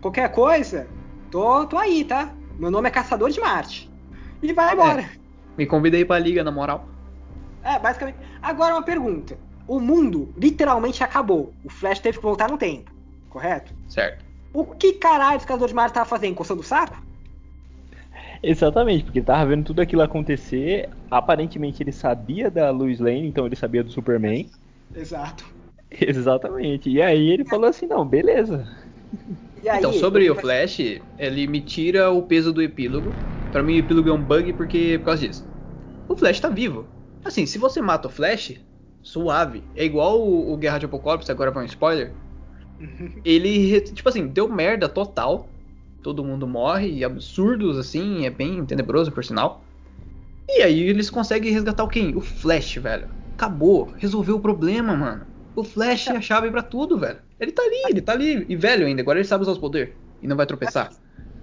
qualquer coisa, tô, tô aí, tá? Meu nome é Caçador de Marte. E vai embora. Me convidei pra liga, na moral. É, basicamente. Agora uma pergunta. O mundo literalmente acabou. O Flash teve que voltar no tempo, correto? Certo. O que caralho esse caçador de Marte tava fazendo? Coçando o saco? Exatamente, porque ele tava vendo tudo aquilo acontecer. Aparentemente ele sabia da Lois Lane, então ele sabia do Superman. Exato. Exatamente. E aí ele falou assim: não, beleza. E aí, então, sobre o faz- Flash, ele me tira o peso do epílogo. Pra mim, o epílogo é um bug porque por causa disso. O Flash tá vivo. Assim, se você mata o Flash, suave. É igual o, o Guerra de Apocalipse, agora vai um spoiler. Ele, tipo assim, deu merda total. Todo mundo morre, absurdos, assim, é bem tenebroso, por sinal. E aí eles conseguem resgatar o quem? O Flash, velho. Acabou, resolveu o problema, mano. O Flash é a chave pra tudo, velho. Ele tá ali, ele tá ali. E velho ainda, agora ele sabe usar os poderes. E não vai tropeçar.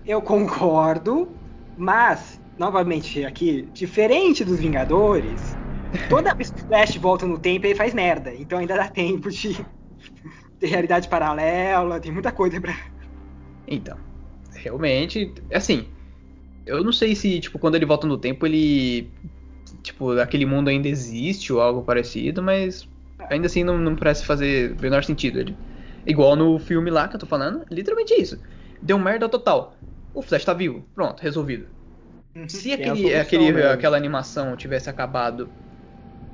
Eu concordo, mas, novamente aqui, diferente dos Vingadores, toda vez que o Flash volta no tempo, ele faz merda. Então ainda dá tempo de ter realidade paralela, tem muita coisa pra. Então, realmente, assim, eu não sei se, tipo, quando ele volta no tempo, ele. Tipo, aquele mundo ainda existe ou algo parecido, mas ainda assim não, não parece fazer o menor sentido. Ele, igual no filme lá que eu tô falando, literalmente é isso. Deu merda total. O Flash tá vivo. Pronto, resolvido. Se Tem a aquele, aquele, aquela animação tivesse acabado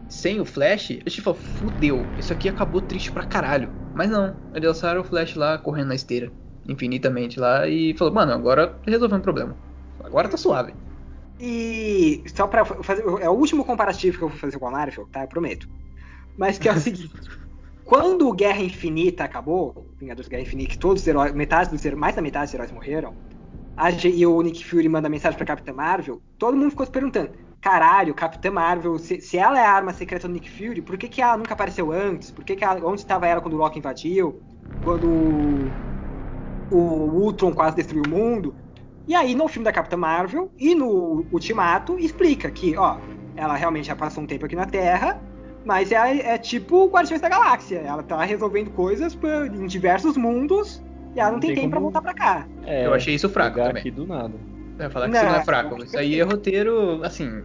sem o Flash, a gente falou, fudeu, isso aqui acabou triste pra caralho. Mas não, eles lançaram o Flash lá correndo na esteira, infinitamente lá, e falou, mano, agora resolveu um problema. Agora tá suave. E só pra fazer. É o último comparativo que eu vou fazer com a Marvel, tá? Eu prometo. Mas que é o seguinte. Quando o Guerra Infinita acabou, Vingadores Guerra Infinita, que todos os heróis, metade dos heróis, mais da metade dos heróis morreram, a G- e o Nick Fury manda mensagem pra Capitã Marvel, todo mundo ficou se perguntando: caralho, Capitã Marvel, se, se ela é a arma secreta do Nick Fury, por que, que ela nunca apareceu antes? Por que, que ela, onde estava ela quando o Loki invadiu? Quando o, o Ultron quase destruiu o mundo? E aí, no filme da Capitã Marvel e no Ultimato, explica que, ó, ela realmente já passou um tempo aqui na Terra, mas é, é tipo Guardiões da Galáxia. Ela tá resolvendo coisas pra- em diversos mundos e ela não, Não tem, tem tempo pra como- voltar pra cá. É, Eu achei isso fraco também. aqui do nada. Vai falar que Não, isso não é eu fraco. Isso aí é roteiro, assim.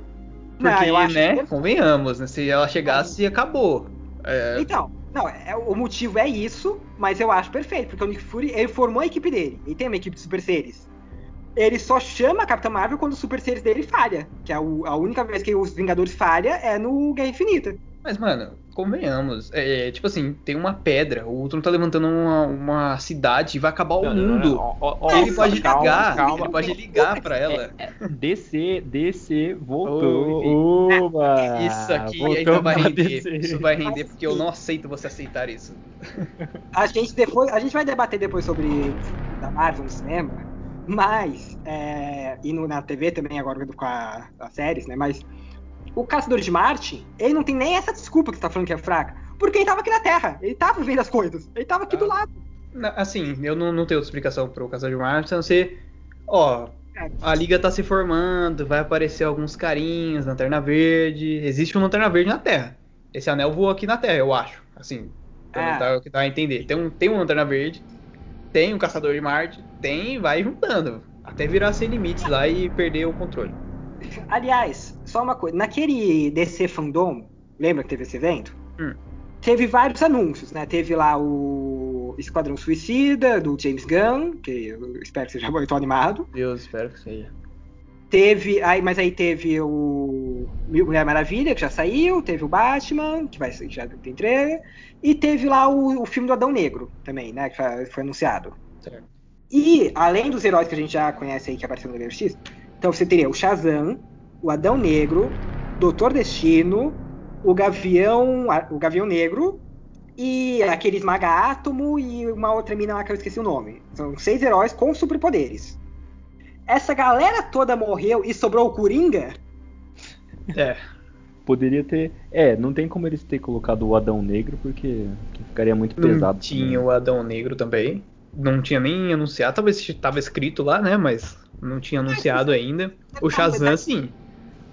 Não, Porque, eu acho né, que- convenhamos, né? Se ela chegasse, acabou. É, Então, não, é, o motivo é isso, mas eu acho perfeito, porque o Nick Fury, ele formou a equipe dele, ele tem uma equipe de super seres. Ele só chama a Capitã Marvel quando o super seres dele falha, que é o- a única vez que os Vingadores falha é no Guerra Infinita. Mas, mano, convenhamos. É, tipo assim, tem uma pedra. O Ultron tá levantando uma, uma cidade e vai acabar o Não, não, não, mundo. não, ó, ele pode calma, ligar. calma. Ele pode ligar pra ela. DC, DC voltou. Oh, Oba! Isso aqui voltou ainda vai render. Isso vai render porque eu não aceito você aceitar isso. A gente depois, a gente vai debater depois sobre da Marvel no cinema, Mas, é, e no, na TV também agora com a, as séries, né? Mas o Caçador de Marte, ele não tem nem essa desculpa que você tá falando que é fraca. Porque ele tava aqui na Terra, ele tava vendo as coisas, ele tava aqui do lado. Assim, eu não, não tenho outra explicação pro Caçador de Marte, a não ser, ó, a liga tá se formando, vai aparecer alguns carinhos, Lanterna Verde, existe um Lanterna Verde na Terra. Esse anel voou aqui na Terra, eu acho, assim, É. tá- o que dá a entender. Tem um, tem um Lanterna Verde, tem um Caçador de Marte, tem, vai juntando, até virar sem limites lá e perder o controle. Aliás, só uma coisa, naquele DC Fandom, lembra que teve esse evento? Hum. Teve vários anúncios, né? Teve lá o Esquadrão Suicida, do James Gunn, que eu espero que seja muito animado. Deus, espero que seja. Teve, aí, mas aí teve o Mulher Maravilha, que já saiu, teve o Batman, que vai já tem trailer, e teve lá o, o filme do Adão Negro também, né? Que foi, foi anunciado. Certo. E, além dos heróis que a gente já conhece aí que apareceram no da Justiça, então você teria o Shazam, o Adão Negro, Doutor Destino, o Gavião, o Gavião Negro e aquele Esmaga Átomo e uma outra mina lá que eu esqueci o nome. São seis heróis com superpoderes. Essa galera toda morreu e sobrou o Coringa? É, Poderia ter. É, não tem como eles ter colocado o Adão Negro, porque que ficaria muito não pesado. tinha também. o Adão Negro também, não tinha nem anunciado, talvez tava escrito lá, né, mas não tinha anunciado ainda. O Shazam, sim.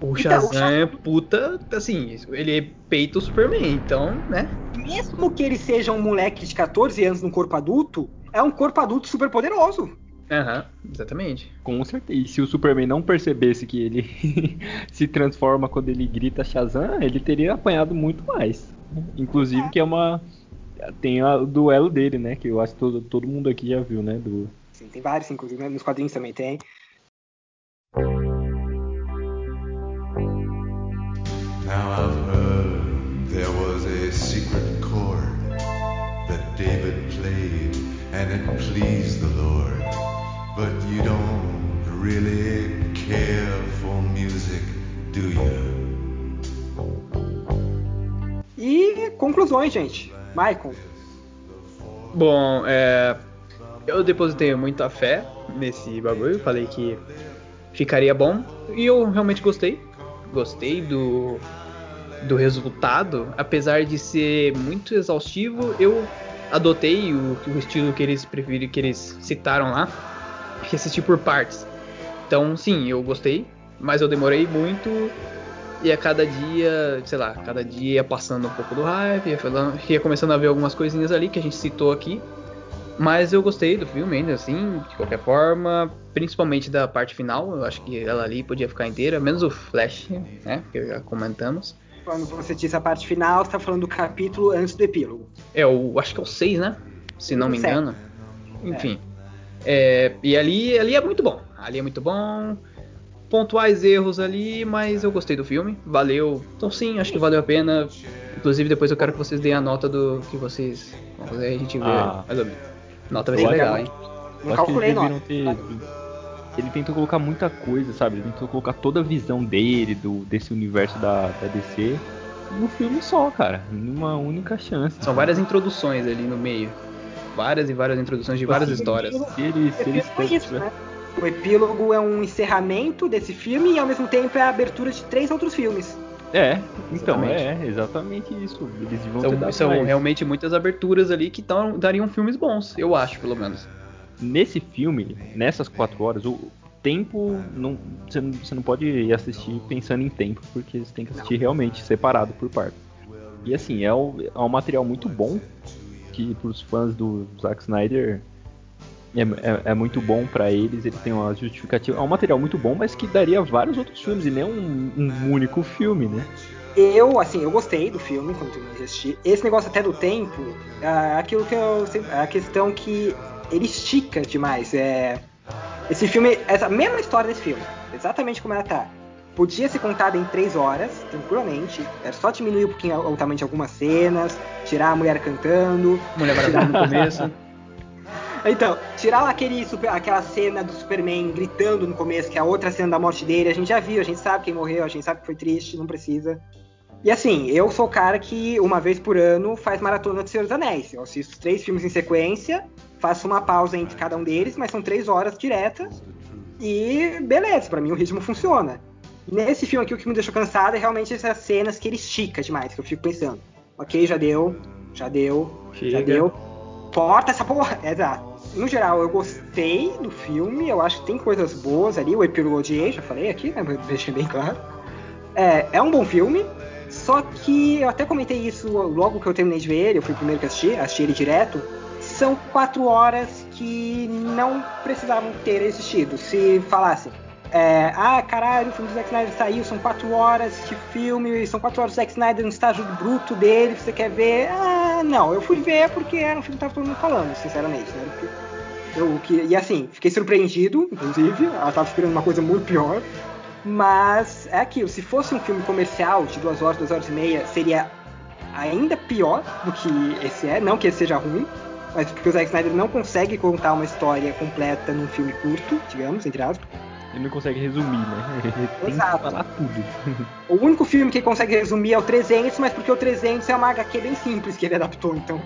O Então, Shazam é puta, assim, ele peita o Superman, então, né? Mesmo que ele seja um moleque de 14 anos num corpo adulto, é um corpo adulto super poderoso. Aham, exatamente. Com certeza. E se o Superman não percebesse que ele se transforma quando ele grita Shazam, ele teria apanhado muito mais. Inclusive que é uma. Tem a- o duelo dele, né? Que eu acho que todo, todo mundo aqui já viu, né? Do, Sim, tem vários, inclusive, né? nos quadrinhos também tem. Now I've heard there was a secret chord that David played and it pleased the Lord. But you don't really care for music, do you? E conclusões, gente. Michael. Bom, é, eu depositei muita fé nesse bagulho, falei que ficaria bom e eu realmente gostei. Gostei do, do resultado, apesar de ser muito exaustivo, eu adotei o, o estilo que eles preferiram, que eles citaram lá, que assisti por partes. Então, sim, eu gostei, mas eu demorei muito e a cada dia, sei lá, cada dia ia passando um pouco do hype, ia, falando, ia começando a ver algumas coisinhas ali que a gente citou aqui. Mas eu gostei do filme ainda assim, de qualquer forma, principalmente da parte final, eu acho que ela ali podia ficar inteira, menos o Flash, né, que já comentamos. Quando você disse a parte final, você tá falando do capítulo antes do epílogo. É o, acho que é o 6, né? Se não me Sete. engano. Enfim. É, e ali, ali é muito bom. Ali é muito bom. Pontuais erros ali, mas eu gostei do filme. Valeu. Então sim, acho que valeu a pena. Inclusive depois eu quero que vocês deem a nota do que vocês. Aí a gente vê Ah. mais ou menos. Nota vai ser legal, hein? Não que calculei, não. ter. Ele tentou colocar muita coisa, sabe? Ele tentou colocar toda a visão dele, do, desse universo da, da DC, no filme só, cara. Numa única chance. São várias introduções ali no meio. Várias e várias introduções de várias histórias. Se eles, se Foi isso, né? O epílogo é um encerramento desse filme e ao mesmo tempo é a abertura de três outros filmes. É, então, Exatamente. é, exatamente isso. Eles ter São, são realmente muitas aberturas ali que tão- dariam filmes bons, eu acho, pelo menos. Nesse filme, nessas quatro horas, o tempo. Não, você, não, você não pode ir assistir pensando em tempo, porque você tem que assistir realmente separado por parte. E assim, é, o- é um material muito bom, que pros fãs do Zack Snyder é, é- é muito bom pra eles, ele tem uma justificativa. É um material muito bom, mas que daria vários outros filmes, e nem um, um único filme, né? Eu, assim, eu gostei do filme quando de assistir. Esse negócio até do tempo, é aquilo que eu sempre- a questão que ele estica demais. É esse filme, essa mesma história desse filme, exatamente como ela tá. Podia ser contada em três horas, tranquilamente. Era só diminuir um pouquinho o tamanho de algumas cenas, tirar a mulher cantando. Mulher Maravilha no começo. Então, tirar lá aquele super- aquela cena do Superman gritando no começo, que é a outra cena da morte dele, a gente já viu, a gente sabe quem morreu, a gente sabe que foi triste, não precisa. E assim, eu sou o cara que uma vez por ano faz maratona de Senhor dos Anéis. Eu assisto três filmes em sequência, faço uma pausa entre cada um deles, mas são três horas diretas. E beleza, para mim o ritmo funciona. Nesse filme aqui, o que me deixou cansado é realmente essas cenas que ele estica demais, que eu fico pensando. Ok, já deu, já deu, Chega. já deu. Corta essa porra! Exato. No geral, eu gostei do filme, eu acho que tem coisas boas ali. O epílogo odiei, já falei aqui, né? Deixei bem claro. É, é um bom filme, só que eu até comentei isso logo que eu terminei de ver ele, eu fui o primeiro que assisti, assisti ele direto. São quatro horas que não precisavam ter existido. Se falassem, é, ah, caralho, o filme do Zack Snyder saiu, são quatro horas de filme, são quatro horas do Zack Snyder no estágio bruto dele, você quer ver? Ah, não, eu fui ver porque era um filme que tava todo mundo falando, sinceramente, né? Porque eu, que, e assim, fiquei surpreendido, inclusive, ela tava esperando uma coisa muito pior. Mas é aquilo, se fosse um filme comercial de duas horas, duas horas e meia, seria ainda pior do que esse é. Não que esse seja ruim, mas porque o Zack Snyder não consegue contar uma história completa num filme curto, digamos, entre aspas. Ele não consegue resumir, né? Ele tem Exato. que falar tudo. O único filme que ele consegue resumir é o 300, mas porque o 300 é uma HQ bem simples que ele adaptou, então.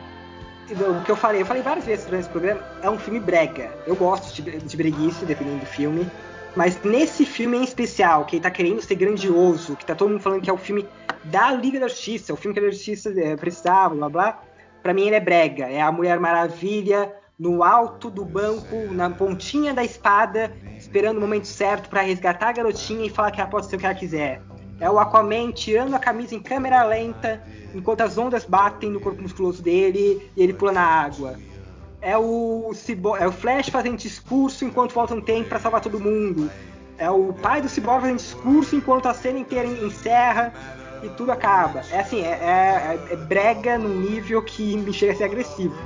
O que eu falei, eu falei várias vezes durante esse programa, é um filme brega. Eu gosto de, de breguice, dependendo do filme. Mas nesse filme em especial, que ele tá querendo ser grandioso, que tá todo mundo falando que é o filme da Liga da Justiça, o filme que a Liga da Justiça é, precisava, blá blá. Pra mim ele é brega. É a Mulher Maravilha no alto do banco, na pontinha da espada, esperando o momento certo pra resgatar a garotinha e falar que ela pode ser o que ela quiser. É o Aquaman tirando a camisa em câmera lenta, enquanto as ondas batem no corpo musculoso dele e ele pula na água. É o, é o Flash fazendo discurso enquanto falta um tempo pra salvar todo mundo. É o pai do Cyborg fazendo discurso enquanto a cena inteira encerra e tudo acaba. É assim, é, é, é brega num nível que me chega a ser agressivo.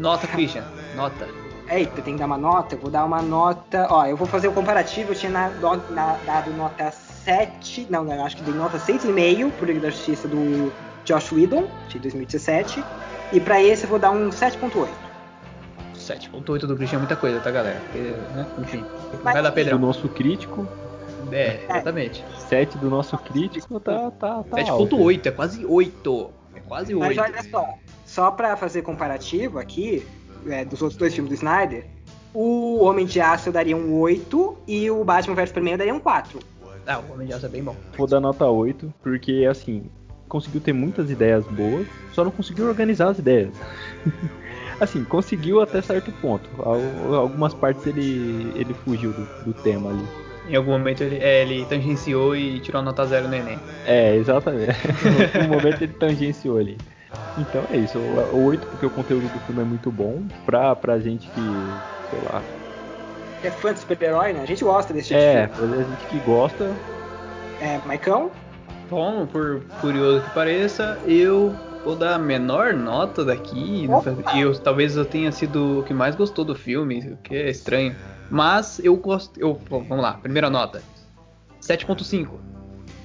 Nota, Christian. Nota. Eita, tem que dar uma nota? Eu vou dar uma nota. Ó, eu vou fazer o comparativo. Eu tinha na, na, dado nota 7. Não, não, acho que dei nota 6,5 pro Liga da Justiça do Josh Whedon, de 2017. E pra esse eu vou dar um 7,8. 7.8 do Christian é muita coisa, tá, galera? Porque, né? Enfim, Mas vai lá, Do Pedrão. nosso crítico, É, exatamente. 7 do nosso crítico tá, tá, tá alto. 7.8, é quase 8. É quase 8. Mas olha só, só pra fazer comparativo aqui, é, dos outros dois filmes do Snyder, o Homem de Aço eu daria um 8 e o Batman vs Superman eu daria um 4. Ah, o Homem de Aço é bem bom. Vou dar nota 8, porque assim, conseguiu ter muitas ideias boas, só não conseguiu organizar as ideias. assim, conseguiu até certo ponto. Al- Algumas partes ele, ele fugiu do, do tema ali. Em algum momento ele, é, ele tangenciou e tirou a nota zero no Enem. É, exatamente. no momento ele tangenciou ali. Então é isso, o 8 porque o conteúdo do filme é muito bom, pra, pra gente que, sei lá, É fã de super-herói, né? A gente gosta desse tipo é, de filme. pra gente que gosta, É, Maicão? Bom, por curioso que pareça, eu vou dar a menor nota daqui. Opa! E eu, talvez eu tenha sido o que mais gostou do filme, o que é estranho. Mas eu gosto. Eu, bom, vamos lá, primeira nota: 7,5.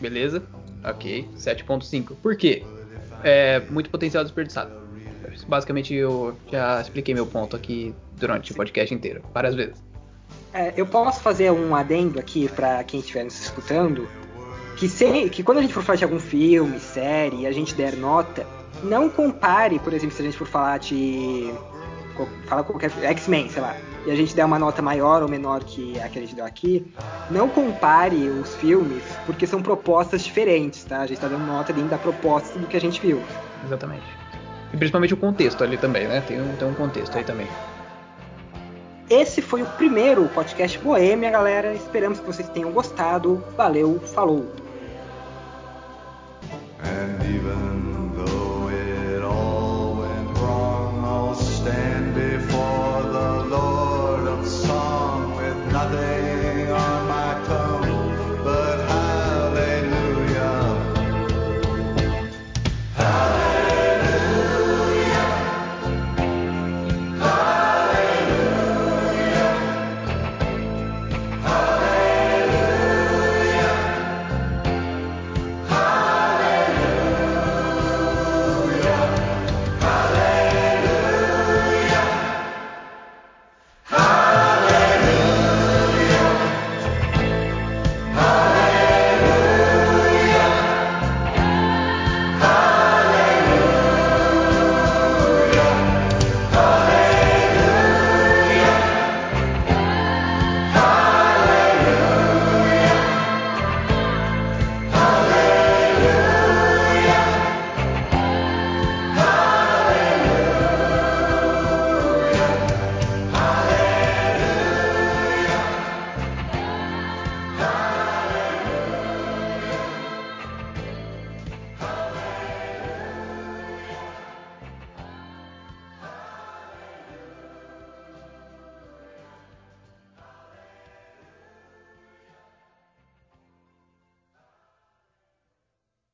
Beleza? Ok, 7,5. Por quê? É muito potencial desperdiçado. Basicamente, eu já expliquei meu ponto aqui durante o podcast inteiro, várias vezes. É, eu posso fazer um adendo aqui pra quem estiver nos escutando, que, se, que quando a gente for falar de algum filme, série, e a gente der nota, não compare, por exemplo, se a gente for falar de. Fala qualquer. X-Men, sei lá. E a gente der uma nota maior ou menor que a que a gente deu aqui, não compare os filmes, porque são propostas diferentes, tá? A gente tá dando nota dentro da proposta do que a gente viu. Exatamente. E principalmente o contexto ali também, né? Tem um, tem um contexto aí também. Esse foi o primeiro podcast Boêmia, galera. Esperamos que vocês tenham gostado. Valeu, falou! stand before